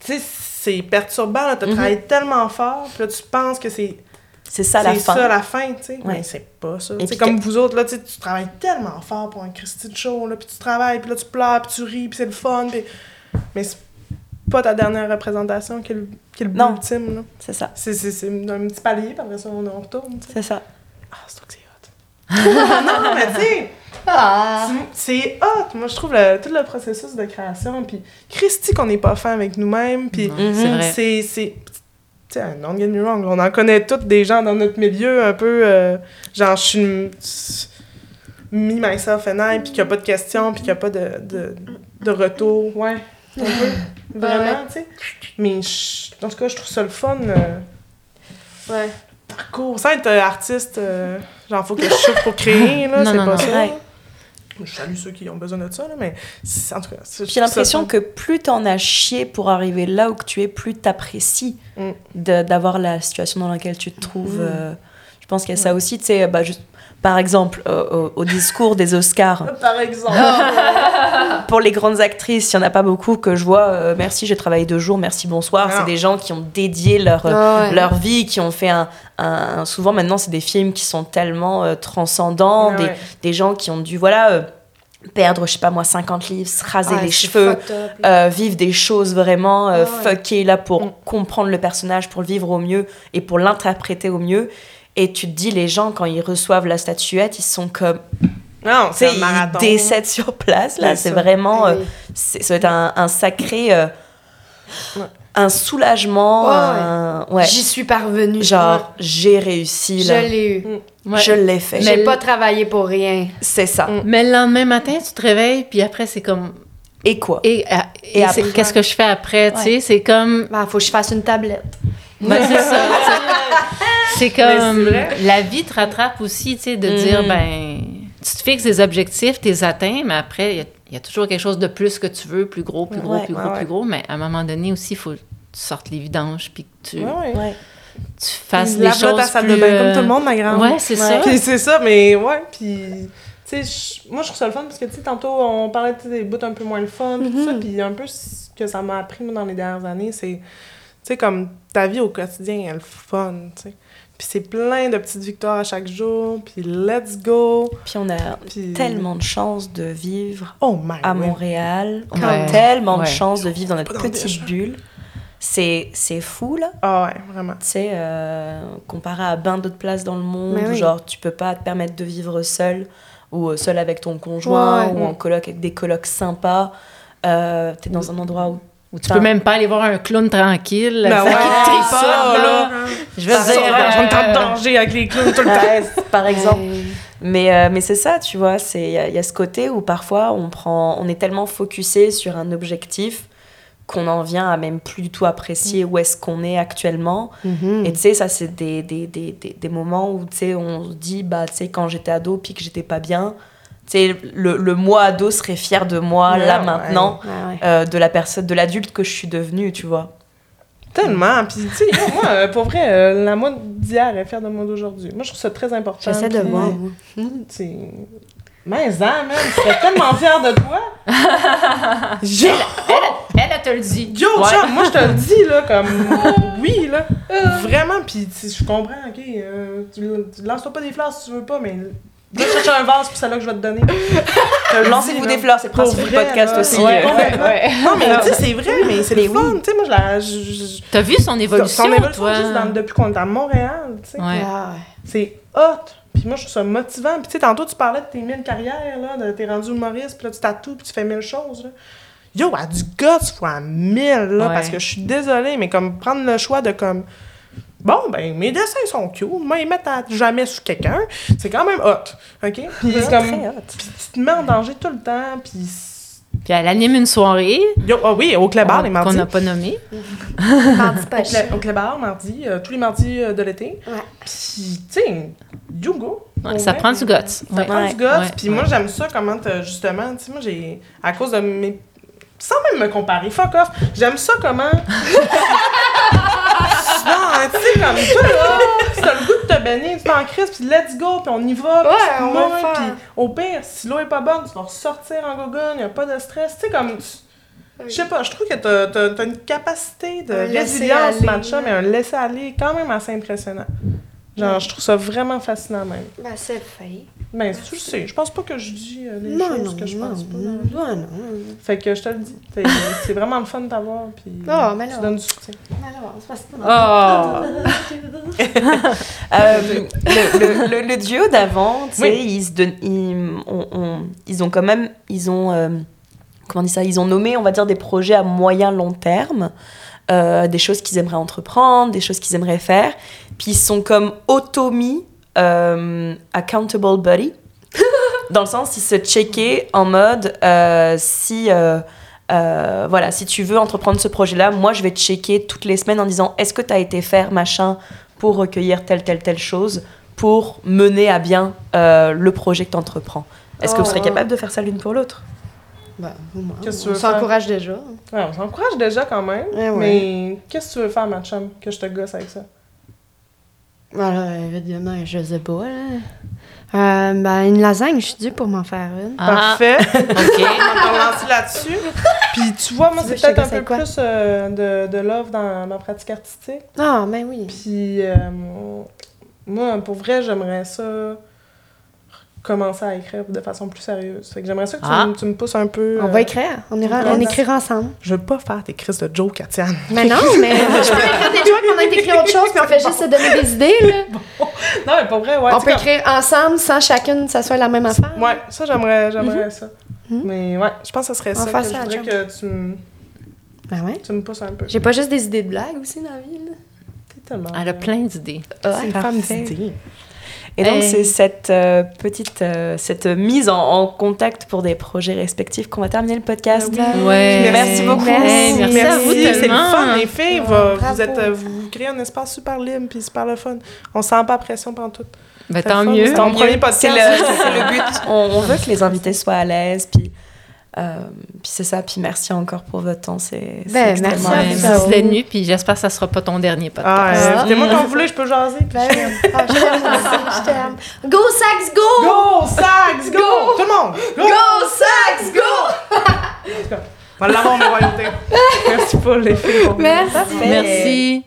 Tu sais, c'est perturbant, là, t'as Mhm. travaillé tellement fort, puis là, tu penses que c'est C'est ça la c'est fin. ça la fin, tu sais. Ouais. Mais c'est pas ça. C'est comme vous autres, là, tu travailles tellement fort pour un Christy de show, là, puis tu travailles, puis là, tu pleures, puis tu ris, puis c'est le fun, puis... Mais c'est pas ta dernière représentation qui est le, qui est le Non. but ultime, là. C'est ça. C'est, c'est, c'est un petit palier, puis après ça, on, on retourne, tu sais. C'est ça. Ah, c'est toi que c'est hot. non, mais tu sais, Ah! c'est- hot. Moi, je trouve le- tout le processus de création, puis Christy qu'on n'est pas fin avec nous-mêmes, puis... Non. C'est. C'est. c'est tu sais, don't get me wrong, on en connaît toutes des gens dans notre milieu un peu. euh, genre, je suis une- me, myself and I, puis qu'il n'y a pas de questions, puis qu'il n'y a pas de, de, de retour. Ouais, un peu. Vraiment, tu sais. Mais en tout cas, je trouve ça le fun. euh, Ouais. Parcours. Sans être euh, artiste, euh, genre, faut que je souffre pour créer, là, c'est pas non. ça. Ouais. Je salue ceux qui ont besoin de ça, là, mais en tout cas, J'ai l'impression que plus t'en as chié pour arriver là où que tu es, plus t'apprécies Mm. d'avoir la situation dans laquelle tu te trouves. euh, je pense qu'il y a ça aussi, tu sais, bah, juste, par exemple, euh, au, au discours des Oscars, Par exemple. pour les grandes actrices, il n'y en a pas beaucoup que je vois, euh, merci, j'ai travaillé deux jours, merci, bonsoir. C'est des gens qui ont dédié leur, Ah ouais. leur vie, qui ont fait un... un- souvent maintenant, c'est des films qui sont tellement euh, transcendants, Ouais, des, ouais. des gens qui ont dû, voilà, euh, perdre, je sais pas moi, 50 livres, se raser Ouais, les cheveux, euh, vivre des choses vraiment euh, Ah fuckées là pour Mm. comprendre le personnage, pour le vivre au mieux et pour l'interpréter au mieux. Et tu te dis, les gens, quand ils reçoivent la statuette, ils sont comme. Non, c'est un ils marathon. décèdent sur place, là. C'est vraiment. euh, Oui. c'est- ça va être un, un sacré. Un soulagement. Ouais, un- ouais. J'y suis parvenue. Genre, j'ai réussi, Je là. l'ai eu. Ouais. Je l'ai fait. J'ai Mais- pas travaillé pour rien. C'est ça. Mm. Mais le lendemain matin, tu te réveilles, puis après, c'est comme. Et quoi? Et, qu'est-ce que je fais après, tu sais? C'est comme. Ben, faut que je fasse une tablette. Ben, c'est ça. C'est comme. La vie te rattrape aussi, tu sais, de Mhm. dire, ben. Tu te fixes des objectifs, tu les atteins, mais après, il y a- il y, a toujours quelque chose de plus que tu veux, plus gros, plus gros, Ouais, plus gros, ouais. plus gros. Mais à un moment donné aussi, il faut que tu sortes les vidanges, puis que tu, Ouais, ouais. Ouais. tu fasses des choses ta salle plus, de bain comme euh, tout le monde, ma grande. Ouais, c'est ça. Puis c'est ça, mais ouais, puis... Tu sais, moi, je trouve ça le fun parce que, tu sais, tantôt, on parlait des bouts un peu moins le fun, puis tout ça, puis un peu ce que ça m'a appris, moi, dans les dernières années, c'est, tu sais, comme ta vie au quotidien, elle est le fun, tu sais. Puis c'est plein de petites victoires à chaque jour, puis let's go. Puis on a Puis... tellement de chance de vivre Oh my à. Montréal. On Ouais. a tellement de chance de vivre dans notre petite bulle. C'est, c'est fou, là. Ah ouais, vraiment. Tu sais, euh, comparé à bien d'autres places dans le monde, oui. genre, tu peux pas te permettre de vivre seul, ou euh, seul avec ton conjoint, Ouais, ou ouais. en coloc avec des colocs sympas. Euh, T'es dans un endroit où... Ou tu peux même pas aller voir un clown tranquille. Ben ça ouais, qui te tripe ça, pas, là. Je veux Ça, dire. là, on est en euh, danger avec les clowns tout le temps. par exemple. Mais, euh, mais c'est ça, tu vois, c'est- il y, a- il y a ce côté où parfois on, prend, on est tellement focusé sur un objectif qu'on en vient à même plus du tout apprécier où est-ce qu'on est actuellement. Mhm. Et tu sais, ça, c'est des, des, des, des, des moments où, tu sais, on se dit, bah, tu sais, quand j'étais ado puis que j'étais pas bien, le, le moi ado serait fier de moi, Ouais, là, maintenant, Ouais, ouais. euh, de la personne, de l'adulte que je suis devenue, tu vois. Tellement. Puis, tu sais, moi, euh, pour vrai, euh, la moi d'hier est fière de moi d'aujourd'hui. Moi, je trouve ça très important. J'essaie de voir. moi. C'est. Mais, hein, man, je serais tellement fière de toi. Yo, Elle, elle te le dit. yo, Ouais. genre, moi, je te le dis, là, comme. Oui, là. Vraiment, puis, je comprends, ok. euh, tu, tu lances-toi pas des fleurs si tu veux pas, mais. Va chercher un vase, c'est là que je vais te donner. Lancez-vous des fleurs, c'est le Pour principe du podcast là. aussi. Ouais, euh. ouais. Non, mais tu sais, c'est vrai, mais c'est le fun. Tu sais, moi, je la. je- je- T'as vu son évolution, Son évolution, toi? juste dans- depuis qu'on est à Montréal, tu sais. Ouais. Ah, ouais. C'est hot. Puis moi, je trouve ça motivant. Puis tu sais, tantôt, tu parlais de tes mille carrières, là, de t'es rendu humoriste, puis là, tu tatoues, puis tu fais mille choses, là. Yo, à du guts fois mille, là, Ouais. parce que je suis désolée, mais comme prendre le choix de comme... Bon, ben, mes dessins sont cute, moi, ils mettent à jamais sur quelqu'un, c'est quand même hot, OK? Puis c'est comme... Puis tu te mets en danger tout le temps, puis... Puis elle anime une soirée Yo, ah oui, au Clébar, les qu'on mardis. n'a pas nommée. Mardi Au, Clébar, mardi, euh, tous les mardis euh, de l'été. Ouais. Puis, tu sais, you go. Ouais, ça vrai, prend du guts. Ça Ouais. prend Ouais. du guts. Ouais. Puis moi, j'aime ça, comment, t'as- justement, tu sais, moi, j'ai, à cause de mes. Sans même me comparer, fuck off. J'aime ça, comment. tu sais, comme toi, là, si t'as le goût de te baigner, tu t'en crises, puis let's go, puis on y va, puis Ouais, tu te on va puis au pire, si l'eau est pas bonne, tu vas ressortir en gogoune, y a pas de stress. Tu sais, comme. Je sais pas, je trouve que t'as, t'as, t'as une capacité de Un résilience, matcha, mais un laisser-aller quand même assez impressionnant. Genre, je trouve ça vraiment fascinant, même. Ben, c'est fait. Ben, tu le sais, je pense pas que je dis euh, les Non, choses non, que je non, pense pas. non, non, non. Fait que je te le dis, c'est c'est vraiment le fun de t'avoir, puis Ah, mais tu donnes du soutien. Alors, c'est que- Oh! Euh, le, le, le, le duo d'avant, tu sais, Oui. ils, se donnent- ils, on- on- ils ont quand même, ils ont, euh, comment on dit ça, ils ont nommé, on va dire, des projets à moyen long terme, euh, des choses qu'ils aimeraient entreprendre, des choses qu'ils aimeraient faire, puis ils sont comme auto-mis euh, accountable buddy, dans le sens ils se checker en mode euh, si euh, euh, voilà si tu veux entreprendre ce projet là moi je vais te checker toutes les semaines en disant est-ce que tu as été faire machin pour recueillir telle telle telle chose pour mener à bien euh, le projet que tu entreprends est-ce que vous serez Oh. capable de faire ça l'une pour l'autre? Ben, au moins, on s'encourage déjà. Ouais, on s'encourage déjà quand même, Eh ouais. mais qu'est-ce que tu veux faire, ma chum, que je te gosse avec ça? Voilà, évidemment, je sais pas, là. Euh, ben, une lasagne, je suis due pour m'en faire une. Ah, Parfait, OK. on va lancer là-dessus. Puis tu vois, moi, c'est peut-être un te peu plus euh, de, de love dans ma pratique artistique. Ah, ben oui. Puis euh, moi, pour vrai, j'aimerais ça commencer à écrire de façon plus sérieuse. Fait que j'aimerais ça que tu, Ah. me, tu me pousses un peu. On euh, va écrire. On, ira, on écrira ensemble. Je veux pas faire tes crises de Joe, Katiane. Mais non, mais je peux écrire des jokes, on a écrit autre chose, puis on fait juste se donner des idées, là. Non, mais pour vrai, ouais. on peut écrire ensemble sans chacune, ça soit la même affaire. Ouais, ça, j'aimerais, j'aimerais ça. Mhm. Mais ouais, je pense que ce serait On ça. Que faire je ça, voudrais que tu me, Ben ouais. tu me pousses un peu. J'ai pas juste des idées de blagues aussi dans la vie, là. T'es tellement. Elle a plein d'idées. C'est une femme parfait. d'idées. Et donc Hey. c'est cette euh, petite euh, cette mise en, en contact pour des projets respectifs qu'on va terminer le podcast Ouais. Merci beaucoup. Hey, merci, à vous c'est le fun, les filles. Ouais, va- vous, êtes, euh, vous créez un espace super libre puis super le fun. On se sent pas pression pendant tout. Ben, tant fun, mieux. c'est ton Tant premier mieux. podcast. C'est le, c'est le but. On, on veut que les invités soient à l'aise. Puis, euh, puis c'est ça. Puis merci encore pour votre temps. C'est c'est Ben, extrêmement merci à Ouais, vous. apprécié. merci d'être venu, puis j'espère que ça sera pas ton dernier podcast. Ah, euh, Ah. invitez-moi quand vous voulez, je peux jaser. Ben. Ah, je t'aime. Go, Sax, go! Go, Sax, go! Tout le monde! Go! Go, Sax, go! On va l'avoir, royautés. Merci pour les filles. Merci. Merci.